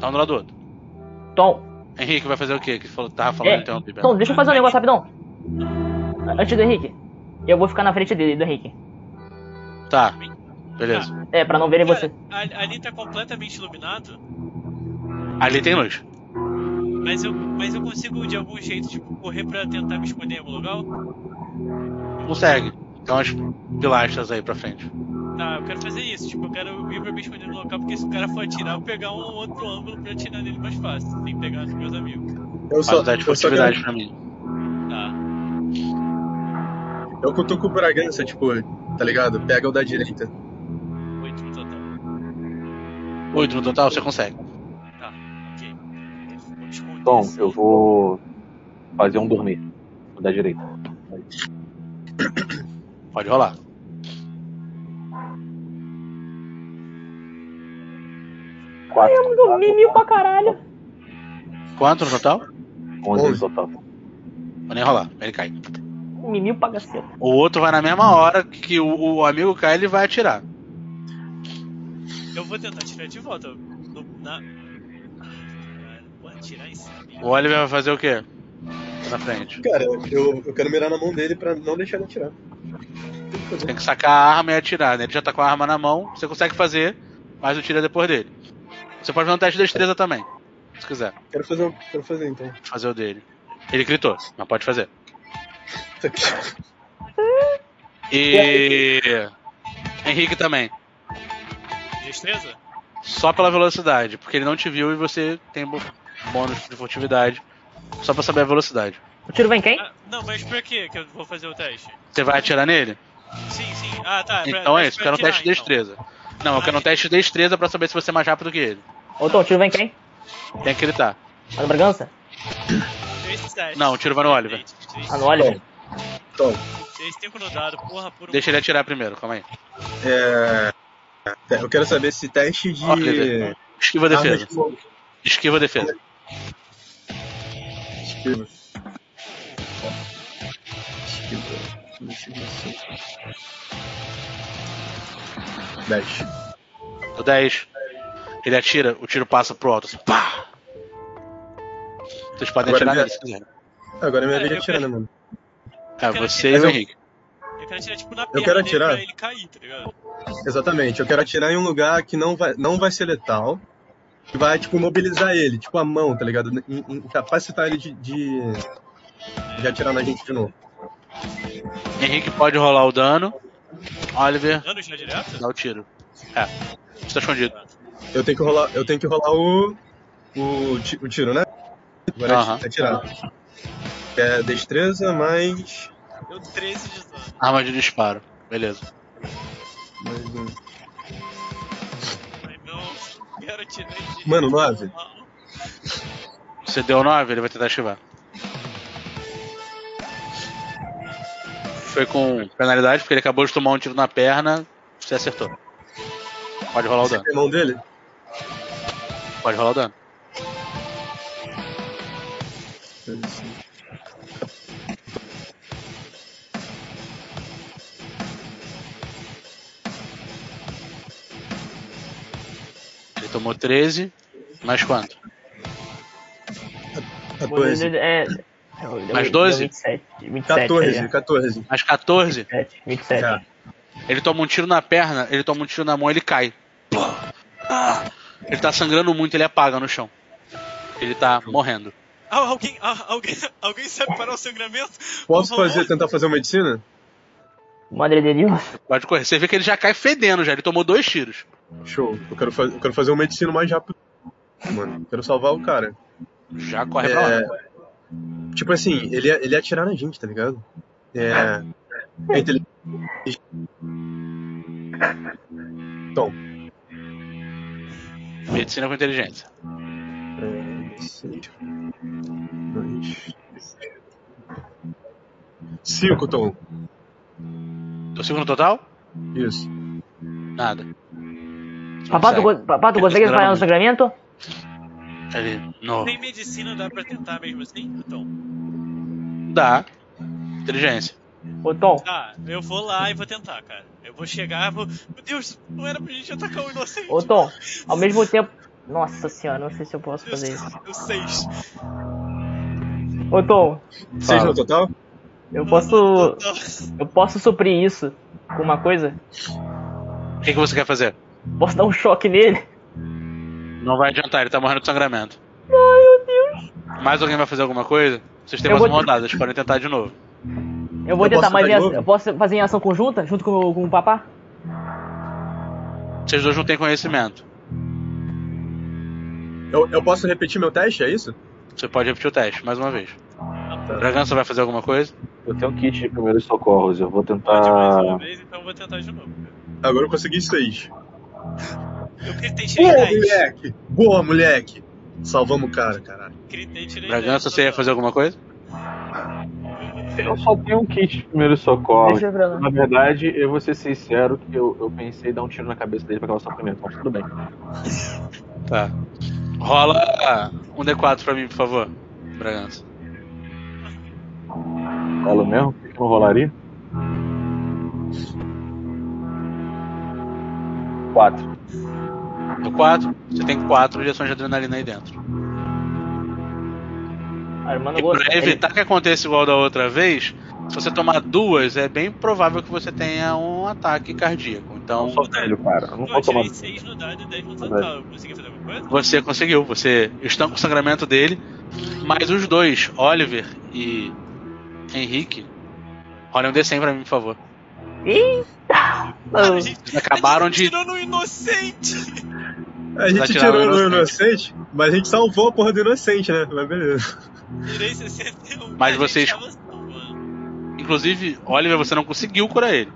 Tá um do lado do outro. Tom, Henrique vai fazer o quê? Que falou, tava falando É, então, deixa eu fazer um negócio rapidão. Antes do Henrique. Eu vou ficar na frente dele, do Henrique. Tá, beleza. É, pra não verem Cara, você. ali, ali tá completamente iluminado, Ali tem luz. mas eu, mas eu consigo de algum jeito tipo, correr pra tentar me esconder em algum lugar? Consegue. Tem umas pilastras aí pra frente. Tá, eu quero fazer isso. Tipo, eu quero ir pra me esconder no local, porque se o cara for atirar, eu pegar um outro ângulo pra atirar nele mais fácil, sem pegar nos meus amigos. Eu só. de Eu, furtividade quero, pra mim. Tá. eu cutuco o Bragança, tipo, tá ligado? Pega o da direita. Oito no total. Oito no total, você consegue. Ok. Vou me esconder Tom, assim. eu vou fazer um dormir. O da direita. Pode rolar. Quatro. Eu dormi mil pra caralho. Quanto no total? Onze no total. Vou nem rolar, ele cai. Mimil pra caceta. O outro vai na mesma hora que o, o amigo cai, ele vai atirar. Eu vou tentar tirar de volta. No, na... Vou atirar em cima. O Oliver vai fazer o quê? Na frente. Cara, eu, eu quero mirar na mão dele pra não deixar ele atirar. Tem que. Tem que sacar a arma e atirar. né? Ele já tá com a arma na mão, você consegue fazer, mas o tiro é depois dele. Você pode fazer um teste de destreza também, se quiser. Quero fazer, um- quero fazer então. Fazer o dele. Ele gritou, mas pode fazer. E. Henrique também. Destreza? Só pela velocidade, porque ele não te viu e você tem bônus de furtividade. Só pra saber a velocidade. O tiro vem quem? Ah, não, mas pra que que eu vou fazer o teste? Você vai atirar nele? Sim, sim. Ah, tá. pra- Então é mas isso, pra quero um teste de atirar, então. Não, eu quero um teste de destreza pra saber se você é mais rápido que ele. Ô, Tom, o tiro vem quem? Tem que gritar. A do Bragança? Não, o tiro vai no Oliver. Ah, no Oliver? No dado, porra, por um. Deixa ele atirar primeiro, calma aí. é. Eu quero saber se teste de. Oliver. Esquiva a defesa. de. Esquiva a defesa. Esquiva. Esquiva. Investigação. 10. O 10. Ele atira, o tiro passa pro alto. Assim, pá! Vocês podem Agora atirar nele se quiserem. Agora é minha É, vez de eu atirar, né, quero- mano? É, quero você e o eu- Henrique. Eu quero atirar tipo na Eu perna quero dele atirar. pra ele cair, tá ligado? Exatamente. Eu quero atirar em um lugar que não vai, não vai ser letal. Que vai, tipo, mobilizar ele. Tipo, a mão, tá ligado? Em- em- Capacitar ele de, de, de atirar na gente de novo. Henrique pode rolar o dano. Oliver, Dano já direto? dá o tiro. É. Você tá escondido. Eu tenho que rolar, eu tenho que rolar o, o, o tiro, né? Agora é Aham. ati- atirar. É destreza mais. Deu 13 de dano. Arma de disparo. Beleza. mais um. Ai não, quero atirar de. Mano, 9. Você deu 9, ele vai tentar esquivar. Foi com penalidade, porque ele acabou de tomar um tiro na perna. Você acertou. Pode rolar o dano. Você mão dele? Pode rolar o dano. Ele tomou 13, mais quanto? A 12. Mais deu 12? 27. 27 14, é. 14. Mais 14. 27. 27. É. Ele toma um tiro na perna, ele toma um tiro na mão ele cai. Ah! Ele tá sangrando muito, ele apaga no chão. Ele tá morrendo. Ah, alguém, ah, alguém, alguém sabe parar o sangramento? Posso fazer, tentar fazer uma medicina? Madre de Deus. Pode correr. Você vê que ele já cai fedendo já, ele tomou dois tiros. Show. Eu quero, faz, eu quero fazer uma medicina mais rápido. Mano, quero salvar o cara. Já corre pra lá. É, tipo assim, ele ia, ele ia atirar na gente, tá ligado? É. é Então, Medicina com inteligência. é, seis, dois, cinco, Tom. Teu segundo total? Isso. Nada. Papá, tu, consegue. falhar no muito. Ele. Não. Tem medicina, dá pra tentar mesmo assim? Então, Dá. Inteligência. Ô Tom, tá, eu vou lá e vou tentar, cara. Eu vou chegar, vou. Meu Deus, não era pra gente atacar o inocente. ô Tom, ao mesmo tempo. Nossa senhora, não sei se eu posso Eu, fazer isso. eu seis. Ô Tom, Seis no total? eu posso. Eu posso suprir isso com uma coisa? O que, que você quer fazer? Posso dar um choque nele? Não vai adiantar, ele tá morrendo de sangramento. Ai, meu Deus. Mais alguém vai fazer alguma coisa? Vocês têm Eu mais vou- uma rodada, vocês podem tentar de novo. Eu vou Eu tentar, mas tentar novo? eu posso fazer em ação conjunta, junto com, com o papá? Vocês dois não têm conhecimento. Eu, eu posso repetir meu teste, é isso? Você pode repetir o teste, mais uma vez. Bragança vai fazer alguma coisa? Eu tenho um kit de primeiros socorros, eu vou Pode mais uma tentar. vez, então eu vou tentar de novo. Agora eu consegui seis. Eu gritei Boa, moleque! Boa, moleque! Salvamos o cara, caralho. Gritei Bragança, você ia fazer alguma coisa? Eu só tenho um kit de primeiro socorro. Na verdade, eu vou ser sincero que eu, eu pensei em dar um tiro na cabeça dele pra causar o primeiro, mas tudo bem. tá. Rola um D4 pra mim, por favor, Bragança. Rola mesmo? O que não rolaria? 4. No 4, você tem 4 injeções de adrenalina aí dentro. Armando e pra evitar que aconteça igual da outra vez, se você tomar duas, é bem provável que você tenha um ataque cardíaco. Então, não sou velho, cara. Eu não vou tomar. 6 no dado e 10 no total. Consegui fazer alguma coisa? Você conseguiu. Você estanca o sangramento dele. Mas os dois, Oliver e Henrique, olhem um D100 pra mim, por favor. Eita! Eles acabaram de. Tirando no inocente! A gente tirou o no inocente. inocente, mas a gente salvou a porra do inocente, né? Mas beleza. Tirei 61. Mas vocês- gente. Inclusive, Oliver, você não conseguiu curar ele.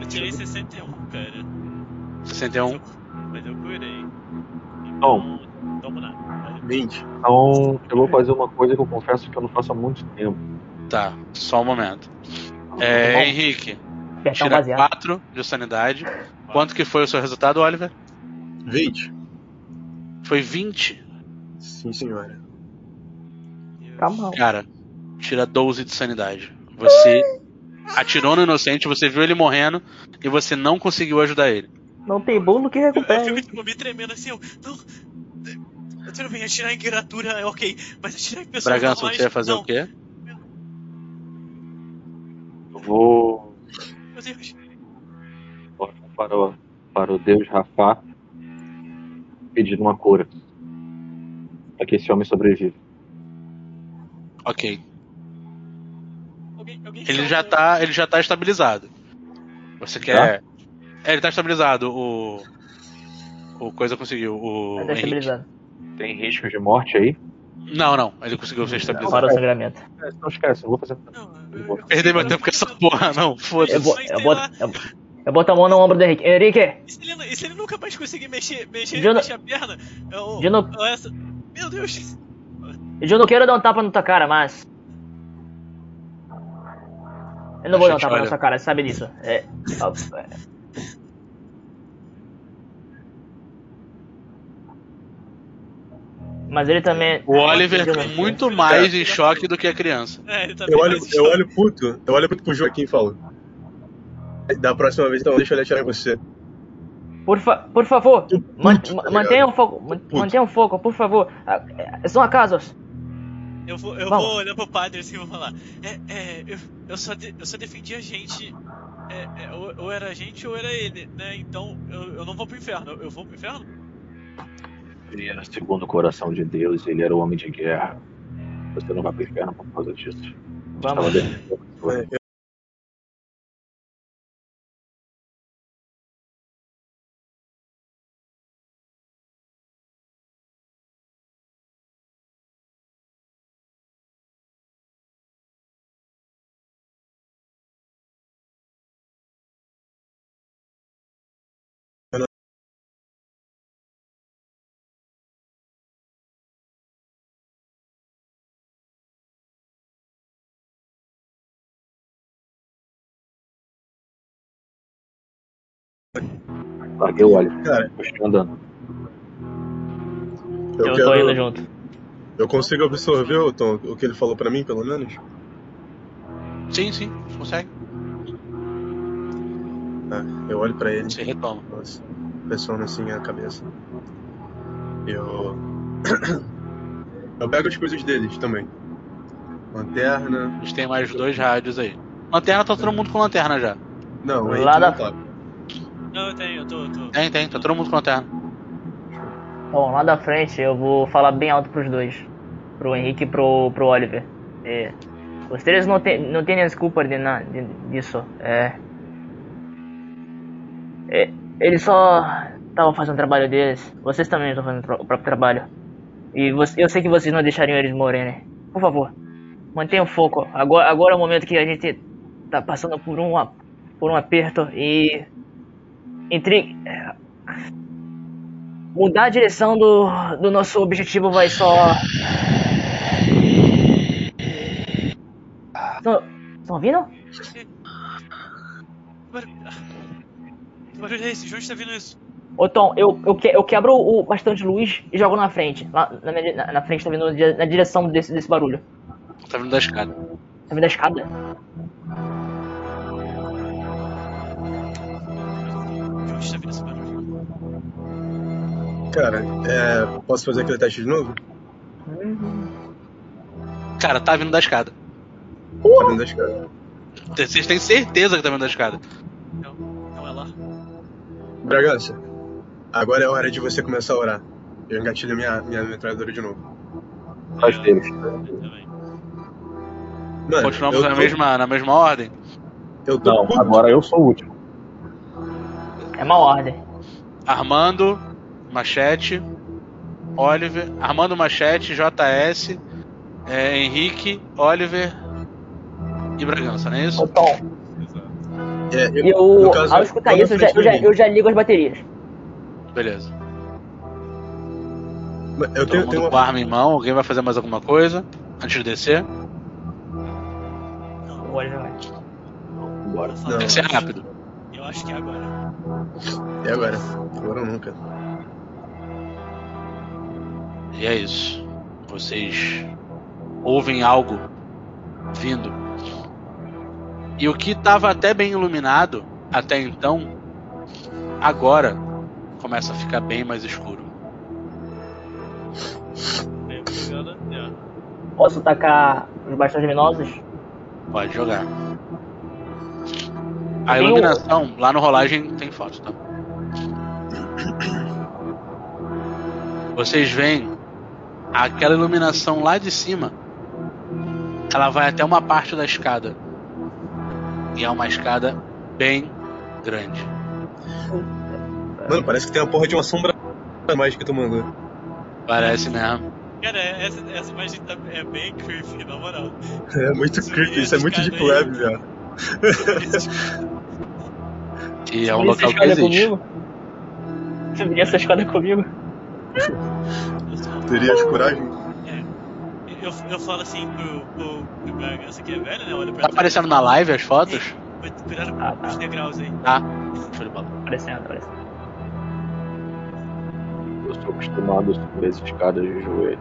Eu tirei 61, cara. 61. Mas eu curei. Bom. Então, tomo nada. 20. Então, eu vou fazer uma coisa que eu confesso que eu não faço há muito tempo. Tá, só um momento. É, Henrique, tira baseado. 4 de sanidade. Quanto que foi o seu resultado, Oliver? 20. Foi 20. Sim, senhora. Tá mal. Cara, tira 12 de sanidade. Você atirou no inocente, você viu ele morrendo e você não conseguiu ajudar ele. Não tem bolo que Eu, eu recupere. fico me tremendo assim, eu. Não. Tudo bem, atirar em criatura é ok, mas atirar em pessoas Bragança, você ia fazer não. o quê? Eu vou Meu Deus. para o, para o deus Rafá pedir uma cura. Para que esse homem sobreviva. Ok. Ele já tá, ele já tá estabilizado. Você quer. É, ele tá estabilizado. O. O coisa conseguiu. O. Tá Henrique. estabilizando. Tem risco de morte aí? Não, não. Ele conseguiu ser estabilizado. Para o sangramento. É, Não esquece, eu vou fazer. Não, Eu eu, vou eu, Perder meu tempo com essa porra, não. Eu, Foda-se. eu, lá. eu, eu boto a mão no ombro do Henrique. Henrique, E se, ele, e se ele nunca mais conseguir mexer, mexer, Eu não- mexer a perna? Eu, Eu não- eu essa... Meu Deus! eu não quero dar um tapa na tua cara, mas. Eu não vou dar um tapa na olha. sua cara, você sabe disso. É. é. Mas ele também. O Oliver tá muito mais em choque do que a criança. É, ele tá Eu olho, mais eu choque. olho puto, eu olho puto pro Joaquim e falo. Da próxima vez, então deixa ele atirar em você. Por, fa por favor, man tá mantenha o foco, man puto. mantenha o foco, por favor. Ah, é, São acasos. Eu vou, eu Vamos. vou olhar pro padre assim e vou falar. É, é, eu, eu, só de- eu só defendi a gente. É, é, ou, ou era a gente ou era ele, né? Então eu, eu não vou pro inferno. Eu vou pro inferno? Ele era segundo o coração de Deus, ele era o homem de guerra. Você não vai pro inferno por causa disso. Vamos. Larguei o óleo. Cara, andando. eu, Eu quero, tô indo junto. eu consigo absorver, ô, Tom, o que ele falou pra mim, pelo menos? Sim, sim, consegue. Ah, eu olho pra ele. Você retoma. Nossa, pressiona assim a cabeça. Eu. Eu pego as coisas deles também. Lanterna. A gente tem mais dois rádios aí. Lanterna tá todo mundo com lanterna já. Não, aí Lá da- não tá. Não, eu tenho, tô, tô. Tem, tem, tá todo mundo com lanterna. Bom, lá da frente eu vou falar bem alto pros dois. Pro Henrique e pro, pro Oliver. É, vocês não têm não tem desculpa de, na, de, disso. É, é, eles só estavam fazendo o trabalho deles. Vocês também estão fazendo o próprio trabalho. E você- eu sei que vocês não deixariam eles morrerem. Por favor, mantenham o foco. Agora, agora é o momento que a gente tá passando por um, por um aperto e. Entre. Mudar a direção do, do nosso objetivo vai só. Estão ouvindo? Que barulho, é esse? De onde tá vindo isso? Ô Tom, eu, eu, que- eu quebro o bastão de luz e jogo na frente. Lá na, minha- na, na frente tá vindo na direção desse, desse barulho. Tá vindo da escada. Tá vindo da escada. Cara, é, posso fazer aquele teste de novo? Cara, tá vindo da escada. Tá vindo da escada. Vocês têm certeza que tá vindo da escada. Então, então é lá. Bragança, agora é hora de você começar a orar. Eu engatilho minha, minha metralhadora de novo. Deles. Eu. Mano, Continuamos eu na tô, mesma, na mesma ordem. Eu tô Não, puto. agora eu sou o último. É uma ordem. Armando, Machete, Oliver, Armando Machete, JS, é, Henrique, Oliver e Bragança, não é isso? Ô Tom, Exato. É, eu, no caso, ao escutar isso, eu já, eu, já, eu já ligo as baterias. Beleza. Eu Todo tenho, mundo tenho com uma. arma em mão, alguém vai fazer mais alguma coisa antes de descer? O Oliver vai. Bora. Eu, Não. Tem que ser rápido. eu acho que é agora. E agora? Agora ou nunca. E é isso. Vocês ouvem algo vindo. E o que estava até bem iluminado até então, agora começa a ficar bem mais escuro. Posso tacar os bastões luminosos? Pode jogar. A um- iluminação, lá no rolagem tem foto, tá? Vocês veem aquela iluminação lá de cima. Ela vai até uma parte da escada. E é uma escada bem grande. Mano, parece que tem uma porra de uma sombra mais que tu mandou. Parece mesmo. Cara, essa, essa imagem tá, é bem creepy, na moral. É muito Subir creepy, isso é muito deep aí. web, velho. E é um essa local que escada existe. comigo? Subir essa escada comigo? Terias coragem? Eu, eu falo assim pro, pro, pro Bragança que é velho, né? Olha pra Tá aparecendo na live as fotos? Cuidado Ah, tá. os degraus aí. Tá. Show de bola. Aparecendo, aparecendo. Eu sou acostumado a subir as escadas de joelho.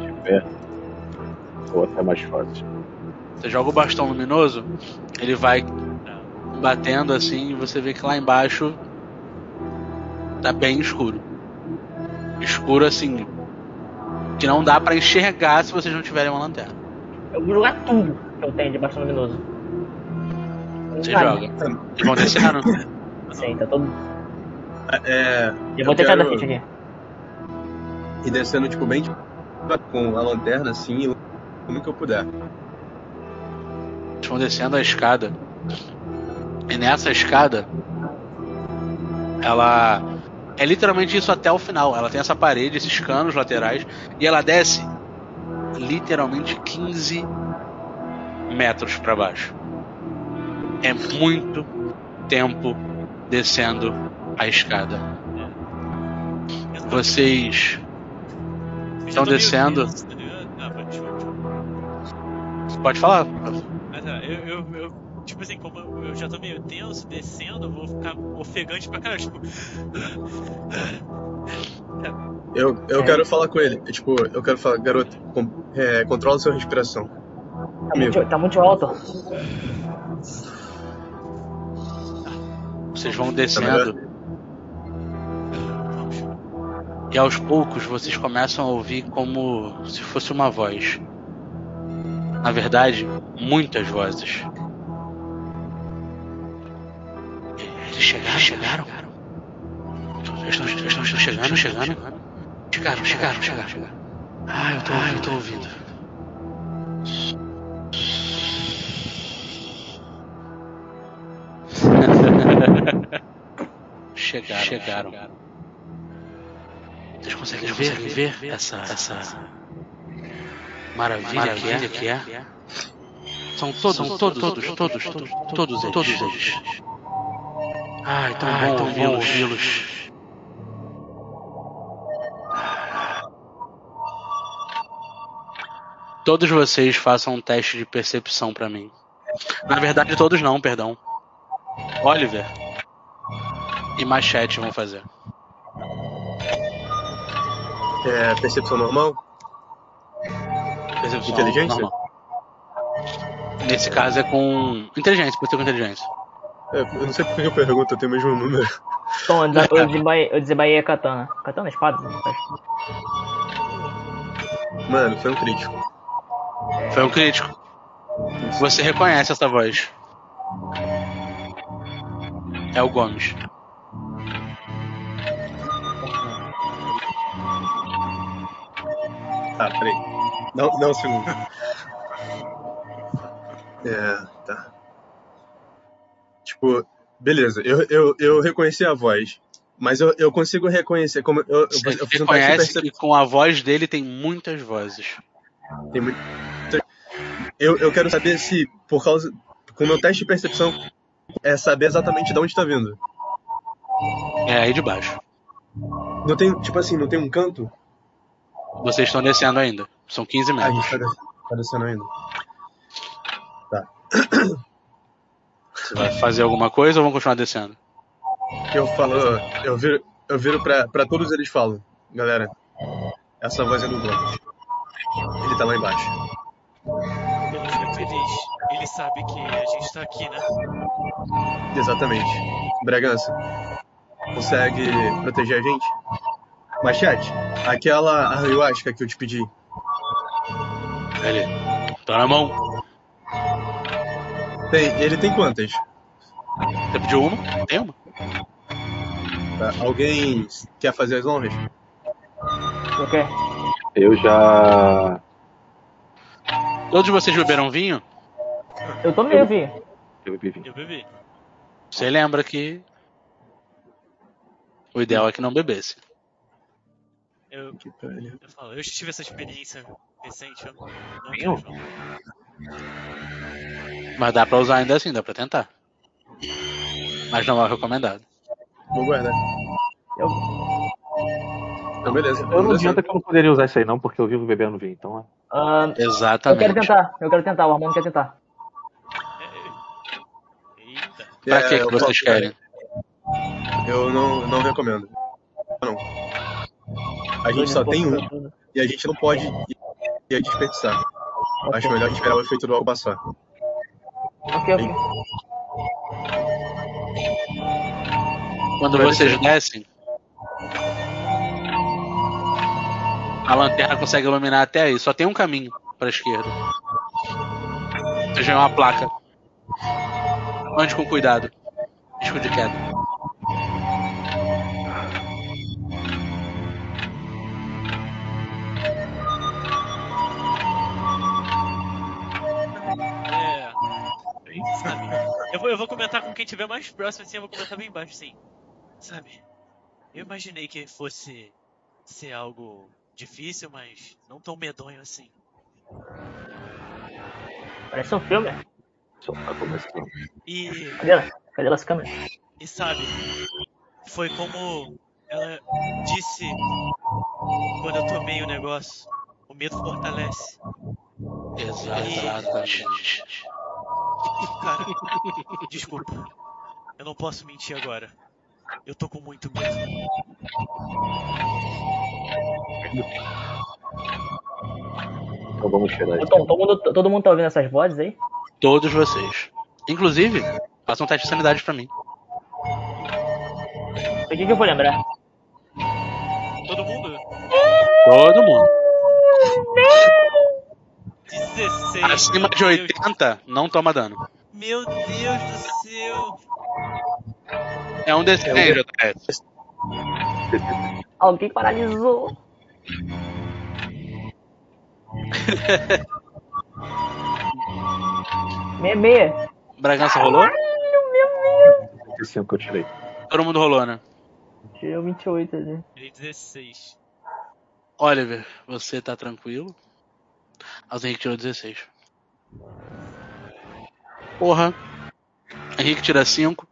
De pé. Ou até mais fácil. Você joga o bastão luminoso, ele vai. Batendo assim e você vê que lá embaixo Tá bem escuro. Escuro assim. Que não dá pra enxergar se vocês não tiverem uma lanterna. Eu vou jogar tudo que eu tenho de bastão luminoso. Você joga. E vão descendo. Sim, tá todo. É, Eu vou tentar quero- hit aqui. e descendo, tipo, bem de- com a lanterna, assim, como que eu puder. Eles vão descendo a escada. E nessa escada, ela é literalmente isso até o final. Ela tem essa parede, esses canos laterais, e ela desce literalmente 15 metros para baixo. É muito tempo descendo a escada. Vocês estão descendo. tá? Ah, pode, falar. Mas é, eu, eu, eu, tipo assim, como eu já tô meio tenso, descendo, eu vou ficar ofegante pra caralho, tipo. Eu, eu É. quero falar com ele. é, Tipo, eu quero falar, garoto, com, é, controla sua respiração. Tá muito, tá muito alto. Vocês vão descendo. E aos poucos vocês começam a ouvir como se fosse uma voz. Na verdade, muitas vozes. Eles chegaram, chegaram. Estão, chegando, chegando. Chegaram, chegaram, chegaram. Ah, eu tô, ah, eu tô ouvindo. chegaram, chegaram. Vocês conseguem ver, ver essa, essa maravilha, que, é, que é? São todos, são todos, todos, todos, todos, todos eles. Todos eles. Ai, tão bom, tão bom ouvi-los. Todos vocês façam um teste de percepção pra mim. Na verdade, todos não, perdão. Oliver e Machete vão fazer. É, percepção normal? Percepção Inteligência? normal. Nesse caso é com inteligência, pode ser com inteligência. É, eu não sei por que eu pergunto, eu tenho o mesmo número. Então, eu desembaí- eu desembaí a katana. Katana é espada? Faz. Mano, foi um crítico. Foi um crítico. Você reconhece essa voz. É o Gomes. Tá, peraí. Não, não, um segundo. É, tá. Tipo, beleza, eu, eu, eu reconheci a voz. Mas eu, eu consigo reconhecer como. Eu, Você eu fiz um reconhece que com a voz dele tem muitas vozes. Tem muito... eu, eu quero saber se, por causa. Com o meu teste de percepção, é saber exatamente de onde tá vindo. É aí de baixo. Não tem, tipo assim, não tem um canto? Vocês estão descendo ainda. São 15 Ah, a metros. gente tá, tá descendo ainda. Você vai fazer alguma coisa ou vão continuar descendo? Eu falo, eu viro, eu viro pra, pra todos eles falo, galera, essa voz é do Gomes. Ele tá lá embaixo. Ele fica feliz. Ele sabe que a gente tá aqui, né? Exatamente. Bragança, consegue proteger a gente? Machete, aquela ayahuasca que eu te pedi, Ele. Tá na mão. Tem, ele tem quantas? Você pediu uma? Tem uma? Tá, Alguém quer fazer as honras? O quê? Eu já. Todos vocês beberam vinho? Eu tô meio, vi. Eu bebi vinho. Eu bebi. Você lembra que. O ideal é que não bebesse. Eu, eu falo, eu já tive essa experiência recente. Eu não Vinho? quero, não. Mas dá pra usar ainda assim, dá pra tentar. Mas não é recomendado. Vou guardar. Eu, Então, beleza. Eu não adianta que eu não poderia usar isso aí não, porque eu vivo bebendo vinho, então. ah, eu quero Exatamente. tentar, eu quero tentar, o Armando quer tentar. É, Eita. Pra É, que, que eu vocês posso- querem? Eu não, não recomendo. Não. A gente só tem um e a gente não pode ia desperdiçar. Acho melhor esperar o efeito do álcool passar. Ok, ok. Quando vocês descem, a lanterna consegue iluminar até aí. Só tem um caminho para a esquerda. Veja é uma placa. Ande com cuidado. Risco de queda. Eu vou, eu vou comentar com quem tiver mais próximo, assim, eu vou comentar bem embaixo, sim. Sabe? Eu imaginei que fosse ser algo difícil, mas não tão medonho assim. Parece um filme. E, Cadê ela? Cadê as câmeras? e sabe, foi como ela disse quando eu tomei o negócio. O medo fortalece. Exatamente. Cara, desculpa. Eu não posso mentir agora. Eu tô com muito medo. Então vamos isso. Tom, todo mundo, todo mundo tá ouvindo essas vozes aí? Todos vocês. Inclusive, façam um teste de sanidade pra mim. O que, que eu vou lembrar? Todo mundo? Todo mundo. 16. Acima de meu Deus. 80, não toma dano. Meu Deus do céu. É um D100, JS. Alguém paralisou. Meia meia. Bragança rolou? 25 que eu tirei. Todo mundo rolou, né? Tirou 28 ali. Tirei 16. Oliver, você tá tranquilo? Ah, o Henrique tirou 16. Porra. Henrique tira 5.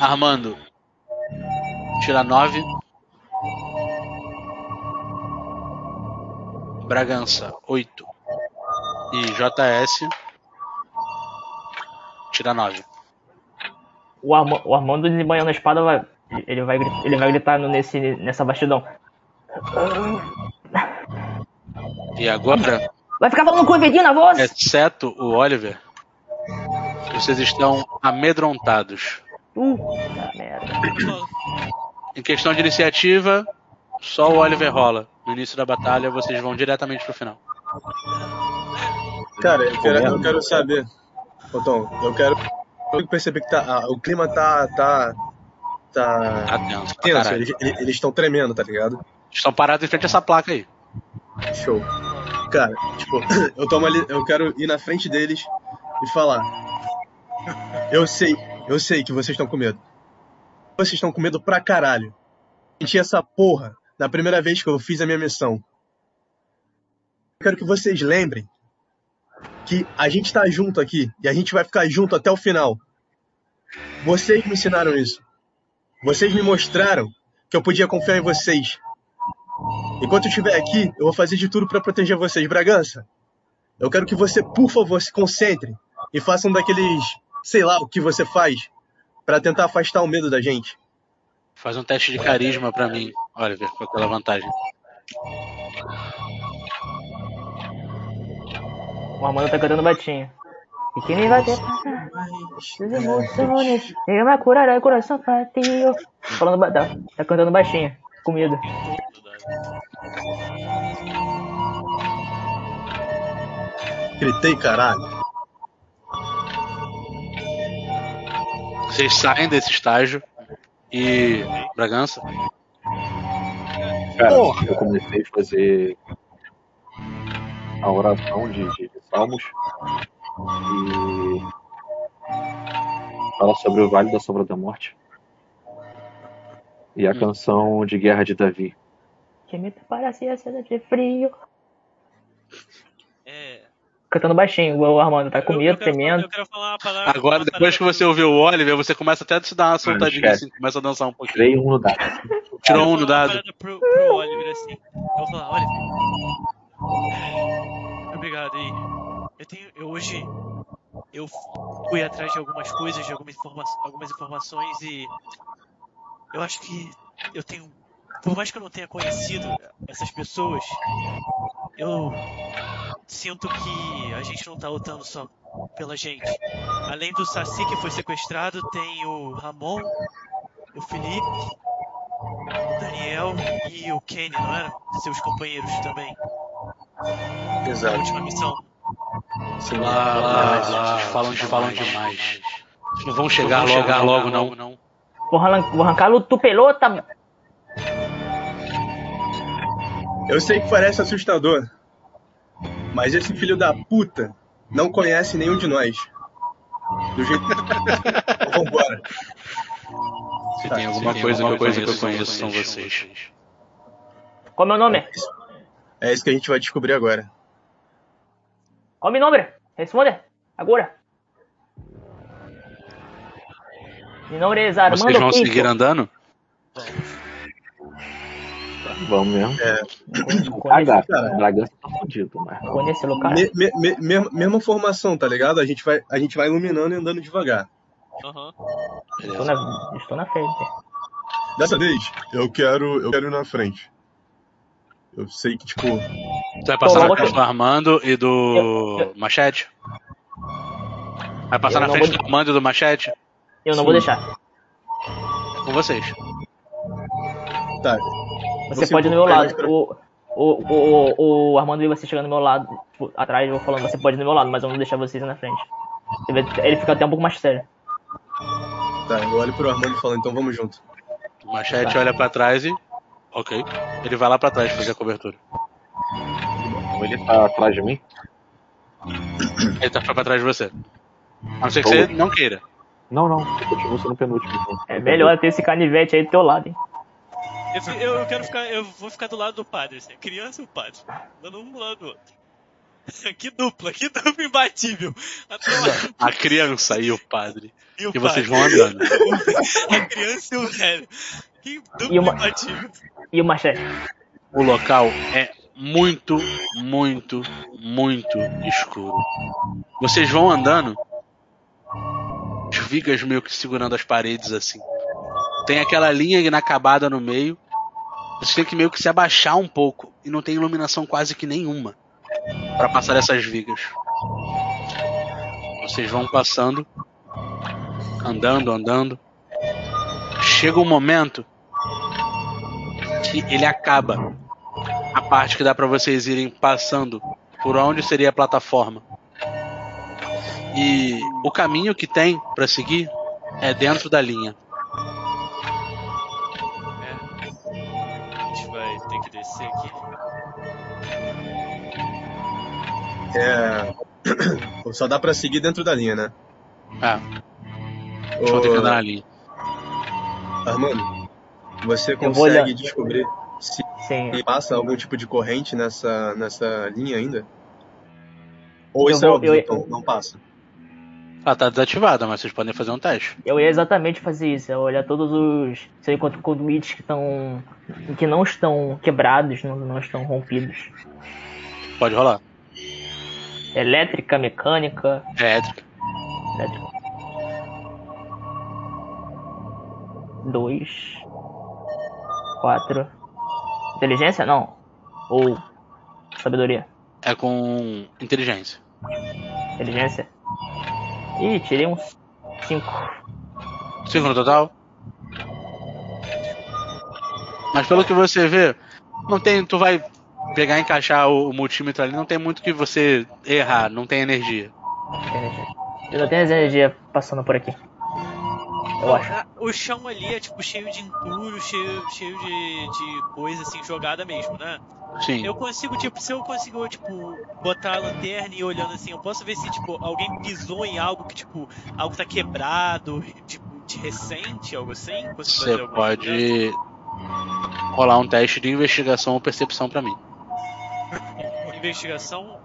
Armando. Tira 9. Bragança, 8. E JS. Tira 9. O, Arma, o Armando desembanhando a espada vai. Ele vai, ele vai gritar nesse, nessa bastidão. E agora, Vai ficar falando com o Everino na voz? exceto o Oliver, vocês estão amedrontados. Puta merda. Em questão de iniciativa, só o Oliver rola. No início da batalha, vocês vão diretamente pro final. Cara, eu quero, eu quero saber. Tom, eu quero. Eu percebi que tá, ah, o clima tá. tá. tá. Tá tenso. eles estão tremendo, tá ligado? Estão parados em frente a essa placa aí. Show. Cara, tipo, eu tomo ali, eu quero ir na frente deles e falar. Eu sei, eu sei que vocês estão com medo. Vocês estão com medo pra caralho. Senti essa porra na primeira vez que eu fiz a minha missão. Eu quero que vocês lembrem que a gente tá junto aqui e a gente vai ficar junto até o final. Vocês me ensinaram isso. Vocês me mostraram que eu podia confiar em vocês. Enquanto eu estiver aqui, eu vou fazer de tudo pra proteger vocês. Bragança, eu quero que você, por favor, se concentre e faça um daqueles, sei lá, o que você faz pra tentar afastar o medo da gente. Faz um teste de carisma pra mim, Oliver, com aquela vantagem. O Armando tá cantando batinho. E quem me vai ter as emoções, ele vai curar o coração partio. Falando ba- tá, tá cantando baixinho, com medo. Gritei, caralho. Vocês saem desse estágio e. Bragança? Cara, Porra. eu comecei a fazer a oração de, de salmos e fala sobre o Vale da Sombra da Morte e a Hum. canção de Guerra de Davi. Que me parece a cena de frio. É. Cantando baixinho, o Armando tá com medo, tremendo. Eu quero falar uma palavra. Agora, uma depois que você ouviu o Oliver, você começa até a se dar uma soltadinha assim, começa a dançar um pouquinho. Tirei um no dado. Tirou um Vou no dado. Pro, pro Oliver assim. Eu vou falar, Oliver. Obrigado aí. Eu tenho. Eu hoje. Eu fui atrás de algumas coisas, de algumas, informa algumas informações e. Eu acho que eu tenho. Por mais que eu não tenha conhecido essas pessoas, eu sinto que a gente não tá lutando só pela gente. Além do Saci que foi sequestrado, tem o Ramon, o Felipe o Daniel e o Kenny, não eram? Seus companheiros também. Na Exato. última missão. Sim. Lá, lá, lá, falam, de, falam demais. Eles não vão chegar logo, chegar logo, não. não. Vou, arran- vou arrancar tu pelota. Eu sei que parece assustador, mas esse filho da puta não conhece nenhum de nós. Do jeito que. Vambora. Se tem alguma coisa, que eu conheço, que eu conheço são vocês. Qual é meu nome? É isso que a gente vai descobrir agora. Qual é meu nome? Responde. Agora. Meu nome é Armando Vocês vão Pinto. seguir andando? Vamos mesmo. Conhece, Cagar. cara. Bragança tá fudido, mas. conhece o local? Me- me- me- me- mesma formação, tá ligado? A gente, vai, a gente vai iluminando e andando devagar. Aham. Estou na, estou na frente. Dessa vez, eu quero, eu quero ir na frente. Eu sei que, tipo, Tu vai passar Pô, na frente do Armando e do Eu- eu- Machete? Vai passar Eu na frente vou- do Armando e do Machete? Eu não Sim. vou deixar. Com vocês. tá. Você, pode ir no meu lado. O, o, o, o Armando chegando do meu lado, tipo, atrás, eu falando, você pode ir no meu lado, mas eu não vou deixar vocês na frente. Ele fica até um pouco mais sério. Tá, eu olho pro Armando e falo, então vamos junto. O Machete olha pra trás e. Ok. Ele vai lá pra trás fazer a cobertura. Ele tá atrás de mim? Ele tá pra trás de você. A não ser que você não queira. Não, não. Eu continuo sendo penúltimo. então. É melhor ter esse canivete aí do teu lado, hein? Eu, eu, quero ficar. Eu vou ficar do lado do padre, assim. a Criança e o padre. Dando um do lado do outro. Que dupla, que dupla imbatível. Lá. A criança e o padre. E, o E vocês padre. vão andando. A criança e o velho. Que dupla E uma- imbatível. E o machete? O local é muito, muito, muito escuro. Vocês vão andando, as vigas meio que segurando as paredes assim. Tem aquela linha inacabada no meio. Vocês têm que meio que se abaixar um pouco e não tem iluminação quase que nenhuma para passar essas vigas. Vocês vão passando, andando, andando. Chega um momento que ele acaba a parte que dá pra vocês irem passando por onde seria a plataforma. E o caminho que tem pra seguir é dentro da linha. É. Só dá pra seguir dentro da linha, né? Ah, vocês vão ter que andar na linha. Armando, você Eu consegue descobrir se Sim. passa algum tipo de corrente nessa, nessa linha ainda? Ou Eu isso é vou- óbvio, eu- então não passa? Ela tá desativada, mas vocês podem fazer um teste. Eu ia exatamente fazer isso, eu olhar todos os. Se eu encontro conduítes que estão. que não estão quebrados, não, não estão rompidos. Pode rolar. Elétrica, mecânica. É étrica. Elétrica. Dois. Quatro. Inteligência? Não. Ou. Sabedoria. É com inteligência. Inteligência. Ih, tirei uns cinco. Cinco no total? Mas pelo que você vê, não tem. Tu vai pegar e encaixar o, o multímetro ali, não tem muito que você errar, não tem energia. Eu não tenho as energia passando por aqui. Eu acho. Ah, O chão ali é tipo cheio de entulho, cheio, cheio de, de coisa assim jogada mesmo, né? Sim. Eu consigo, tipo, se eu consigo, tipo, botar a lanterna e ir olhando assim, eu posso ver se, tipo, alguém pisou em algo que, tipo, algo tá quebrado, tipo, de recente, algo assim? Você coisa? pode rolar um teste de investigação ou percepção pra mim. Investigação.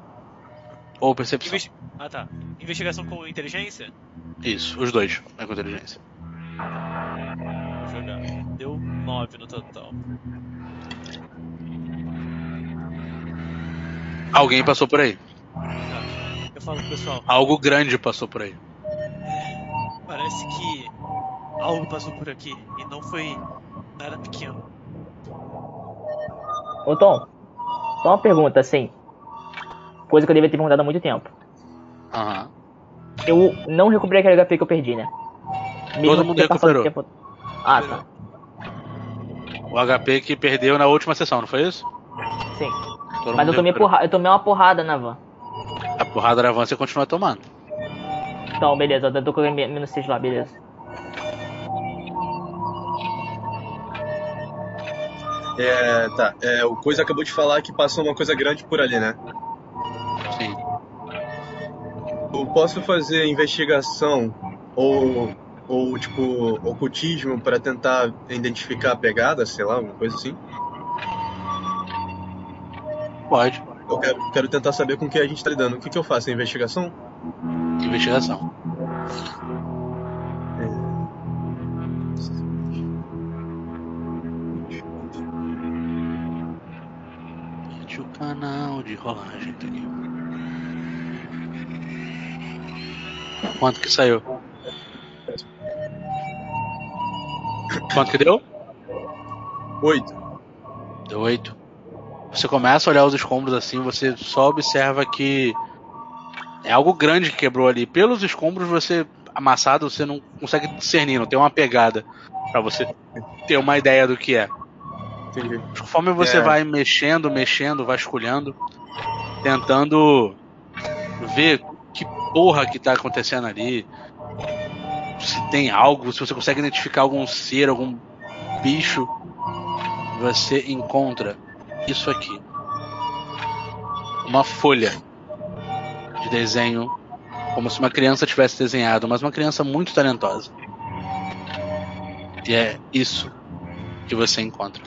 Ou percepção. investi- Ah tá. Investigação com inteligência? Isso, os dois. É com inteligência. Vou jogar. Deu 9 no total. Alguém passou por aí. Tá. Eu falo pro pessoal, Algo grande passou por aí. parece que algo passou por aqui e não foi nada pequeno. Ô Tom, só uma pergunta assim. Coisa que eu devia ter perguntado há muito tempo. Aham. Eu não recuperei aquele HP que eu perdi, né? Todo mundo recuperou. tempo- Ah, tá. O HP que perdeu na última sessão, não foi isso? Sim. Todo Mas eu tomei, porra... eu tomei uma porrada na van. A porrada da van você continua tomando. Então, beleza, eu tô com menos 6 lá, beleza. É, tá. É, o Coisa acabou de falar que passou uma coisa grande por ali, né? Eu posso fazer investigação ou, ou tipo, ocultismo pra tentar identificar a pegada, sei lá, alguma coisa assim? Pode. Eu quero, quero tentar saber com o que a gente tá lidando. O que, que eu faço? Investigação? Investigação. Gente, o canal de rolagem tá aqui. Quanto que saiu? Quanto que deu? Oito. Deu 8. Você começa a olhar os escombros assim, você só observa que é algo grande que quebrou ali. Pelos escombros, você amassado, você não consegue discernir, não tem uma pegada pra você ter uma ideia do que é. Entendi. Conforme você É. vai mexendo, mexendo, vasculhando, tentando ver que porra que tá acontecendo ali, se tem algo, se você consegue identificar algum ser, algum bicho, você encontra isso aqui. Uma folha de desenho, como se uma criança tivesse desenhado, mas uma criança muito talentosa. E é isso que você encontra.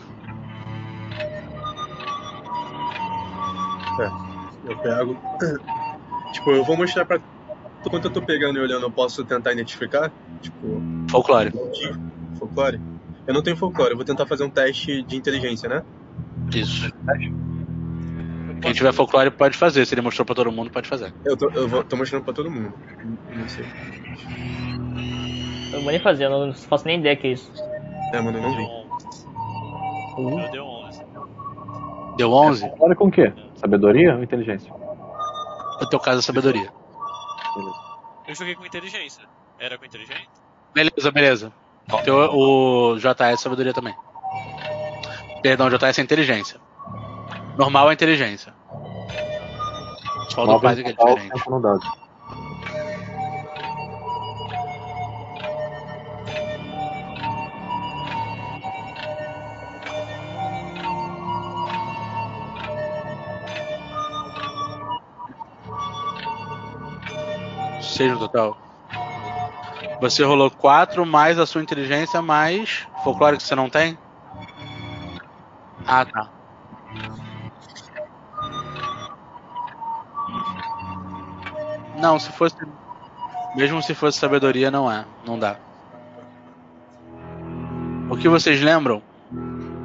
Eu pego. Tipo, eu vou mostrar pra. Enquanto eu tô pegando e olhando, eu posso tentar identificar? Tipo, Folclore. folclore? Eu não tenho folclore, eu vou tentar fazer um teste de inteligência, né? Isso. Quem tiver folclore pode fazer. Se ele mostrou pra todo mundo, pode fazer. Eu tô, eu vou, tô mostrando pra todo mundo. Não sei. Eu não vou nem fazer, eu não faço nem ideia que é isso. É, mano, eu não vi. Deu 11. Eu deu 11. Deu 11? Olha com o quê? Sabedoria ou inteligência? No teu caso, é sabedoria. Eu joguei com inteligência. Era com inteligência? Beleza, beleza. Teu, o JS é sabedoria também. Perdão, JS é inteligência. Normal é inteligência. Só o do Nove pai que é total, diferente. Cinco no dado. Seis no total. Você rolou 4 mais a sua inteligência, mais folclore que você não tem? Ah, tá. Não, se fosse. Mesmo se fosse sabedoria, não é. Não dá. O que vocês lembram?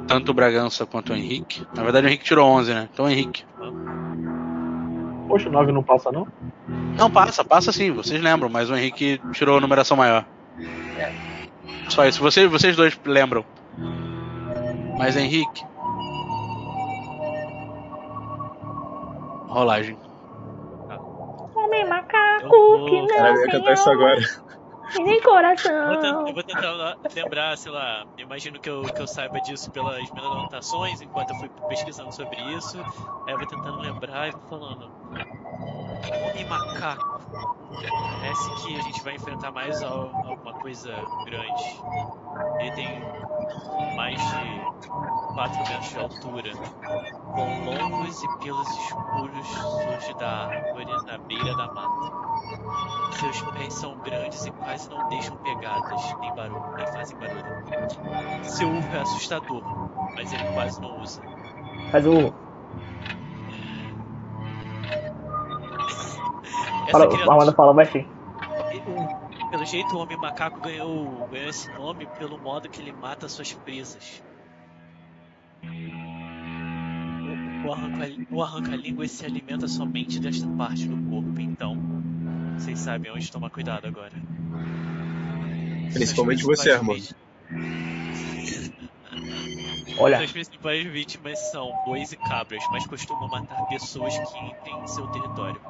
Tanto o Bragança quanto o Henrique. Na verdade, o Henrique tirou 11, né? Então, Henrique. Poxa, 9 não passa não? Não, passa, passa sim, vocês lembram, mas o Henrique tirou a numeração maior. Só isso, vocês, vocês dois lembram. Mas Henrique. Rolagem. Homem macaco vou- que não Caralho, eu ia cantar isso agora. Tem nem Eu vou, coração. tentar, eu vou tentar lembrar, sei lá, imagino que eu, que eu saiba disso pelas minhas anotações, enquanto eu fui pesquisando sobre isso. Aí eu vou tentando lembrar e vou falando. Homem macaco. Parece que a gente vai enfrentar mais al- alguma coisa grande. Ele tem mais de 4 metros de altura, com longos e pelos escuros surge da árvore na beira da mata. Seus pés são grandes e quase não deixam pegadas, nem barulho, nem fazem barulho. Seu urro é assustador, mas ele quase não usa. Faz o. Essa Fala, criatura- a Amanda fala baixinho. o- pelo jeito, o homem macaco ganhou, ganhou esse nome pelo modo que ele mata suas presas. O, o arranca- arranca-língua se alimenta somente desta parte do corpo, então vocês sabem onde tomar cuidado agora. Principalmente você, Armando. Olha, Suas principais vítimas são bois e cabras, mas costumam matar pessoas que entrem em seu território.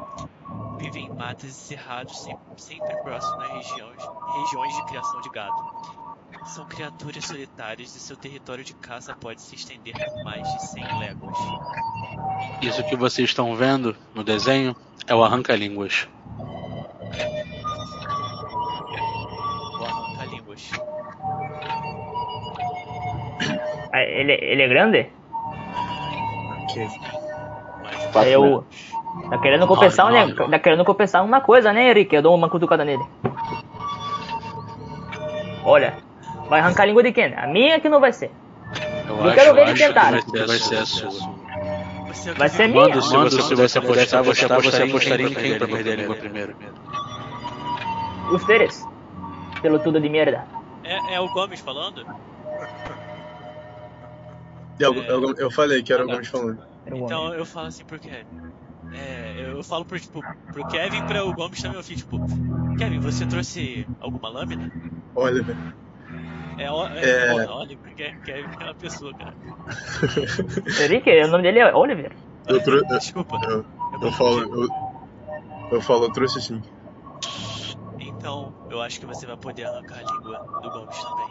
Vivem em matas e cerrados, sempre, sempre próximo às regiões, regiões de criação de gado. São criaturas solitárias e seu território de caça pode se estender por mais de 100 léguas. Isso que vocês estão vendo no desenho é o arranca-línguas. Ele, ele é grande? Ok. Mas Quatro Aí eu. metros. Tá querendo compensar, né? Tá querendo compensar uma coisa, né, Henrique? Eu dou uma cutucada nele. Olha, vai arrancar a língua de quem? A minha que não vai ser. Eu quero ver ele acho que tentar. vai ser- a sua. você Vai ser minha. Mando, se você pudesse apostar, você apostaria em quem pra perder a língua primeiro? Ustedes. Pelotudo de merda. É, é o Gomes falando? Eu, eu, eu falei que era o Gomes falando. Então eu falo assim pro Kevin. É, eu falo pro, tipo, pro Kevin e pra o Gomes também eu fiz, tipo, Kevin, você trouxe alguma lâmina? Olha, velho. É, é, É. olha, porque Kevin é uma pessoa, cara. Henrique, o nome dele é Oliver. Eu, trou- eu, Desculpa. eu, eu eu falo, eu, eu falo, eu trouxe sim. Então, eu acho que você vai poder arrancar a língua do Gomes também.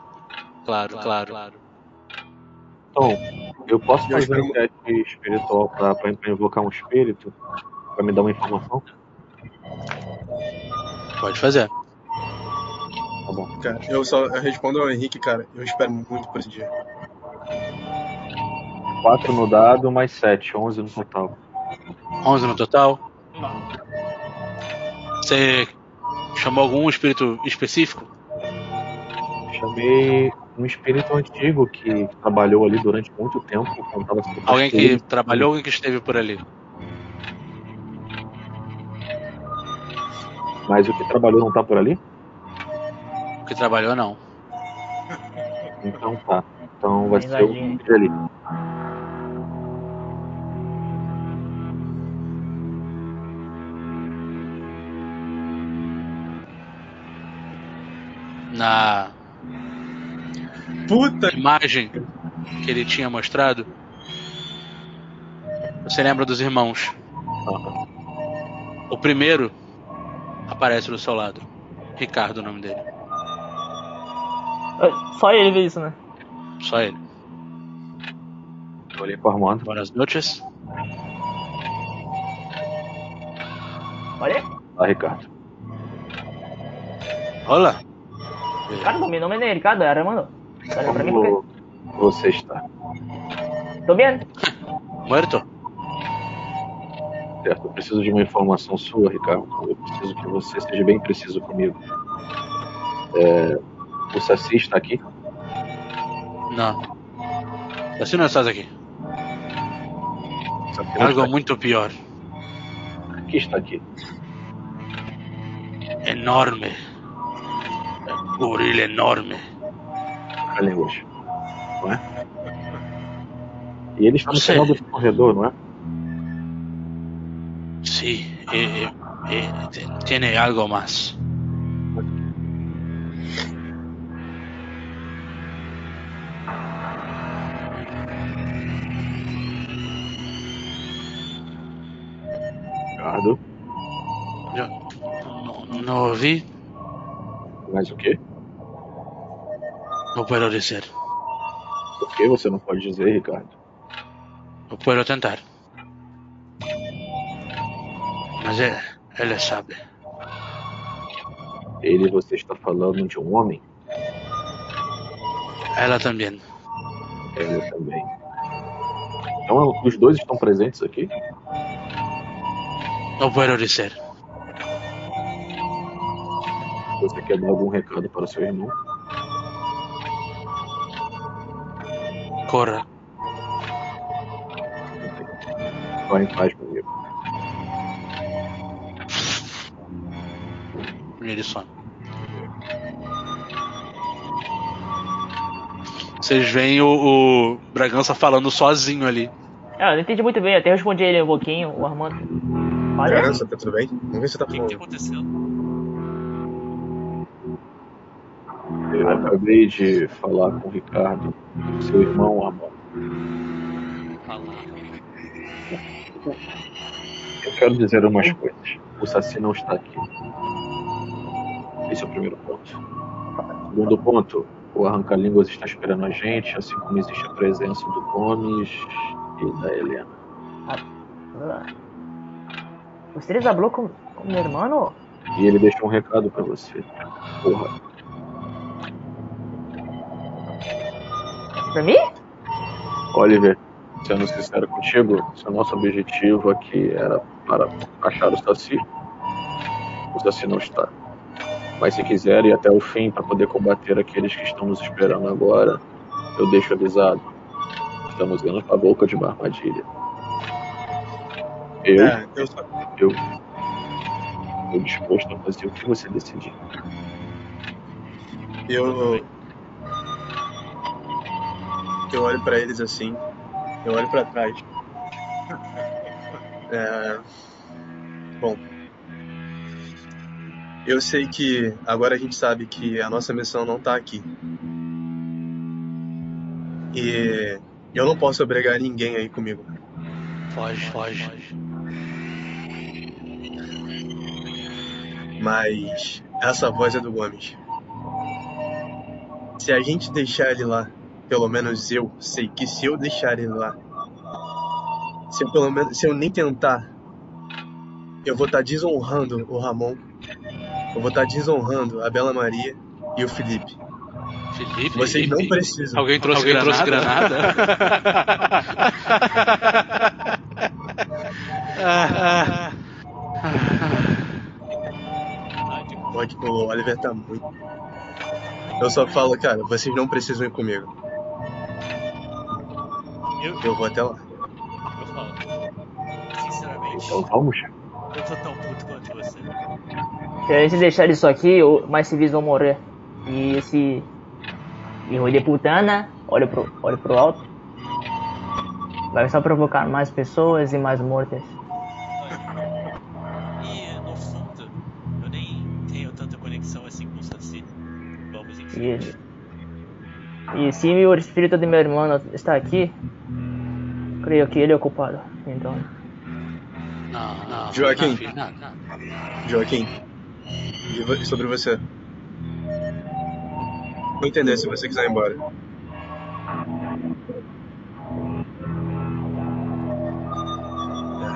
Claro, claro, claro. Então, eu posso fazer um teste espiritual pra, pra, pra invocar um espírito? Pra me dar uma informação? Pode fazer. Tá bom. Cara, eu só eu respondo ao Henrique, cara. Eu espero muito por esse dia. 4 no dado, mais 7, 11 no total. 11 no total. Você chamou algum espírito específico? Chamei um espírito antigo que trabalhou ali durante muito tempo. Alguém que trabalhou, alguém que esteve por ali? Mas o que trabalhou não tá por ali? Que trabalhou, não. Então tá. Então vai ser o de ali. Na Puta! imagem que ele tinha mostrado, você lembra dos irmãos? O primeiro aparece do seu lado. Ricardo, o nome dele. Só ele vê isso, né? Só ele. Eu olhei pro Armando. Boas noites. Olha, Ah, Ricardo. Olá. Ricardo, meu nome é Ricardo, é Armando. Olha pra mim, Como você está? Tô bem? Muerto? Certo, eu preciso de uma informação sua, Ricardo. Eu preciso que você seja bem preciso comigo. É, o Saci está aqui? Não. Assim não estás aqui. O Saci não Algo está muito pior. aqui. Aqui está aqui. Enorme. Gorila enorme. A línguas. Não é? E ele está no final do corredor, não é? Sí, eh, eh, eh, t- tiene algo más. Ricardo. Yo no, no vi, Mas o quê? No puedo decir. O que você não pode dizer, Ricardo? No puedo tentar. Mas él, él sabe. Ele você está falando de um homem? Ela também. Ele também. Então os dois estão presentes aqui? No puedo decir. Você quer dar algum recado para o seu irmão? Corra. Vá em paz comigo. E ele some. Vocês veem o, o Bragança falando sozinho ali. É, eu não entendi muito bem, até respondi ele um pouquinho, o Armando. Olha, Criança, tá tudo bem? Vamos ver se você tá O que, que tá falando. acontecendo? Eu acabei de falar com o Ricardo, seu irmão. Falar. Eu quero dizer umas coisas. O Saci não está aqui. Esse é o primeiro ponto. Segundo ponto, o Arranca-Línguas está esperando a gente, assim como existe a presença do Gomes e da Helena. ¿Ustedes habló con, con mi hermano? E ele deixou um recado pra você. Porra. ¿Para mí? Oliver, sendo sincero contigo, se o nosso objetivo aqui era para achar o Saci, o Saci não está. Mas se quiser ir até o fim para poder combater aqueles que estão nos esperando agora, eu deixo avisado. Estamos indo para a boca de uma armadilha. Eu, É, eu eu, estou disposto a fazer o que você decidir. eu, eu olho pra eles assim, eu olho pra trás. É, bom, eu sei que agora a gente sabe que a nossa missão não tá aqui. E eu não posso obrigar ninguém aí comigo. Foge, foge. Mas essa voz é do Gomes. Se a gente deixar ele lá, pelo menos eu sei que se eu deixar ele lá, se eu pelo menos se eu nem tentar, eu vou estar desonrando o Ramon, eu vou estar desonrando a Bela Maria e o Felipe. Felipe, Vocês não Felipe. precisam. Alguém trouxe Alguém granada? trouxe Ah, Verdade. Pode, o Oliver tá muito. Eu só falo, cara, vocês não precisam ir comigo. Eu, Eu vou até lá. eu falo. Sinceramente, Então vamos. eu tô tão puto quanto você. Se a gente deixar isso aqui, mais civis vão morrer. E esse hijo de putana, olha pro, olha pro alto, vai só provocar mais pessoas e mais mortes. E no fundo, eu nem tenho tanta conexão assim com o Saci. Vamos em E, frente. E se o espírito de meu irmão está aqui, creio que ele é o culpado. Então, Não, não. Joaquim. Não, não. Joaquim, e sobre você. Vou entender se você quiser ir embora.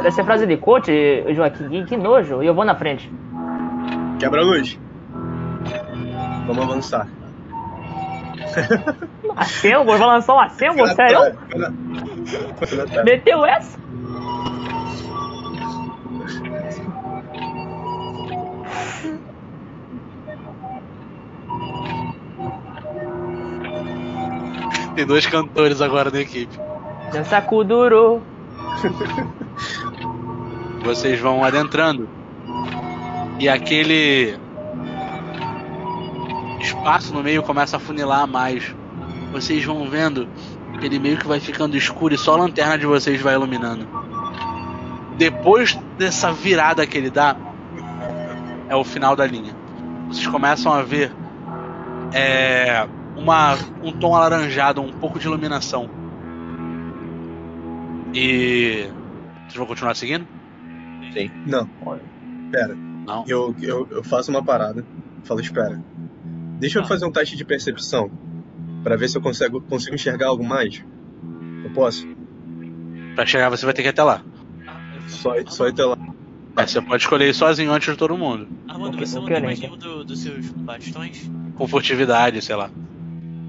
parece a frase de coach, Joaquim, que, que nojo, e eu vou na frente. Quebra a luz. Vamos avançar. Assemble, vai lançar um assemble, sério? Meteu essa? Tem dois cantores agora na equipe. Dança Kuduro. Vocês vão adentrando. E aquele espaço no meio começa a funilar mais. Vocês vão vendo que ele meio que vai ficando escuro e só a lanterna de vocês vai iluminando. Depois dessa virada que ele dá, é o final da linha. Vocês começam a ver é, uma, um tom alaranjado, um pouco de iluminação. E. Vocês vão continuar seguindo? Não, pera. Não. Eu, eu, eu faço uma parada. Falo, espera. Deixa eu fazer um teste de percepção. Pra ver se eu consigo, consigo enxergar algo mais. Eu posso? Pra chegar você vai ter que ir até lá. Só, só ir até lá. É, você pode escolher ir sozinho antes de todo mundo. Armando, você não ok, tem mais nenhum do- dos seus bastões? Com furtividade, sei lá.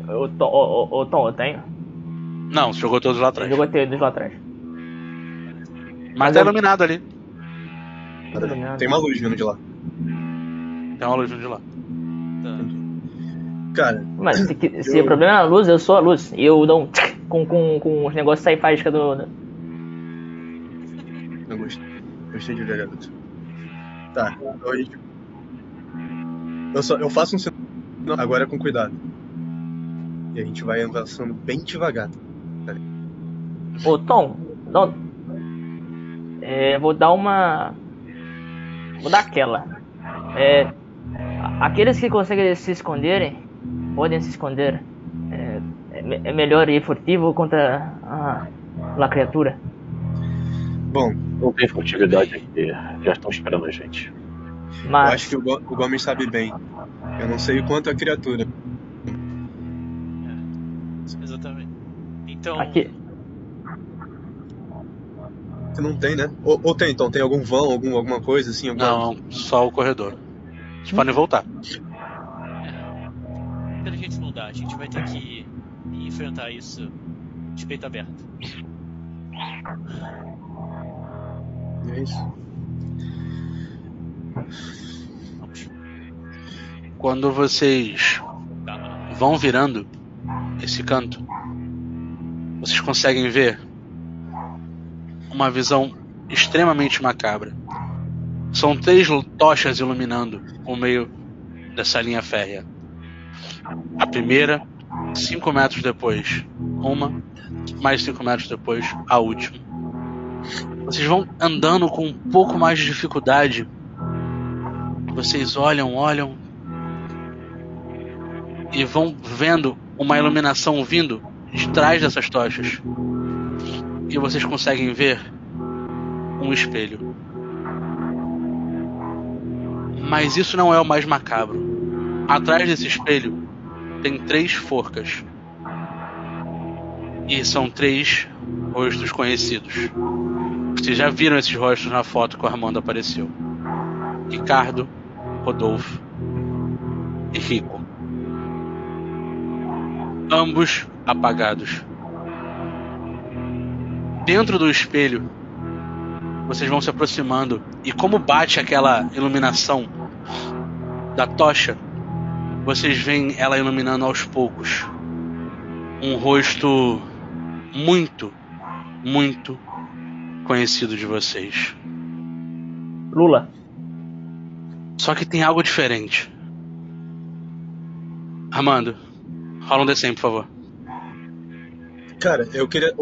Ô, Tom, ô, ô, ô, Tom, eu tenho. Não, você jogou todos lá Eu atrás. jogo até dos lá atrás. Mas tá iluminado ali. Tem uma luz vindo de lá. Tem uma luz vindo de lá. Tá. Cara, Mas se, Eu- o problema é a luz, eu sou a luz. Eu dou um tsk com, com, com os negócios sair faísca do. do- eu gostei. Gostei de ver, garoto. Tá, então a gente. Eu, só, eu faço um sinal. Agora com cuidado. E a gente vai avançando bem devagar. Ô, Tom, não. É, vou dar uma. Vou dar aquela. É, aqueles que conseguem se esconderem, podem se esconder. É, é me- é melhor ir furtivo contra a, a criatura. Bom, Não tem furtividade aqui. Já estão esperando a gente. eu Mas acho que o, Go- o Gomes sabe bem Eu não sei o quanto a criatura. Exatamente. Então, Aqui. Que não tem, né? Ou, ou tem, então? Tem algum vão, algum, alguma coisa assim? Alguma... Não, só o corredor. Vocês podem voltar. Pela gente não dá, a gente vai ter que enfrentar isso de peito aberto. É isso. Vamos. Quando vocês Calma, vão virando esse canto, vocês conseguem ver uma visão extremamente macabra. São três tochas iluminando o meio dessa linha férrea. A primeira, cinco metros depois, uma, mais cinco metros depois, a última. Vocês vão andando com um pouco mais de dificuldade. Vocês olham, olham, e vão vendo uma iluminação vindo de trás dessas tochas. E vocês conseguem ver um espelho. Mas isso não é o mais macabro. Atrás desse espelho tem três forcas. E são três rostos conhecidos. Vocês já viram esses rostos na foto que o Armando apareceu: Ricardo, Rodolfo e Rico ambos apagados. Dentro do espelho, vocês vão se aproximando e como bate aquela iluminação da tocha, vocês veem ela iluminando aos poucos um rosto muito, muito conhecido de vocês. Lula. Só que tem algo diferente. Armando, rola um D100, por favor. Cara, eu queria.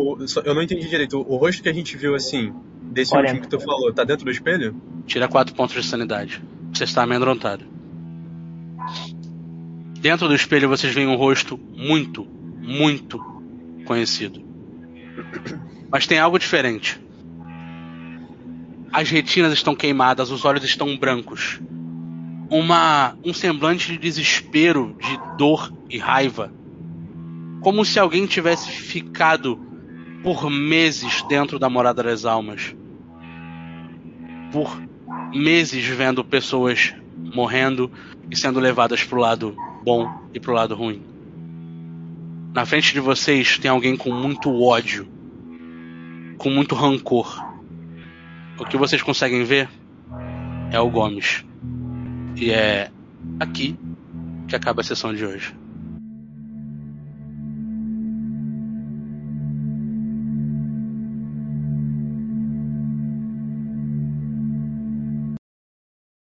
Eu não entendi direito. O, rosto que a gente viu assim, desse Quarenta. último que tu falou, tá dentro do espelho? Tira 4 pontos de sanidade. Você está amedrontado. Dentro do espelho vocês veem um rosto muito, muito conhecido. Mas tem algo diferente. As retinas estão queimadas, os olhos estão brancos. Uma um semblante de desespero, de dor e raiva. Como se alguém tivesse ficado por meses dentro da morada das almas. Por meses vendo pessoas morrendo e sendo levadas pro lado bom e pro lado ruim. Na frente de vocês tem alguém com muito ódio, com muito rancor. O que vocês conseguem ver é o Gomes. E é aqui que acaba a sessão de hoje.